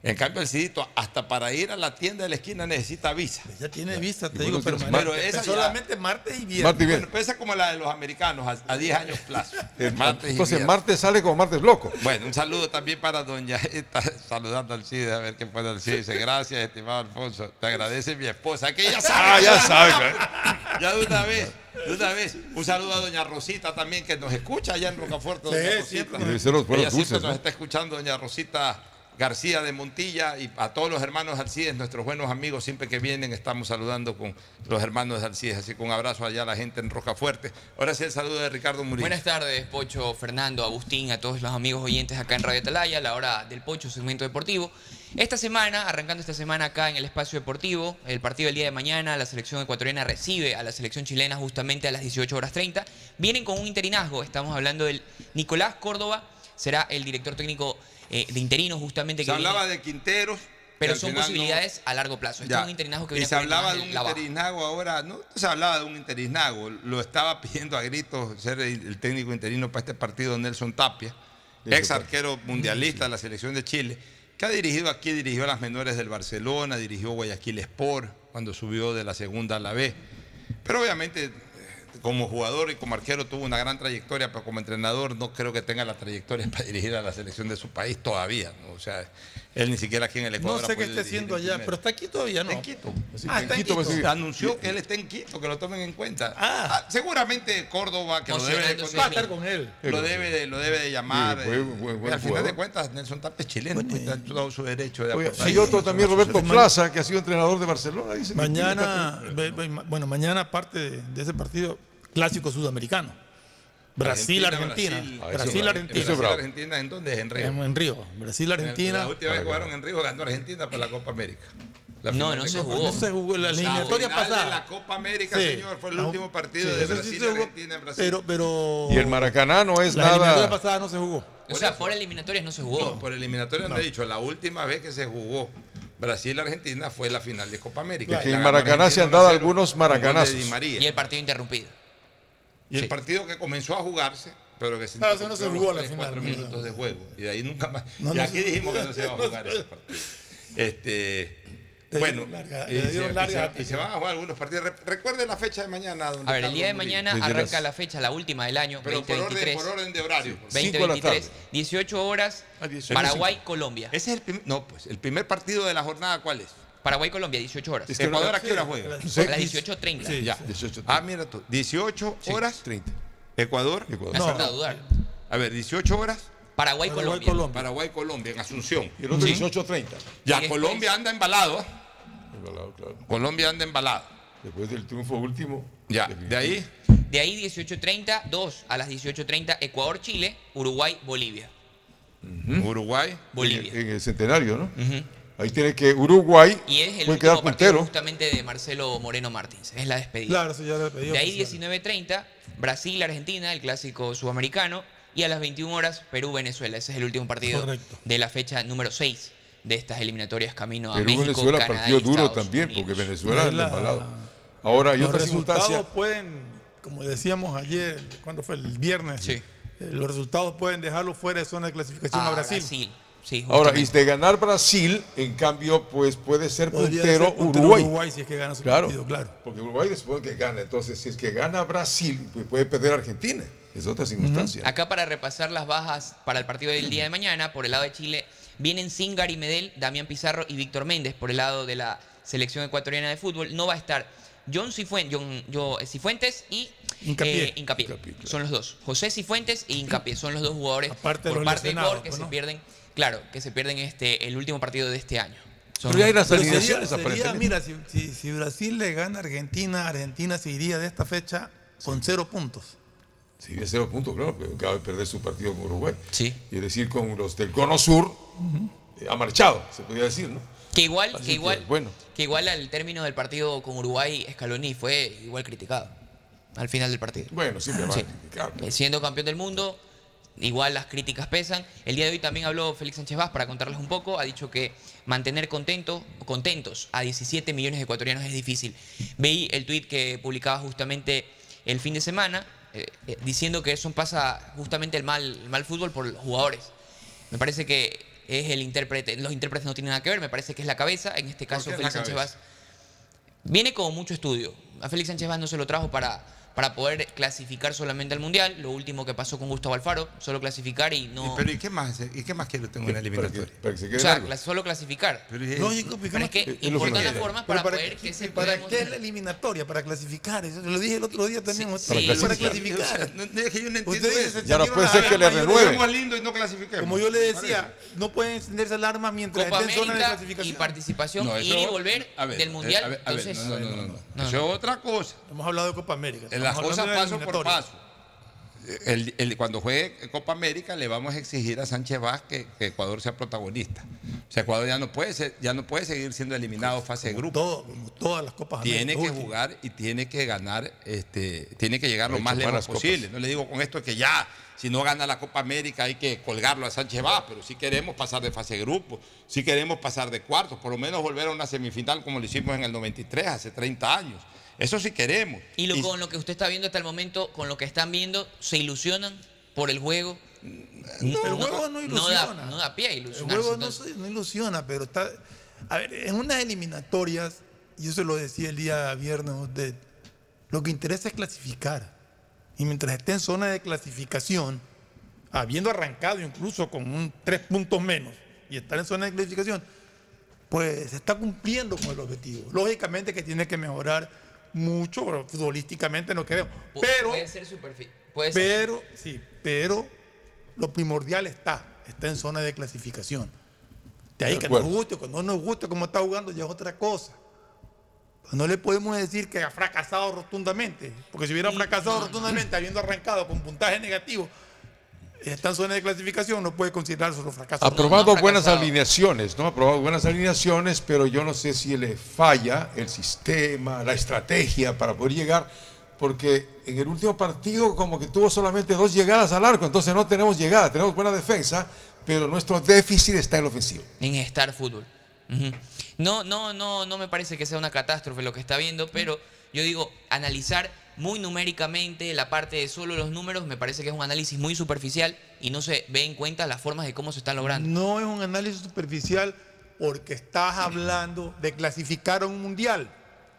En cambio, el Cidito, hasta para ir a la tienda de la esquina necesita visa. Ya tiene visa, te digo, bueno, permanente. pero esa solamente martes y viernes. Martes y Bueno, viernes. pero esa es como la de los americanos, a, a 10 años plazo. Martes Entonces viernes. martes sale como martes loco. Bueno, un saludo también para doña está saludando al CIDE, a ver qué puede decir. Dice, gracias, estimado Alfonso. Te agradece mi esposa, que ya sabe. Ah, ya sabe, Ya de una vez, de una vez. Un saludo a doña Rosita también, que nos escucha allá en Rocafuerte. Doña Sí, Rosita. siempre Ella siempre dulces, nos ¿no? está escuchando, doña Rosita García de Montilla, y a todos los hermanos Alcides, nuestros buenos amigos, siempre que vienen estamos saludando con los hermanos de Alcides. Así que un abrazo allá a la gente en Rocafuerte. Ahora sí el saludo de Ricardo Murillo. Buenas tardes, Pocho, Fernando, Agustín, a todos los amigos oyentes acá en Radio Atalaya, a la hora del Pocho, segmento deportivo. Esta semana, arrancando esta semana acá en el espacio deportivo, el partido del día de mañana, la selección ecuatoriana recibe a la selección chilena justamente a las 18 horas 30. Vienen con un interinazgo, estamos hablando del Nicolás Córdoba, será el director técnico eh, de interinos justamente Se que hablaba viene- de Quinteros. pero son no- posibilidades a largo plazo. Este Ya. es un interinazgo que y viene se por el hablaba de un interinazgo ahora, no se hablaba de un interinazgo, lo estaba pidiendo a gritos ser el, el técnico interino para este partido Nelson Tapia, ex arquero mundialista de la selección de Chile, que ha dirigido aquí, dirigió a las menores del Barcelona, dirigió Guayaquil Sport cuando subió de la segunda a la B. Pero obviamente como jugador y como arquero tuvo una gran trayectoria, pero como entrenador no creo que tenga la trayectoria para dirigir a la selección de su país todavía. O sea, él ni siquiera aquí en el Ecuador. No sé qué esté en allá, pero está aquí todavía, ¿no? Está en Quito. Ah, está en Quito. Se anunció que él está en Quito, que lo tomen en cuenta. Ah, seguramente Córdoba, que lo debe, de. Va a estar con él. lo debe de, lo debe de llamar. Sí, eh, buen- buen al final de cuentas, Nelson Tapia es chileno, pues, está en todo su derecho de Oiga, hay otro también, Roberto Plaza, que ha sido entrenador de Barcelona. dice Mañana, bueno, mañana aparte de, de ese partido clásico sudamericano. Brasil, Argentina. Brasil, Ah, Brasil, Argentina. Argentina, ¿en dónde es? En Río. En, en Río. Brasil, Argentina. La última vez que jugaron en Río ganó Argentina para la Copa América. La No, no se jugó. No se jugó la La eliminatoria pasada. de la Copa América, Sí. señor, fue el La- último partido sí, de sí Brasil se y jugó, Argentina en Brasil. Pero, pero. Y el Maracaná no es la eliminatoria nada. pasada no se jugó. O sea, por eliminatorias no se jugó. No, por eliminatoria no he dicho, la última vez que se jugó Brasil-Argentina fue la final de Copa América. La en Maracaná se han Argentina dado 1-0 algunos maracanazos. Y el partido interrumpido. Y el Sí. partido que comenzó a jugarse, pero que se eso no se jugó los la tres, final, cuatro ¿no? minutos de juego. Y de ahí nunca más. No, y no aquí se- dijimos que no se iba a jugar ese partido. Este, bueno, larga- y, se, dieron y larga- se- y se van a jugar algunos partidos. Re- Recuerde la fecha de mañana. don A ver, el día de mañana arranca la fecha, la última del año, Pero por orden, 2023. por orden de horario. La 2023, tarde. 18 horas, Ah, 18. Paraguay, Colombia. Ese es el primer, no, pues el primer partido de la jornada, ¿cuál es? Paraguay, Colombia, 18 horas. Es que Ecuador a qué hora juega? A las 18.30. Sí. Ya. Sí. 18, Ah, mira tú. 18 horas. 30. Ecuador. Ecuador. No. falta dudar. A ver, 18 horas. Paraguay, Paraguay, Colombia. Colombia. Paraguay, Colombia, en Asunción. Y el otro 18.30. Ya, Y Colombia anda embalado. ¿eh? Claro, claro. Colombia anda embalado. Después del triunfo último. Ya, de ahí. De ahí 18.30, 2 a las 18.30, Ecuador, Chile, Uruguay, Bolivia. Uruguay. Bolivia. En, en el centenario, ¿no? Ujú. Ahí tiene que Uruguay Y es el puede quedar último partido puntero. justamente de Marcelo Moreno Martins. Es la despedida. Claro, eso ya lo he pedido. De ahí oficial. 19.30, Brasil, Argentina, el clásico sudamericano. Y a las 21 horas, Perú-Venezuela. Ese es el último partido Correcto. de la fecha número 6 de estas eliminatorias camino a Pero México, Venezuela Canadá partido y duro Estados también, Unidos. porque Venezuela es La- embalado. Ahora, hay los otra resultados circunstancia. pueden, como decíamos ayer, cuando fue el viernes, Sí. eh, los resultados pueden dejarlo fuera de zona de clasificación a Ah, Brasil. Sí, Ahora, y de ganar Brasil, en cambio, pues puede ser puntero ser puntero Uruguay. Uruguay si es que gana su claro, partido, claro. Porque Uruguay después que gana. Entonces, si es que gana Brasil, pues puede perder Argentina. Es otra circunstancia. Acá para repasar las bajas para el partido del día de mañana, por el lado de Chile, vienen sin Gary Medel, Damián Pizarro y Víctor Méndez por el lado de la selección ecuatoriana de fútbol. No va a estar John, Cifuen- John- Yo- Cifuentes y Hincapié. eh, Hincapié. Son los dos. José Cifuentes y Hincapié son los dos jugadores Aparte de por los parte de Ecuador que se pierden, claro, que se pierden este el último partido de este año. Son- Pero ya hay las alineaciones, mira, si, si- si Brasil le gana a Argentina, Argentina se iría de esta fecha con cero puntos. Sí, de cero puntos, claro, pero acaba de perder su partido con Uruguay. Sí. Y es decir, con los del Cono Sur, eh, ha marchado, se podría decir, ¿no? Que igual, Así que que, igual, bueno. que igual al término del partido con Uruguay, Scaloni fue igual criticado al final del partido. Bueno, siempre van a Sí. criticar. Eh, Siendo campeón del mundo, igual las críticas pesan. El día de hoy también habló Félix Sánchez Vaz para contarles un poco. Ha dicho que mantener contento, contentos a 17 millones de ecuatorianos es difícil. Veí el tuit que publicaba justamente el fin de semana eh, eh, diciendo que eso pasa justamente el mal, el mal fútbol por los jugadores. Me parece que es el intérprete, los intérpretes no tienen nada que ver, me parece que es la cabeza, en este caso Félix Sánchez? Vaz. Viene con mucho estudio. A Félix Sánchez Vaz no se lo trajo para, para poder clasificar solamente al Mundial. Lo último que pasó con Gustavo Alfaro, solo clasificar y no... Pero ¿y qué más? ¿Y qué más quiere usted en una eliminatoria? Para que se quede o sea, largo. solo clasificar. Pero es- Lógico, Pero es que que importan las formas Pero para, poder qué- que se ¿Para qué es la eliminatoria? Para clasificar. Eso lo dije el otro día también. Sí, para, sí, para clasificar. No- es que yo no entiendo Ustedes eso. Ya no puede ser que le renueven. Y no clasifiquemos. Como yo le decía, no pueden encenderse alarmas mientras Copa esté en zona de América y clasificación. participación, No, ir eso- y volver ver, del eh, Mundial. a ver, a ver, Entonces, no, no, no. Eso es otra cosa. Hemos hablado de Copa América. Las cosas paso por paso. El- el- cuando juegue Copa América le vamos a exigir a Sánchez Vaz que, que Ecuador sea protagonista. O sea, Ecuador ya no puede ser, ya no puede seguir siendo eliminado fase de grupo. Todo, como todas las Copas Tiene América. que jugar y tiene que ganar, este, tiene que llegar lo más lejos posible. copas. No le digo con esto que ya, si no gana la Copa América hay que colgarlo a Sánchez Vaz, pero sí queremos pasar de fase de grupo, sí queremos pasar de cuartos, por lo menos volver a una semifinal como lo hicimos en el 93, hace 30 años. Eso sí queremos. Y lo, con lo que usted está viendo hasta el momento, con lo que están viendo, ¿se ilusionan por el juego? el juego no ilusiona. da, no da pie a El ilusionarse. juego no, entonces. se- no ilusiona, pero está. A ver, en unas eliminatorias, y yo se lo decía el día viernes a usted, lo que interesa es clasificar. Y mientras esté en zona de clasificación, habiendo arrancado incluso con un tres puntos menos y estar en zona de clasificación, pues está cumpliendo con el objetivo. Lógicamente que tiene que mejorar mucho, pero futbolísticamente no queremos. Pu- Pero puede ser superfi- puede ser- pero, sí, pero lo primordial está, está en zona de clasificación. De ahí De que nos guste, cuando no nos guste cómo está jugando ya es otra cosa. No le podemos decir que ha fracasado rotundamente, porque si hubiera fracasado rotundamente habiendo arrancado con puntaje negativo, está en zona de clasificación, no puede considerarse los fracasos. Ha probado buenas alineaciones, ¿no? Ha probado buenas alineaciones, pero yo no sé si le falla el sistema, la estrategia para poder llegar, porque en el último partido como que tuvo solamente dos llegadas al arco, entonces no tenemos llegada, tenemos buena defensa, pero nuestro déficit está en el ofensivo. en Star Fútbol. No, no, no, no me parece que sea una catástrofe lo que está viendo, pero yo digo, analizar muy numéricamente la parte de solo los números me parece que es un análisis muy superficial y no se ve en cuenta las formas de cómo se están logrando. No es un análisis superficial porque estás hablando de clasificar a un mundial.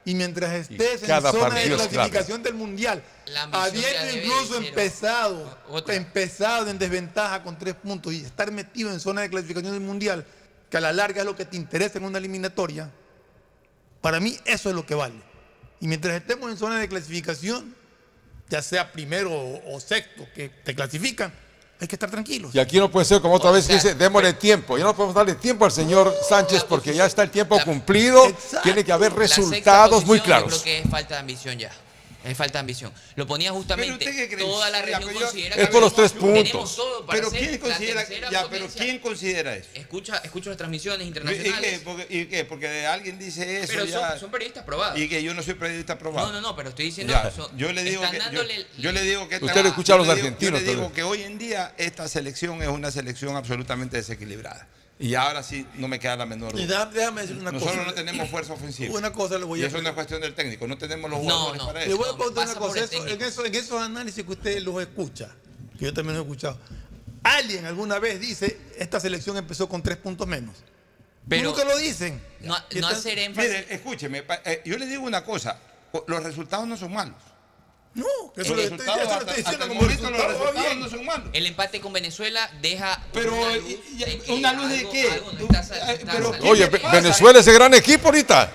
Y mientras estés en zona de clasificación del mundial, habiendo incluso empezado, otra. empezado en desventaja con tres puntos y estar metido en zona de clasificación del mundial, que a la larga es lo que te interesa en una eliminatoria, para mí eso es lo que vale. Y mientras estemos en zona de clasificación, ya sea primero o, o sexto que te clasifican, hay que estar tranquilos. Y aquí no puede ser como otra O vez que dice, démosle tiempo. Ya no podemos darle tiempo al señor Sánchez porque ya está el tiempo cumplido. Tiene que haber resultados muy claros. Yo creo que es falta de ambición ya. Es falta de ambición. Lo ponía justamente. ¿Pero usted qué cree? Toda la Ya, región pero yo- considera Es que por los tres tenemos puntos. todo para Pero ¿quién considera, ya, pero. ¿quién considera eso? Escucha, escucho las transmisiones ¿Y internacionales. qué? Porque, ¿Y qué? Porque alguien dice eso Pero ya. son, son periodistas probados. Y que yo no soy periodista probado. No, no, no, pero estoy diciendo Ya, que son- yo le digo que yo, yo le digo que esta- Usted lo escucha a yo los le digo- argentinos, Yo le digo que hoy en día esta selección es una selección absolutamente desequilibrada. Y ahora sí no me queda la menor Y duda. déjame, déjame decir una Nosotros cosa. no tenemos fuerza ofensiva. Una cosa le voy y a eso no es cuestión del técnico, no tenemos los No, jugadores no. para Le eso. voy a preguntar una cosa. eso- en, técnico. eso- en esos análisis que usted los escucha, que yo también los he escuchado, alguien alguna vez dice, esta selección empezó con tres puntos menos. Pero- Nunca lo dicen. No, Y no hacer énfasis. Mire, escúcheme, eh, yo le digo una cosa, los resultados no son malos. No, que eso lo estoy, hasta, estoy diciendo hasta el como momento los resultados bien. no son malos. El empate con Venezuela deja. Pero, una luz y- y- de ¿una luz de algo- qué? algo está Eh, está pero- Oye, ¿Qué Ve- le? Venezuela es ese gran equipo ahorita.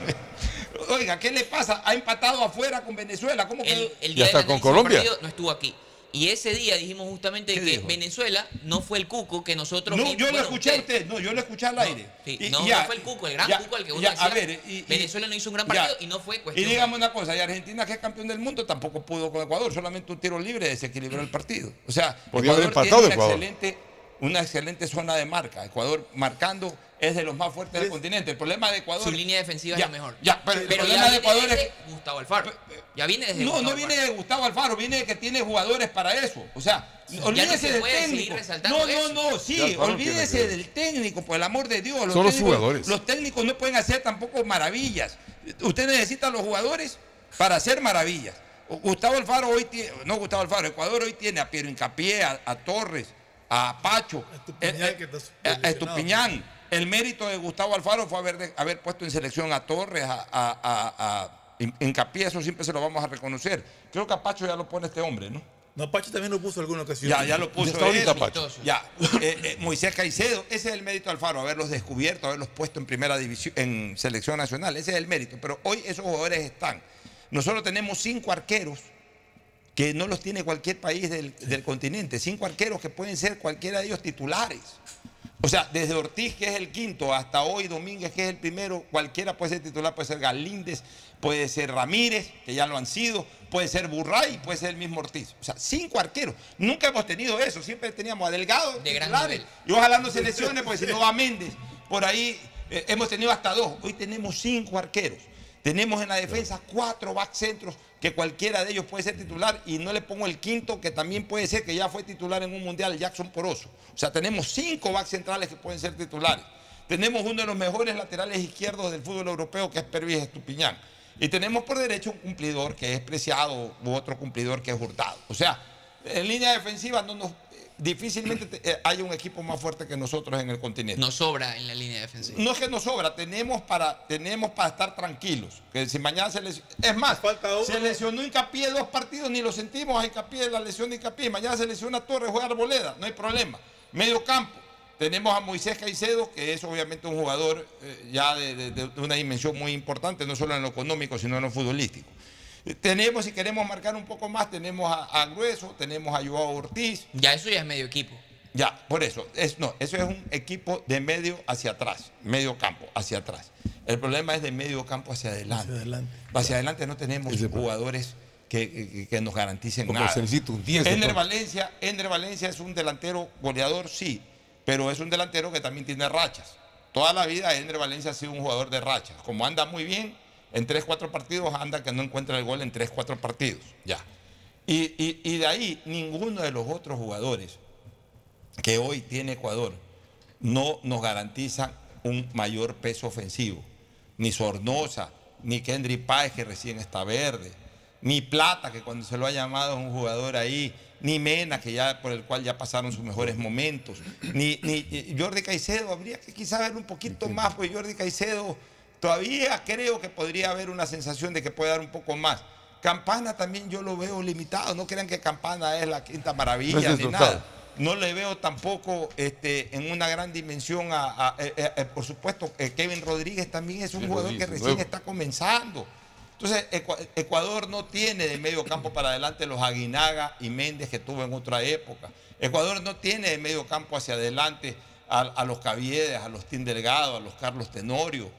Oiga, ¿qué le pasa? Ha empatado afuera con Venezuela. ¿Cómo que El, el Y día hasta del con Colombia. no estuvo aquí. Y ese día dijimos justamente ¿Qué que dijo? Venezuela no fue el cuco que nosotros. No, vi- yo lo bueno, escuché a usted, no, yo lo escuché al aire. Sí, Y- no, ya, no fue el cuco, el gran ya, cuco al que uno ya, decía. a ver, y- y- Venezuela no hizo un gran ya. partido y no fue Y cuestión. dígame una cosa, y Argentina, que es campeón del mundo, tampoco pudo con Ecuador, solamente un tiro libre desequilibró el partido. O sea, Podía haber Ecuador empatado tiene una Ecuador. excelente, una excelente zona de marca. Ecuador marcando es de los más fuertes del continente. El problema de Ecuador. Su línea defensiva Ya, es la mejor. ya, pero el pero problema ya de viene Ecuador es- Gustavo Alfaro. Ya viene desde No, Gustavo no viene Alfaro. de Gustavo Alfaro, viene de que tiene jugadores para eso. O sea, no olvídese se del puede seguir técnico. resaltando No, no, no, sí, olvídese del técnico, por el amor de Dios. Son los jugadores. Los técnicos no pueden hacer tampoco maravillas. Usted necesita a los jugadores para hacer maravillas. Gustavo Alfaro hoy tiene, no Gustavo Alfaro, Ecuador hoy tiene a Piero Incapié, a, a Torres, a Pacho, Estupiñán, eh, eh, que está a- a. Estupiñán. El mérito de Gustavo Alfaro fue haber, de- haber puesto en selección a Torres, a, a, a- a In- Hincapié, eso siempre se lo vamos a reconocer. Creo que a Pacho ya lo pone este hombre, ¿no? No, Pachi también lo puso alguna ocasión. Ya, ya lo puso. Ya está ahorita, eso. Pacho. Ya. Eh, eh, Moisés Caicedo, ese es el mérito de Alfaro, haberlos descubierto, haberlos puesto en primera división, en selección nacional. Ese es el mérito. Pero hoy esos jugadores están. Nosotros tenemos cinco arqueros que no los tiene cualquier país del, del continente. Cinco arqueros que pueden ser cualquiera de ellos titulares. O sea, desde Ortiz, que es el quinto, hasta hoy Domínguez, que es el primero, cualquiera puede ser titular, puede ser Galíndez, puede ser Ramírez, que ya lo han sido, puede ser Burray, puede ser el mismo Ortiz. O sea, cinco arqueros. Nunca hemos tenido eso, siempre teníamos a Delgado, De titulares. y ojalá no se lesione, porque si no va Méndez. Por ahí eh, hemos tenido hasta dos. Hoy tenemos cinco arqueros. Tenemos en la defensa cuatro back centros que cualquiera de ellos puede ser titular y no le pongo el quinto que también puede ser que ya fue titular en un mundial, Jackson Poroso. O sea, tenemos cinco back centrales que pueden ser titulares. Tenemos uno de los mejores laterales izquierdos del fútbol europeo que es Pervis Estupiñán. Y tenemos por derecho un cumplidor que es Preciado u otro cumplidor que es Hurtado. O sea, en línea defensiva no nos, difícilmente te- eh, hay un equipo más fuerte que nosotros en el continente. Nos sobra en la línea defensiva. No es que nos sobra, tenemos para, tenemos para estar tranquilos. Que si mañana se lesionó. Es más, se lesionó Hincapié dos partidos, ni lo sentimos a Hincapié, la lesión de Hincapié. Mañana se lesiona Torres, juega Arboleda, no hay problema. Medio campo. Tenemos a Moisés Caicedo, que es obviamente un jugador eh, ya de, de- de una dimensión muy importante, no solo en lo económico, sino en lo futbolístico. Tenemos, si queremos marcar un poco más, tenemos a, a Grueso, tenemos a Joao Ortiz, Ya eso ya es medio equipo. ya, por eso. Es, no, eso es un equipo de medio hacia atrás, medio campo hacia atrás. El problema es de medio campo hacia adelante. Hacia adelante. Hacia adelante no tenemos jugadores que, que- que nos garanticen Como nada. se necesita un 10 Ender. Valencia, Ender Valencia es un delantero goleador, sí, pero es un delantero que también tiene rachas. Toda la vida Ender Valencia ha sido un jugador de rachas. Como anda muy bien, en 3, 4 partidos anda que no encuentra el gol en 3, 4 partidos. Ya. Y, y- y de ahí ninguno de los otros jugadores que hoy tiene Ecuador no nos garantizan un mayor peso ofensivo. Ni Sornosa, ni Kendry Páez, que recién está verde, ni Plata, que cuando se lo ha llamado es un jugador ahí, ni Mena, que ya por el cual ya pasaron sus mejores momentos, ni, ni Jordi Caicedo, habría que quizá ver un poquito más, porque Jordi Caicedo todavía creo que podría haber una sensación de que puede dar un poco más. Campana también yo lo veo limitado, no crean que Campana es la quinta maravilla No ni nada. No le veo tampoco este, en una gran dimensión a, a- eh, eh, eh, por supuesto, Kevin Rodríguez también es un Sí, jugador que recién nuevo. está comenzando. Entonces, Ecua- Ecuador no tiene de medio campo para adelante los Aguinaga y Méndez que tuvo en otra época. Ecuador no tiene de medio campo hacia adelante a, a los Caviedes, a los Tim Delgado, a los Carlos Tenorio.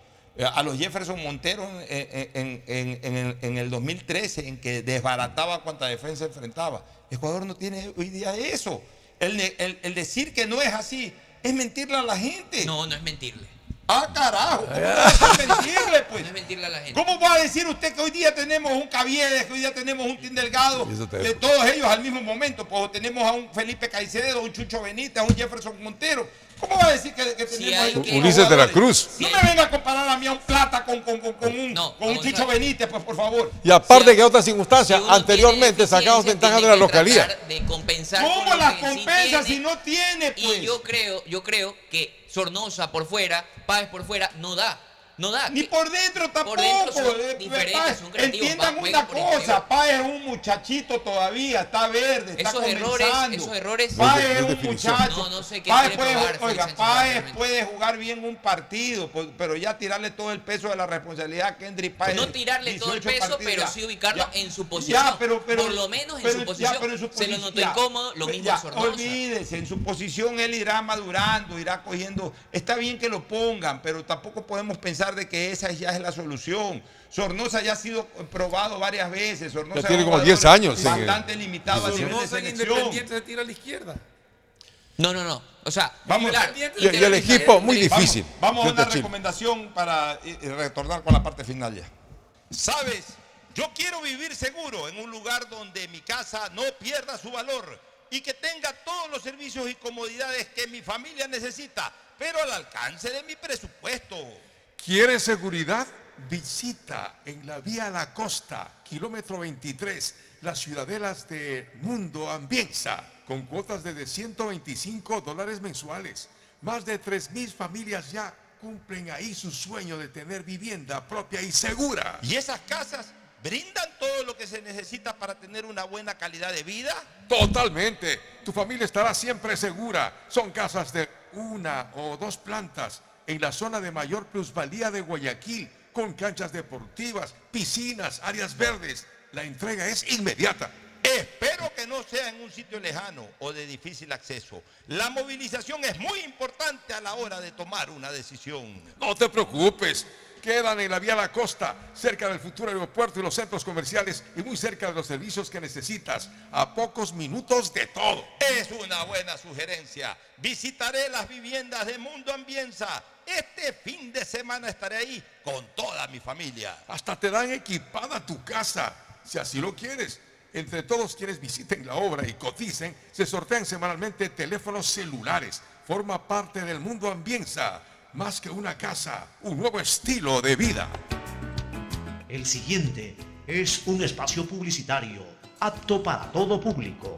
A los Jefferson Montero en, en- en- en el, en el 2013, en que desbarataba cuanta defensa enfrentaba. Ecuador no tiene hoy día eso. El, ne- el- el decir que no es así es mentirle a la gente. No, no es mentirle. Ah, carajo. ¿Cómo va a ser mentirle, pues? No es mentirle a la gente. ¿Cómo va a decir usted que hoy día tenemos un Caviedes, que hoy día tenemos un Tim Delgado, de todos ellos al mismo momento? Pues tenemos a un Felipe Caicedo, a un Chucho Benítez, a un Jefferson Montero. ¿Cómo va a decir que, que tenemos que- Ulises de la? Cruz. No me venga a comparar a mí a un plata con, con, con, con un, con un Chucho Benítez, pues por favor. Y aparte que otras circunstancias, anteriormente sacamos ventajas de la localía. de compensar con ¿Cómo las sí compensa si no tiene, pues? Y yo creo, yo creo que Sornosa por fuera, Páez por fuera, no da. No da. Ni por dentro tampoco. Por dentro son eh, diferentes, Páez, son creativos. Entiendan va, una por cosa, Páez es un muchachito todavía, está verde, está Esos errores, comenzando. esos errores. Páez es un muchacho. No, no sé qué Páez puede, probar, oiga, Páez puede jugar bien un partido, pues, pero ya tirarle todo el peso de la responsabilidad a Kendrick Páez. No tirarle todo el 18 peso, partidos, pero sí ubicarlo ya. en su posición. Ya, pero, pero, Por lo menos en pero- su ya, posición. pero en su Se lo notó ya, incómodo, lo mismo ya. Olvídese, en su posición él irá madurando, irá cogiendo. Está bien que lo pongan, pero tampoco podemos pensar de que esa ya es la solución. Sornosa ya ha sido probado varias veces. Sornosa Ya tiene como 10 jugador años Bastante limitado a nivel de Sornosa en. Independiente se tira a la izquierda. No, no, no. O sea, Vamos, Y, y el equipo muy Vamos, difícil. Vamos, a frente una recomendación para eh, eh, retornar con la parte final ya. Sabes, yo quiero vivir seguro en un lugar donde mi casa no pierda su valor y que tenga todos los servicios y comodidades que mi familia necesita, pero al alcance de mi presupuesto. ¿Quieres seguridad? Visita en la vía La Costa, kilómetro 23, las ciudadelas de Mundo Ambienza, con cuotas de 125 dólares mensuales. Más de 3.000 familias ya cumplen ahí su sueño de tener vivienda propia y segura. ¿Y esas casas brindan todo lo que se necesita para tener una buena calidad de vida? Totalmente. Tu familia estará siempre segura. Son casas de una o dos plantas en la zona de mayor plusvalía de Guayaquil, con canchas deportivas, piscinas, áreas verdes. La entrega es inmediata. Espero que no sea en un sitio lejano o de difícil acceso. La movilización es muy importante a la hora de tomar una decisión. No te preocupes. Quedan en la vía La Costa, cerca del futuro aeropuerto y los centros comerciales y muy cerca de los servicios que necesitas, a pocos minutos de todo. Es una buena sugerencia. Visitaré las viviendas de Mundo Ambienza. Este fin de semana estaré ahí con toda mi familia. Hasta te dan equipada tu casa, si así lo quieres. Entre todos quienes visiten la obra y coticen, se sortean semanalmente teléfonos celulares. Forma parte del mundo Ambienza. Más que una casa, un nuevo estilo de vida. El siguiente es un espacio publicitario apto para todo público.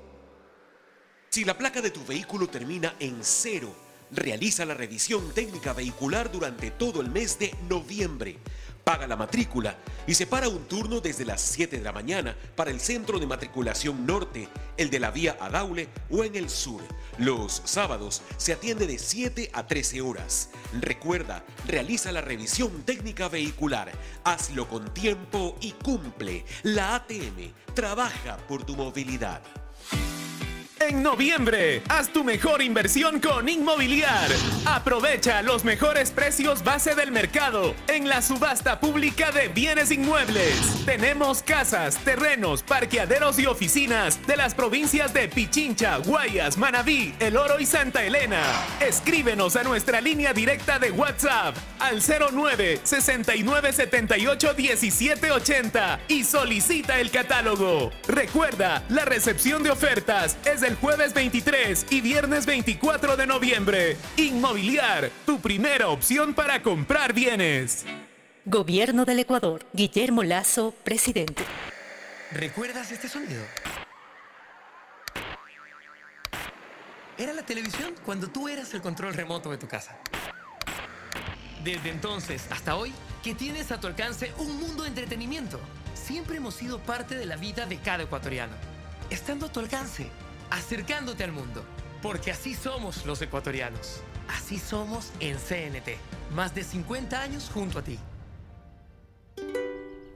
Si la placa de tu vehículo termina en cero, realiza la revisión técnica vehicular durante todo el mes de noviembre. Paga la matrícula y separa un turno desde las 7 de la mañana para el centro de matriculación norte, el de la vía Adaule o en el sur. Los sábados se atiende de 7 a 13 horas. Recuerda, realiza la revisión técnica vehicular. Hazlo con tiempo y cumple. La ATM trabaja por tu movilidad. En noviembre, haz tu mejor inversión con Inmobiliar. Aprovecha los mejores precios base del mercado en la subasta pública de bienes inmuebles. Tenemos casas, terrenos, parqueaderos y oficinas de las provincias de Pichincha, Guayas, Manabí, El Oro y Santa Elena. Escríbenos a nuestra línea directa de WhatsApp al 09 69 78 17 80 y solicita el catálogo. Recuerda, la recepción de ofertas es el jueves 23 y viernes 24 de noviembre. Inmobiliar, tu primera opción para comprar bienes. Gobierno del Ecuador. Guillermo Lazo, presidente. ¿Recuerdas este sonido? Era la televisión cuando tú eras el control remoto de tu casa. Desde entonces hasta hoy, que tienes a tu alcance un mundo de entretenimiento. Siempre hemos sido parte de la vida de cada ecuatoriano. Estando a tu alcance, acercándote al mundo. Porque así somos los ecuatorianos. Así somos en CNT. Más de 50 años junto a ti.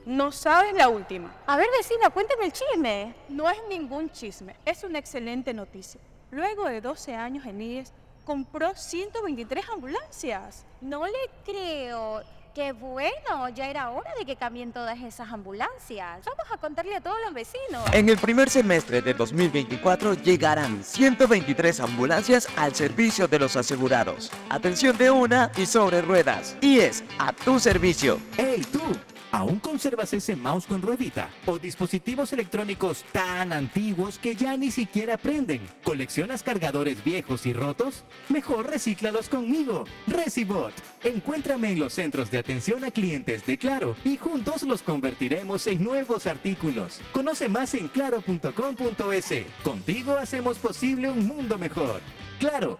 No sabes la última. A ver, vecina, cuéntame el chisme. No es ningún chisme, es una excelente noticia. Luego de 12 años en IES, compró 123 ambulancias. No le creo. Qué bueno, ya era hora de que cambien todas esas ambulancias. Vamos a contarle a todos los vecinos. En el primer semestre de 2024 llegarán 123 ambulancias al servicio de los asegurados. Atención de una y sobre ruedas. Y es a tu servicio. ¡Hey tú! ¿Aún conservas ese mouse con ruedita? ¿O dispositivos electrónicos tan antiguos que ya ni siquiera prenden? ¿Coleccionas cargadores viejos y rotos? Mejor recíclalos conmigo. Recibot. Encuéntrame en los centros de atención a clientes de Claro y juntos los convertiremos en nuevos artículos. Conoce más en claro.com.es. Contigo hacemos posible un mundo mejor. Claro,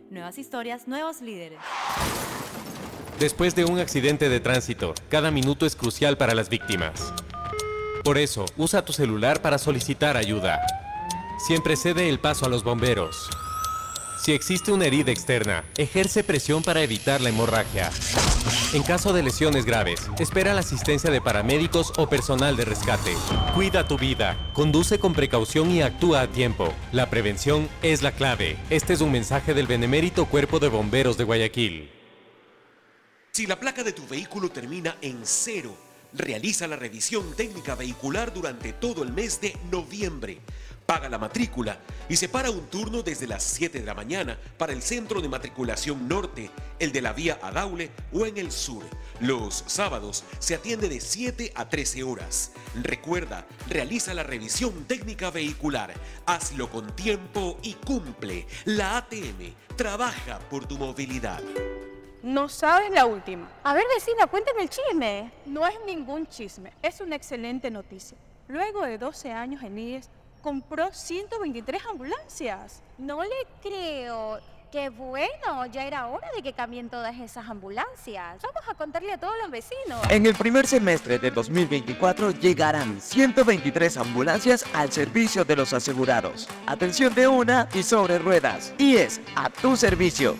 Nuevas historias, nuevos líderes. Después de un accidente de tránsito, cada minuto es crucial para las víctimas. Por eso, usa tu celular para solicitar ayuda. Siempre cede el paso a los bomberos. Si existe una herida externa, ejerce presión para evitar la hemorragia. En caso de lesiones graves, espera la asistencia de paramédicos o personal de rescate. Cuida tu vida, conduce con precaución y actúa a tiempo. La prevención es la clave. Este es un mensaje del Benemérito Cuerpo de Bomberos de Guayaquil. Si la placa de tu vehículo termina en cero, realiza la revisión técnica vehicular durante todo el mes de noviembre. Paga la matrícula y separa un turno desde las 7 de la mañana para el centro de matriculación norte, el de la vía Adaule o en el sur. Los sábados se atiende de 7 a 13 horas. Recuerda, realiza la revisión técnica vehicular. Hazlo con tiempo y cumple. La ATM trabaja por tu movilidad. No sabes la última. A ver, vecina, cuéntame el chisme. No es ningún chisme, es una excelente noticia. Luego de 12 años en IES, compró 123 ambulancias. No le creo. Qué bueno, ya era hora de que cambien todas esas ambulancias. Vamos a contarle a todos los vecinos. En el primer semestre de 2024 llegarán 123 ambulancias al servicio de los asegurados. Atención de una y sobre ruedas. Y es a tu servicio.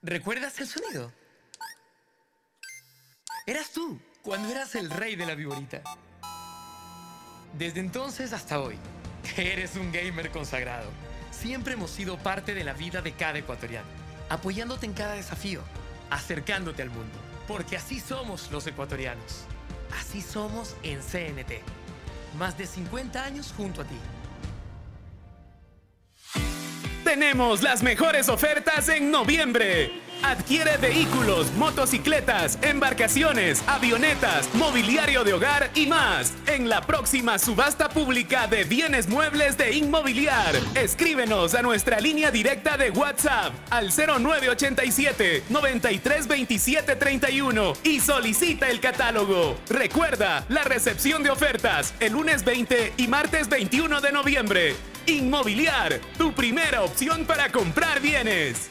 ¿Recuerdas el sonido? Eras tú, cuando eras el rey de la viborita. Desde entonces hasta hoy, eres un gamer consagrado. Siempre hemos sido parte de la vida de cada ecuatoriano, apoyándote en cada desafío, acercándote al mundo. Porque así somos los ecuatorianos. Así somos en CNT. Más de 50 años junto a ti. Tenemos las mejores ofertas en noviembre. Adquiere vehículos, motocicletas, embarcaciones, avionetas, mobiliario de hogar y más en la próxima subasta pública de bienes muebles de Inmobiliar. Escríbenos a nuestra línea directa de WhatsApp al 0987 932731 y solicita el catálogo. Recuerda la recepción de ofertas el lunes 20 y martes 21 de noviembre. Inmobiliar, tu primera opción para comprar bienes.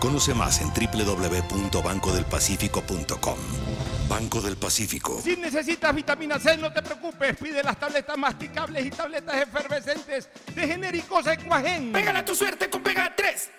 Conoce más en www.bancodelpacifico.com. Banco del Pacífico. Si necesitas vitamina C, no te preocupes. Pide las tabletas masticables y tabletas efervescentes de genéricos Equagen. Pégala tu suerte con Pega 3.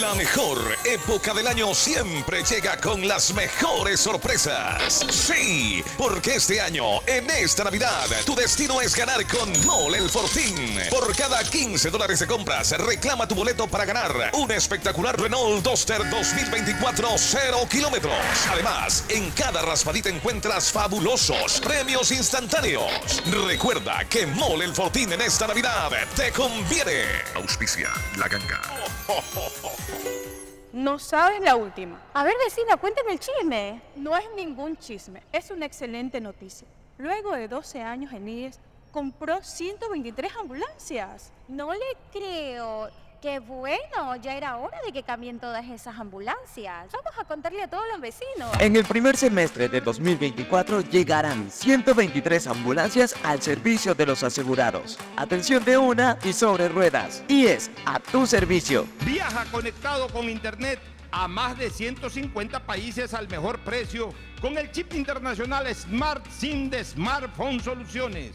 La mejor época del año siempre llega con las mejores sorpresas. Sí, porque este año, en esta Navidad, tu destino es ganar con Mole el Fortín. Por cada 15 dólares de compras, reclama tu boleto para ganar un espectacular Renault Duster 2024 0 kilómetros. Además, en cada raspadita encuentras fabulosos premios instantáneos. Recuerda que Mole el Fortín en esta Navidad te conviene. Auspicia la ganga. No sabes la última. A ver, vecina, cuéntame el chisme. No es ningún chisme, es una excelente noticia. Luego de 12 años en IES, compró 123 ambulancias. No le creo. Qué bueno, ya era hora de que cambien todas esas ambulancias. Vamos a contarle a todos los vecinos. En el primer semestre de 2024 llegarán 123 ambulancias al servicio de los asegurados. Atención de una y sobre ruedas. Y es a tu servicio. Viaja conectado con Internet a más de 150 países al mejor precio con el chip internacional Smart SIM de Smartphone Soluciones.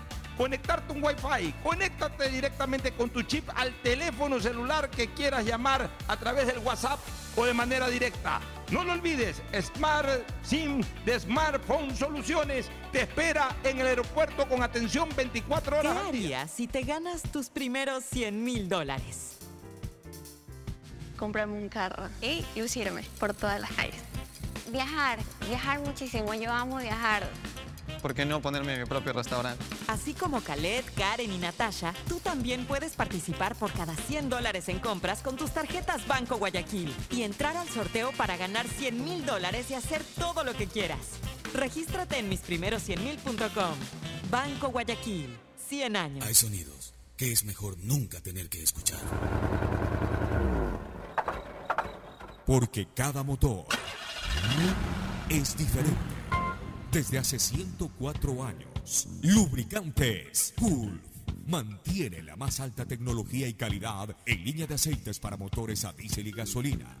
conectarte un Wi-Fi. Conéctate directamente con tu chip al teléfono celular que quieras llamar a través del WhatsApp o de manera directa. No lo olvides, Smart SIM de Smartphone Soluciones te espera en el aeropuerto con atención 24 horas ¿Qué al día. harías si te ganas tus primeros 100 mil dólares? comprarme un carro y lucirme por todas las calles. Viajar, viajar muchísimo. Yo amo viajar. ¿Por qué no ponerme mi propio restaurante? Así como Khaled, Karen y Natasha, tú también puedes participar por cada 100 dólares en compras con tus tarjetas Banco Guayaquil y entrar al sorteo para ganar 100 mil dólares y hacer todo lo que quieras. Regístrate en misprimeros100mil.com. Banco Guayaquil, 100 años. Hay sonidos que es mejor nunca tener que escuchar. Porque cada motor es diferente. Desde hace 104 años, Lubricantes Gulf mantiene la más alta tecnología y calidad en línea de aceites para motores a diésel y gasolina.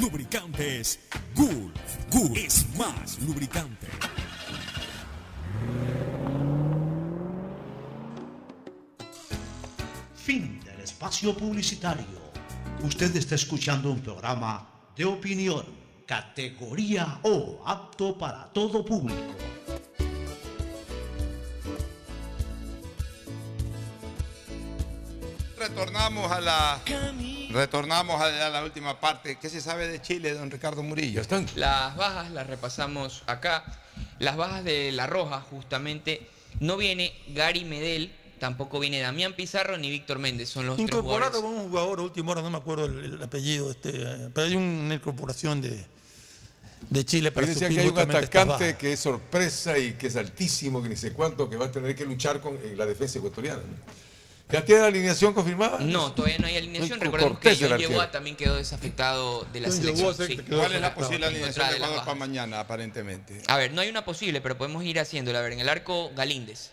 Lubricantes Gulf. Gulf es más lubricante. Fin del espacio publicitario. Usted está escuchando un programa de opinión, categoría O, apto para todo público. Retornamos a la retornamos a, a la última parte. ¿Qué se sabe de Chile, don Ricardo Murillo? Las bajas las repasamos acá. Las bajas de La Roja, justamente, no viene Gary Medel, tampoco viene Damián Pizarro ni Víctor Méndez. Son los tres Incorporado jugadores. con un jugador a última hora, no me acuerdo el, el apellido, este, pero hay una incorporación de, de Chile para decía que hay un atacante que es sorpresa y que es altísimo, que ni sé cuánto, que va a tener que luchar con eh, la defensa ecuatoriana. ¿no? ¿Ya tiene la alineación confirmada? No, todavía no hay alineación. Recordemos que John. Yegoa también quedó desafectado de la John selección. Se sí. ¿Cuál es la posible alineación de Ecuador para mañana, aparentemente? A ver, no hay una posible, pero podemos ir haciéndola. A ver, en el arco, Galíndez.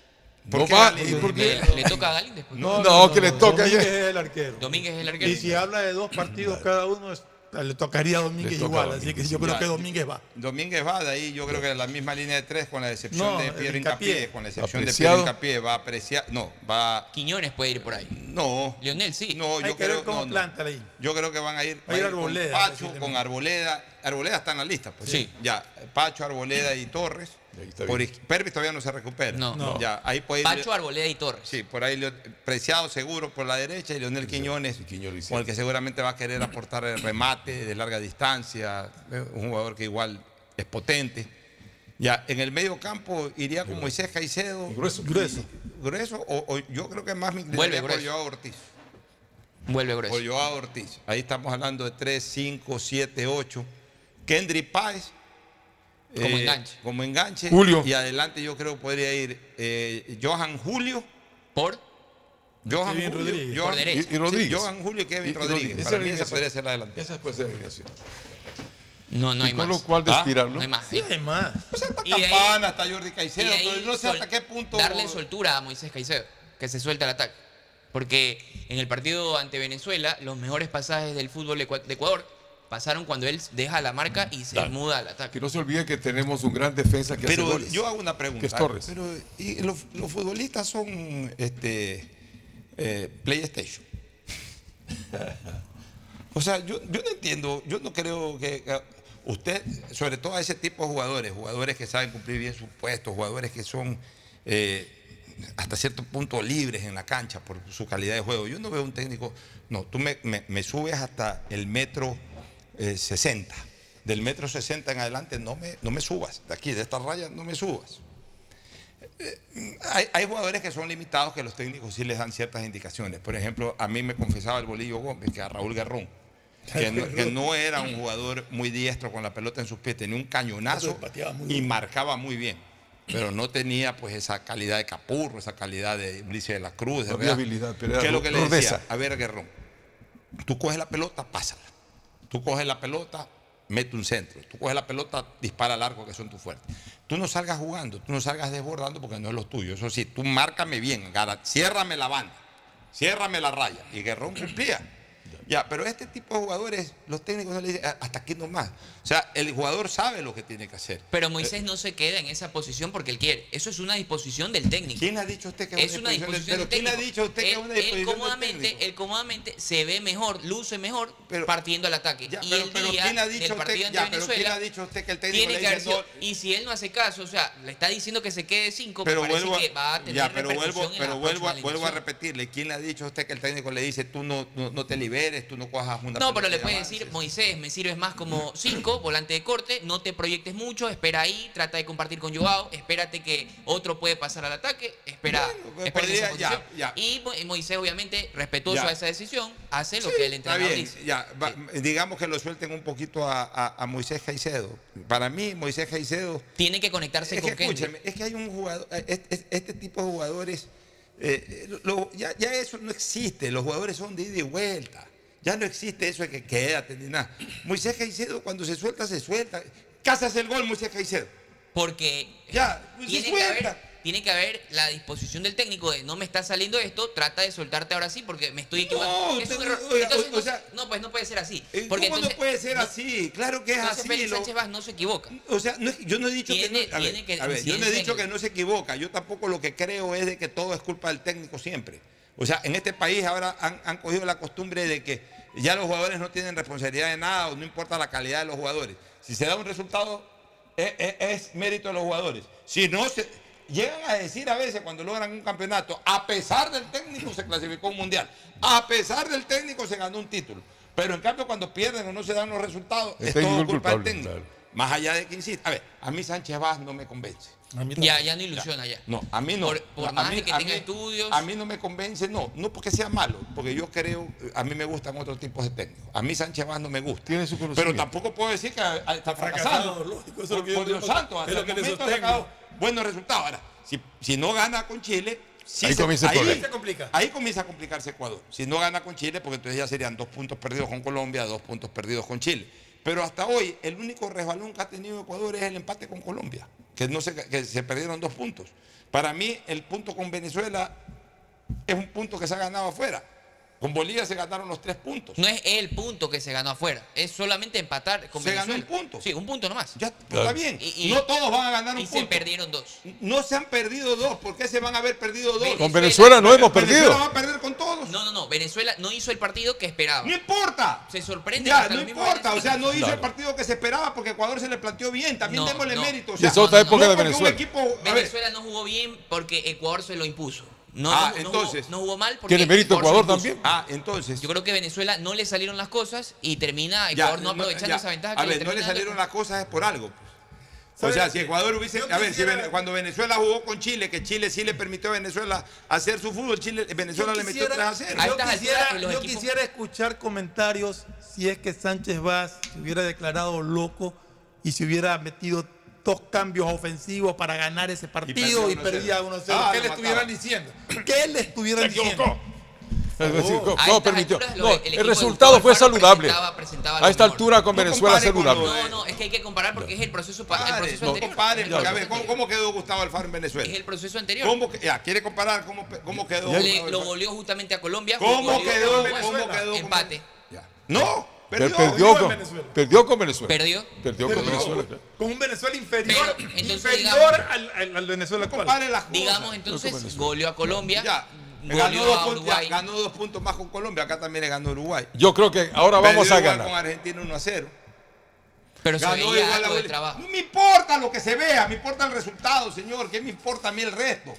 ¿Por No qué va? ¿por qué? Le, le toca a Galíndez. No, no, que le toca Domínguez ayer. es el arquero. Domínguez es el arquero. Y si habla de dos partidos cada uno, es- le tocaría a Domínguez toca igual. a Así que yo creo Ya. que Domínguez va. Domínguez va, de ahí yo creo que la misma línea de tres, con la excepción No, de Hincapié. Incapié, con la excepción Apreciado. de Piero Incapié, va a apreciar, no, va, Quiñones puede ir por ahí. no, Lionel sí. no, Hay yo que creo ver cómo no, no. planta ahí. Yo creo que van a ir, Va a ir con Arboleda, Pacho, con Arboleda, Arboleda está en la lista, pues Sí. ya, Pacho, Arboleda y Torres, por Pervis todavía no se recupera, No. No. ya, ahí puede ir, Pacho, Arboleda y Torres. sí, por ahí Preciado seguro por la derecha y Leonel Quiñones, Quiñones, sí. con el que seguramente va a querer aportar el remate de larga distancia, eh, un jugador que igual es potente. Ya, en el medio campo iría con Moisés Caicedo. Grueso. Grueso. Grueso, o, o yo creo que más me Vuelve por grueso. Joao Ortiz. Vuelve grueso. Por Joao Ortiz. Ahí estamos hablando de 3, 5, 7, 8. Kendry Páez. Como eh, enganche. Como enganche. Julio. Y adelante yo creo podría ir eh, Johan Julio. Por Johan Kevin Julio. Rodríguez. Johan- Por derecha. Y- y Rodríguez. Sí, Johan Julio y Kevin Y- y Rodríguez. Para Esa mí esa podría ser la delantera. Esa puede ser la alineación. No, no hay y con más. lo cual ¿Ah? destirarlo. No hay más. Sí, hay más. Pues hasta Y de ahí- Campana, hasta Jordi Caicedo, ahí pero no sé hasta qué punto. Darle soltura a Moisés Caicedo, que se suelta el ataque. Porque en el partido ante Venezuela, los mejores pasajes del fútbol de Ecuador pasaron cuando él deja la marca y se Dale. muda al ataque. Que no se olvide que tenemos un gran defensa que hace Pero goles. yo hago una pregunta. Que es Torres. Pero ¿y los, los futbolistas son este, eh, PlayStation. o sea, yo, yo no entiendo, yo no creo que que usted, sobre todo a ese tipo de jugadores, jugadores que saben cumplir bien sus puestos, jugadores que son eh, hasta cierto punto libres en la cancha por su calidad de juego. Yo no veo un técnico, no, tú me, me- me subes hasta el metro eh, 60. Del metro 60 en adelante no me, no me subas. De aquí, de esta raya, no me subas. Eh, hay, hay jugadores que son limitados que los técnicos sí les dan ciertas indicaciones. Por ejemplo, a mí me confesaba el Bolillo Gómez que a Raúl Garrón, que no, que no era un jugador muy diestro con la pelota en sus pies, tenía un cañonazo y marcaba muy bien. Pero no tenía pues esa calidad de Capurro, esa calidad de Ulises de la Cruz. No de había Real. habilidad, pero era ¿Qué es lo que le decía? A ver, Guerrón, tú coges la pelota, pásala. Tú coges la pelota, mete un centro. Tú coges la pelota, dispara al arco, que son tus fuertes. Tú no salgas jugando, tú no salgas desbordando porque no es lo tuyo. Eso sí, tú márcame bien, ciérrame la banda, ciérrame la raya. Y Guerrón cumplía. Ya, pero este tipo de jugadores, los técnicos no le dicen "Ah, hasta aquí nomás. O sea, el jugador sabe lo que tiene que hacer. Pero Moisés no se queda en esa posición porque él quiere. Eso es una disposición del técnico. ¿Quién ha dicho usted que es una disposición del quién técnico. ha dicho usted que es Él- una él disposición del cómodamente, técnico? él cómodamente se ve mejor, luce mejor partiendo al ataque. Ya, y pero- el día ¿quién ha dicho del usted- ya, pero ¿quién ha dicho usted que el técnico tiene le que dice sido- no? y si él no hace caso, o sea, le está diciendo que se quede cinco, Pero parece vuelvo, que va a tener ya, pero vuelvo, pero la vuelvo, vuelvo a repetirle. ¿Quién le ha dicho a usted que el técnico le dice tú no, no, no te liberes, tú no cojas una No, pero le y puede avances"? decir, Moisés, me sirves más como 5, volante de corte, no te proyectes mucho, espera ahí, trata de compartir con Joao, espérate que otro puede pasar al ataque, espera, pues espera esa ya, ya. Y Mo- Moisés, obviamente, respetuoso Ya. a esa decisión, hace lo Sí, que el está entrenador bien, dice. ya, va- digamos que lo suelten un poquito a, a- a Moisés Caicedo. Para mí, Moisés Caicedo. Tiene que conectarse es con que, escúcheme, es que hay un jugador, eh, es- es- este tipo de jugadores, eh, lo- ya, ya eso no existe. Los jugadores son de ida y vuelta. Ya no existe eso de que quédate ni nada. Moisés Caicedo, cuando se suelta, se suelta. Casas el gol, Moisés Caicedo. Porque Ya, pues se tiene que, haber, tiene que haber la disposición del técnico de no me está saliendo esto, trata de soltarte ahora sí porque me estoy equivocando. No, Es un error. oiga, Entonces, o- o sea- no, pues no puede ser así. Eh, Porque ¿Cómo entonces- no puede ser así? Claro que es Entonces así. Félix Sánchez Vaz no se equivoca. O sea, no yo no he dicho Tiene- que no. A ver, que a ver, yo no he dicho que no se equivoca. Yo tampoco lo que creo es de que todo es culpa del técnico siempre. O sea, en este país ahora han, han cogido la costumbre de que ya los jugadores no tienen responsabilidad de nada o no importa la calidad de los jugadores. Si se da un resultado, es, es- es mérito de los jugadores. Si no se. Llegan a decir a veces cuando logran un campeonato, a pesar del técnico se clasificó un mundial, a pesar del técnico se ganó un título. Pero en cambio cuando pierden o no se dan los resultados, El es técnico todo culpa del culpable, técnico. claro. Más allá de que insiste. A ver, a mí Sánchez Vaz no me convence. Ya, ya no ilusiona ya. No, a mí no. Por- por A más mí- que a tenga mí- estudios. A mí no me convence, no. No porque sea malo, porque yo creo, a mí me gustan otros tipos de técnicos. A mí Sánchez Vaz no me gusta. Tiene su Pero tampoco puedo decir que está fracasado, lógico, eso es Por, lo Dios santo, hasta lo el momento ha sacado buenos resultados. Ahora, si, si no gana con Chile, Sí Ahí se- comienza el ahí- problema. Se complica. Ahí comienza a complicarse Ecuador. Si no gana con Chile, porque entonces ya serían dos puntos perdidos con Colombia, dos puntos perdidos con Chile. Pero hasta hoy, el único resbalón que ha tenido Ecuador es el empate con Colombia, que, no se, que se perdieron dos puntos. Para mí, el punto con Venezuela es un punto que se ha ganado afuera. Con Bolivia se ganaron los tres puntos. No es el punto que se ganó afuera, es solamente empatar con Se ganó Venezuela. un punto. Sí, un punto nomás. Ya, Pero está bien. Y- y- no todos van a ganar un y se punto. perdieron dos. No se han perdido dos. ¿Por qué se van a haber perdido dos? Con Venezuela no hemos Venezuela perdido. va a perder con todos. No, no, no. Venezuela no hizo el partido que esperaba. No importa. Se sorprende. Ya, hasta no los mismos importa, o sea, no hizo Claro. el partido que se esperaba porque Ecuador se le planteó bien. También No, démosle no. mérito. o Y sea, es otra época de porque Venezuela. Un equipo, a ver, Venezuela no jugó bien porque Ecuador se lo impuso. No, Ah, no- no entonces. jugó, no jugó mal porque ¿Tiene mérito Ecuador también? Ah, entonces. Yo creo que Venezuela no le salieron las cosas y termina ya, Ecuador no aprovechando ya. esa ventaja A que ver, no le salieron las cosas es por algo. pues. O sea, si Ecuador hubiese. A ver, si quisiera- Vene- cuando Venezuela jugó con Chile, que Chile sí le permitió a Venezuela hacer su fútbol, Chile, Venezuela le metió 3 a 0. yo quisiera, yo quisiera escuchar comentarios si es que Sánchez Vaz se hubiera declarado loco y se hubiera metido dos cambios ofensivos para ganar ese partido y, perdió 1-0. perdía 1-0. Ah, ¿Qué le mataba. estuvieran diciendo? ¿Qué le estuvieran Se diciendo? Oh. ¿cómo- A cómo estas permitió? alturas, No, lo- el resultado fue saludable. presentaba- presentaba A esta mejor. altura con No Venezuela con saludable. No, no, es que hay que comparar porque es el proceso, pa- el proceso no anterior. compare, El porque, a ver, ¿cómo, cómo quedó Gustavo Alfaro en Venezuela? Es el proceso anterior. ¿Cómo que- ya, ¿Quiere comparar cómo, cómo quedó? Le- Gustavo lo goleó justamente a Colombia. ¿Cómo quedó? a Uruguay. ¿Cómo quedó? Empate. No, perdió. perdió, con, perdió con Venezuela. Perdió. Perdió con Perdió. Venezuela. claro. Con un Venezuela inferior, Pero, entonces, inferior digamos- al, al- al Venezuela actual. Las cosas. Digamos entonces, goleó a Colombia. Ya. Ganó dos, puntos, ganó dos puntos más con Colombia, acá también le ganó Uruguay. Yo creo que ahora vamos Perdió a igual ganar. con Argentina 1 a 0. Pero se veía igual algo de trabajo. No me importa lo que se vea, me importa el resultado, señor. ¿Qué me importa a mí el resto?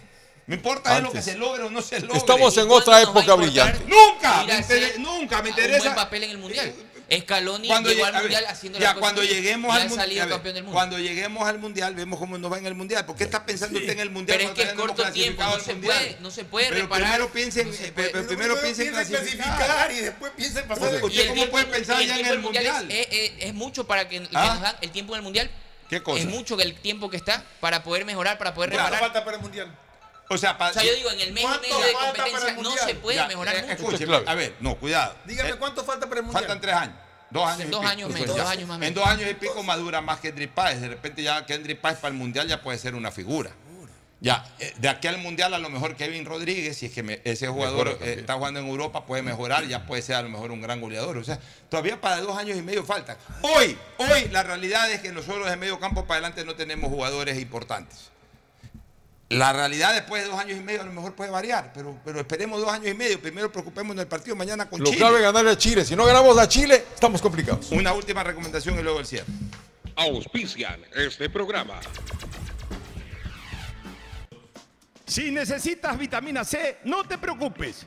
Me importa es lo que Antes. se logre o no se logre. Estamos en ¿Y otra época brillante. Nunca, me a inter- hacer nunca me Un interesa. buen papel en el mundial. Scaloni Cuando llegó lleg- al ver, mundial haciendo ya cosas cuando lleguemos al mundial, campeón del mundo. cuando lleguemos al mundial vemos cómo nos va en el mundial. ¿Por qué está pensando usted en el mundial? Pero es cuando que es corto tiempo, no se puede, no se puede Pero reparar. primero piensen, No se eh, puede. pero primero piensen en clasificar. y después piensa en pasar. ¿usted el cómo tiempo- puede pensar el ya en el mundial? Es, es- es mucho para que, que ¿Ah? nos dan el tiempo del mundial. ¿Qué cosa? Es mucho que el tiempo que está para poder mejorar, para poder reparar. falta para el mundial? O sea, para, O sea, yo digo, en el mes y ¿Cuánto medio de el competencia no se puede Ya, mejorar eh, mucho. escúcheme, a ver, no, cuidado. Dígame Eh, cuánto falta para el mundial. Faltan tres años. Dos años. y Dos pico. años menos, dos años más En dos años y pico madura más Kendrick Páez. De repente ya Kendrick Páez para el mundial ya puede ser una figura. Ya, eh, de aquí al mundial a lo mejor Kevin Rodríguez, si es que me- ese jugador eh, está jugando en Europa, puede mejorar, ya puede ser a lo mejor un gran goleador. O sea, todavía para dos años y medio faltan. Hoy, hoy la realidad es que nosotros de medio campo para adelante no tenemos jugadores importantes. La realidad después de dos años y medio a lo mejor puede variar, pero, pero esperemos dos años y medio. Primero preocupémonos del partido mañana con Lo Chile. clave es ganarle a Chile. Si no ganamos a Chile, estamos complicados. Una última recomendación y luego el cierre. Auspician este programa. Si necesitas vitamina C, no te preocupes.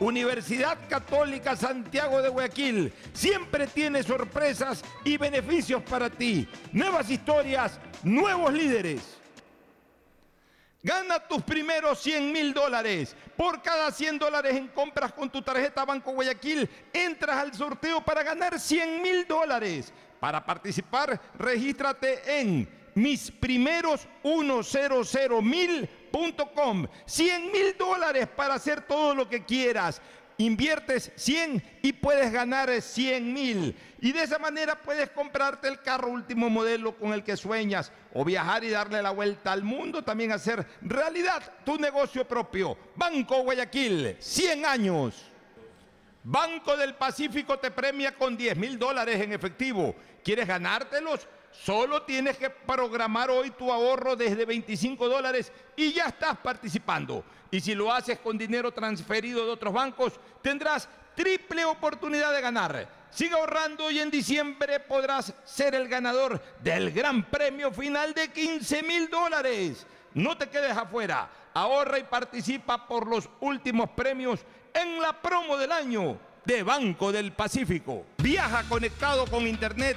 Universidad Católica Santiago de Guayaquil siempre tiene sorpresas y beneficios para ti. Nuevas historias, nuevos líderes. Gana tus primeros 100 mil dólares. Por cada 100 dólares en compras con tu tarjeta Banco Guayaquil, entras al sorteo para ganar 100 mil dólares. Para participar, regístrate en misprimeros100mil.com. 100 mil dólares para hacer todo lo que quieras. Inviertes 100 y puedes ganar 100 mil. Y de esa manera puedes comprarte el carro último modelo con el que sueñas o viajar y darle la vuelta al mundo, también hacer realidad tu negocio propio. Banco Guayaquil, 100 años. Banco del Pacífico te premia con 10 mil dólares en efectivo. ¿Quieres ganártelos? Solo tienes que programar hoy tu ahorro desde 25 dólares y ya estás participando. Y si lo haces con dinero transferido de otros bancos, tendrás triple oportunidad de ganar. Sigue ahorrando y en diciembre podrás ser el ganador del gran premio final de 15 mil dólares. No te quedes afuera. Ahorra y participa por los últimos premios en la promo del año de Banco del Pacífico. Viaja conectado con Internet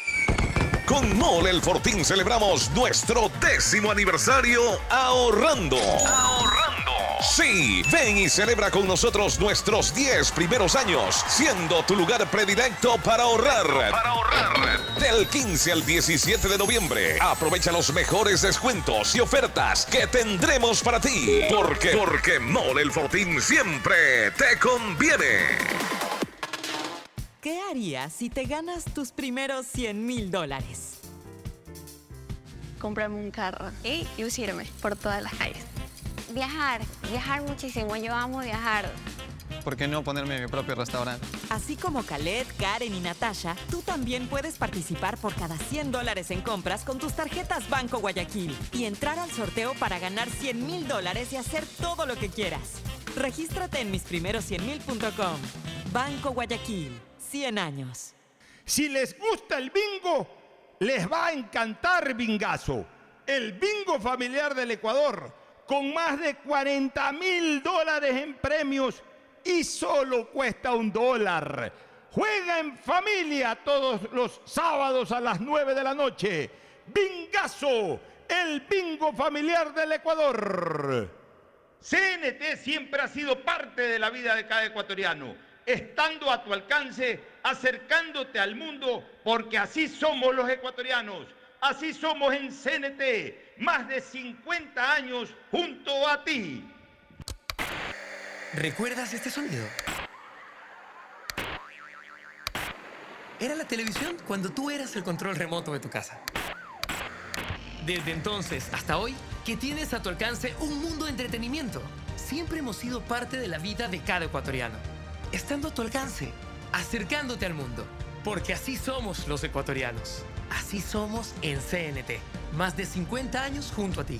Con Mole El Fortín celebramos nuestro décimo aniversario ahorrando. Ahorrando. Sí, ven y celebra con nosotros nuestros 10 primeros años, siendo tu lugar predilecto para ahorrar. Para ahorrar. Del 15 al 17 de noviembre, aprovecha los mejores descuentos y ofertas que tendremos para ti. Porque, porque Mole El Fortín siempre te conviene. ¿Qué harías si te ganas tus primeros 100 mil dólares? Comprarme un carro y lucirme por todas las calles. Viajar, viajar muchísimo. Yo amo viajar. ¿Por qué no ponerme mi propio restaurante? Así como Khaled, Karen y Natasha, tú también puedes participar por cada 100 dólares en compras con tus tarjetas Banco Guayaquil y entrar al sorteo para ganar 100 mil dólares y hacer todo lo que quieras. Regístrate en misprimeros100mil.com. Banco Guayaquil, 100 años. Si les gusta el bingo, les va a encantar Bingazo, el bingo familiar del Ecuador, con más de 40 mil dólares en premios y solo cuesta un dólar. Juega en familia todos los sábados a las 9 de la noche. Bingazo, el bingo familiar del Ecuador. CNT siempre ha sido parte de la vida de cada ecuatoriano, estando a tu alcance, acercándote al mundo, porque así somos los ecuatorianos. Así somos en CNT, más de 50 años junto a ti. ¿Recuerdas este sonido? Era la televisión cuando tú eras el control remoto de tu casa. Desde entonces hasta hoy, que tienes a tu alcance un mundo de entretenimiento. Siempre hemos sido parte de la vida de cada ecuatoriano. Estando a tu alcance, acercándote al mundo. Porque así somos los ecuatorianos. Así somos en CNT. Más de 50 años junto a ti.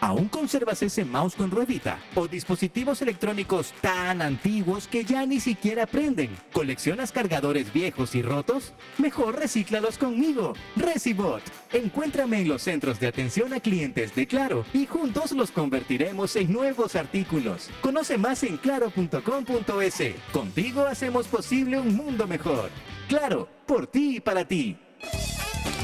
¿Aún conservas ese mouse con ruedita? ¿O dispositivos electrónicos tan antiguos que ya ni siquiera prenden? ¿Coleccionas cargadores viejos y rotos? Mejor recíclalos conmigo. Recibot. Encuéntrame en los centros de atención a clientes de Claro y juntos los convertiremos en nuevos artículos. Conoce más en claro.com.es. Contigo hacemos posible un mundo mejor. Claro, por ti y para ti.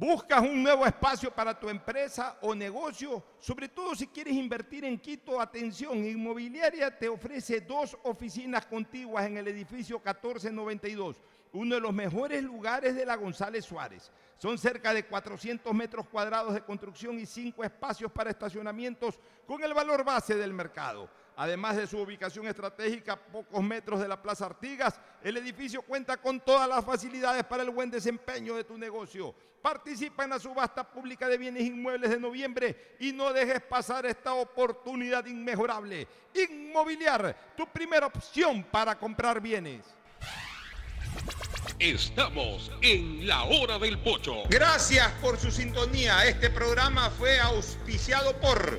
¿Buscas un nuevo espacio para tu empresa o negocio? Sobre todo si quieres invertir en Quito, atención, Inmobiliaria te ofrece dos oficinas contiguas en el edificio 1492. uno de los mejores lugares de la González Suárez. Son cerca de 400 metros cuadrados de construcción y cinco espacios para estacionamientos con el valor base del mercado. Además de su ubicación estratégica a pocos metros de la Plaza Artigas, el edificio cuenta con todas las facilidades para el buen desempeño de tu negocio. Participa en la subasta pública de bienes inmuebles de noviembre y no dejes pasar esta oportunidad inmejorable. Inmobiliar, tu primera opción para comprar bienes. Estamos en la hora del pocho. Gracias por su sintonía. Este programa fue auspiciado por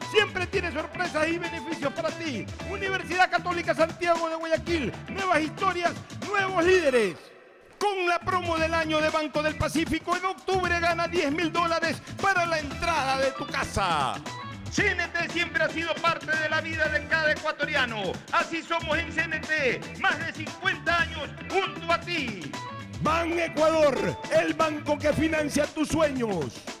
Siempre tiene sorpresas y beneficios para ti. Universidad Católica Santiago de Guayaquil. Nuevas historias, nuevos líderes. Con la promo del año de Banco del Pacífico, en octubre gana 10 mil dólares para la entrada de tu casa. CNT siempre ha sido parte de la vida de cada ecuatoriano. Así somos en CNT, más de 50 años junto a ti. Ban Ecuador, el banco que financia tus sueños.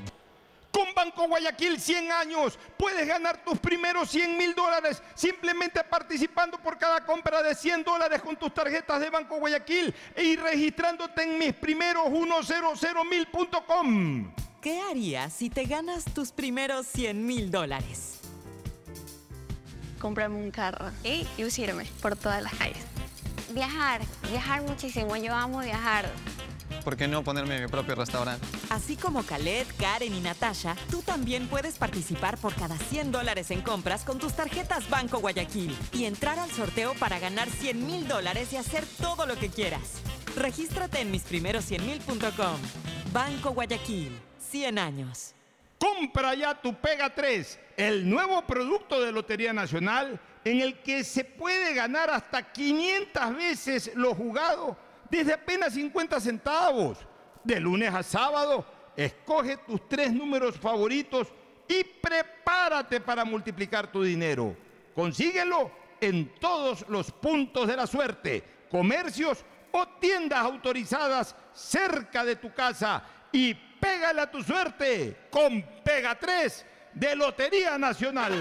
Con Banco Guayaquil 100 años puedes ganar tus primeros 100 mil dólares simplemente participando por cada compra de 100 dólares con tus tarjetas de Banco Guayaquil y registrándote en mis primeros 100mil.com. ¿Qué harías si te ganas tus primeros 100 mil dólares? Comprarme un carro y lucirme por todas las calles. Viajar, viajar muchísimo. Yo amo viajar. ¿Por qué no ponerme mi propio restaurante? Así como Khaled, Karen y Natasha, tú también puedes participar por cada 100 dólares en compras con tus tarjetas Banco Guayaquil y entrar al sorteo para ganar 100 mil dólares y hacer todo lo que quieras. Regístrate en misprimeros100mil.com. Banco Guayaquil, 100 años. Compra ya tu Pega 3, el nuevo producto de Lotería Nacional en el que se puede ganar hasta 500 veces lo jugado desde apenas 50 centavos. De lunes a sábado, escoge tus tres números favoritos y prepárate para multiplicar tu dinero. Consíguelo en todos los puntos de la suerte, comercios o tiendas autorizadas cerca de tu casa y pégale a tu suerte con Pega 3 de Lotería Nacional.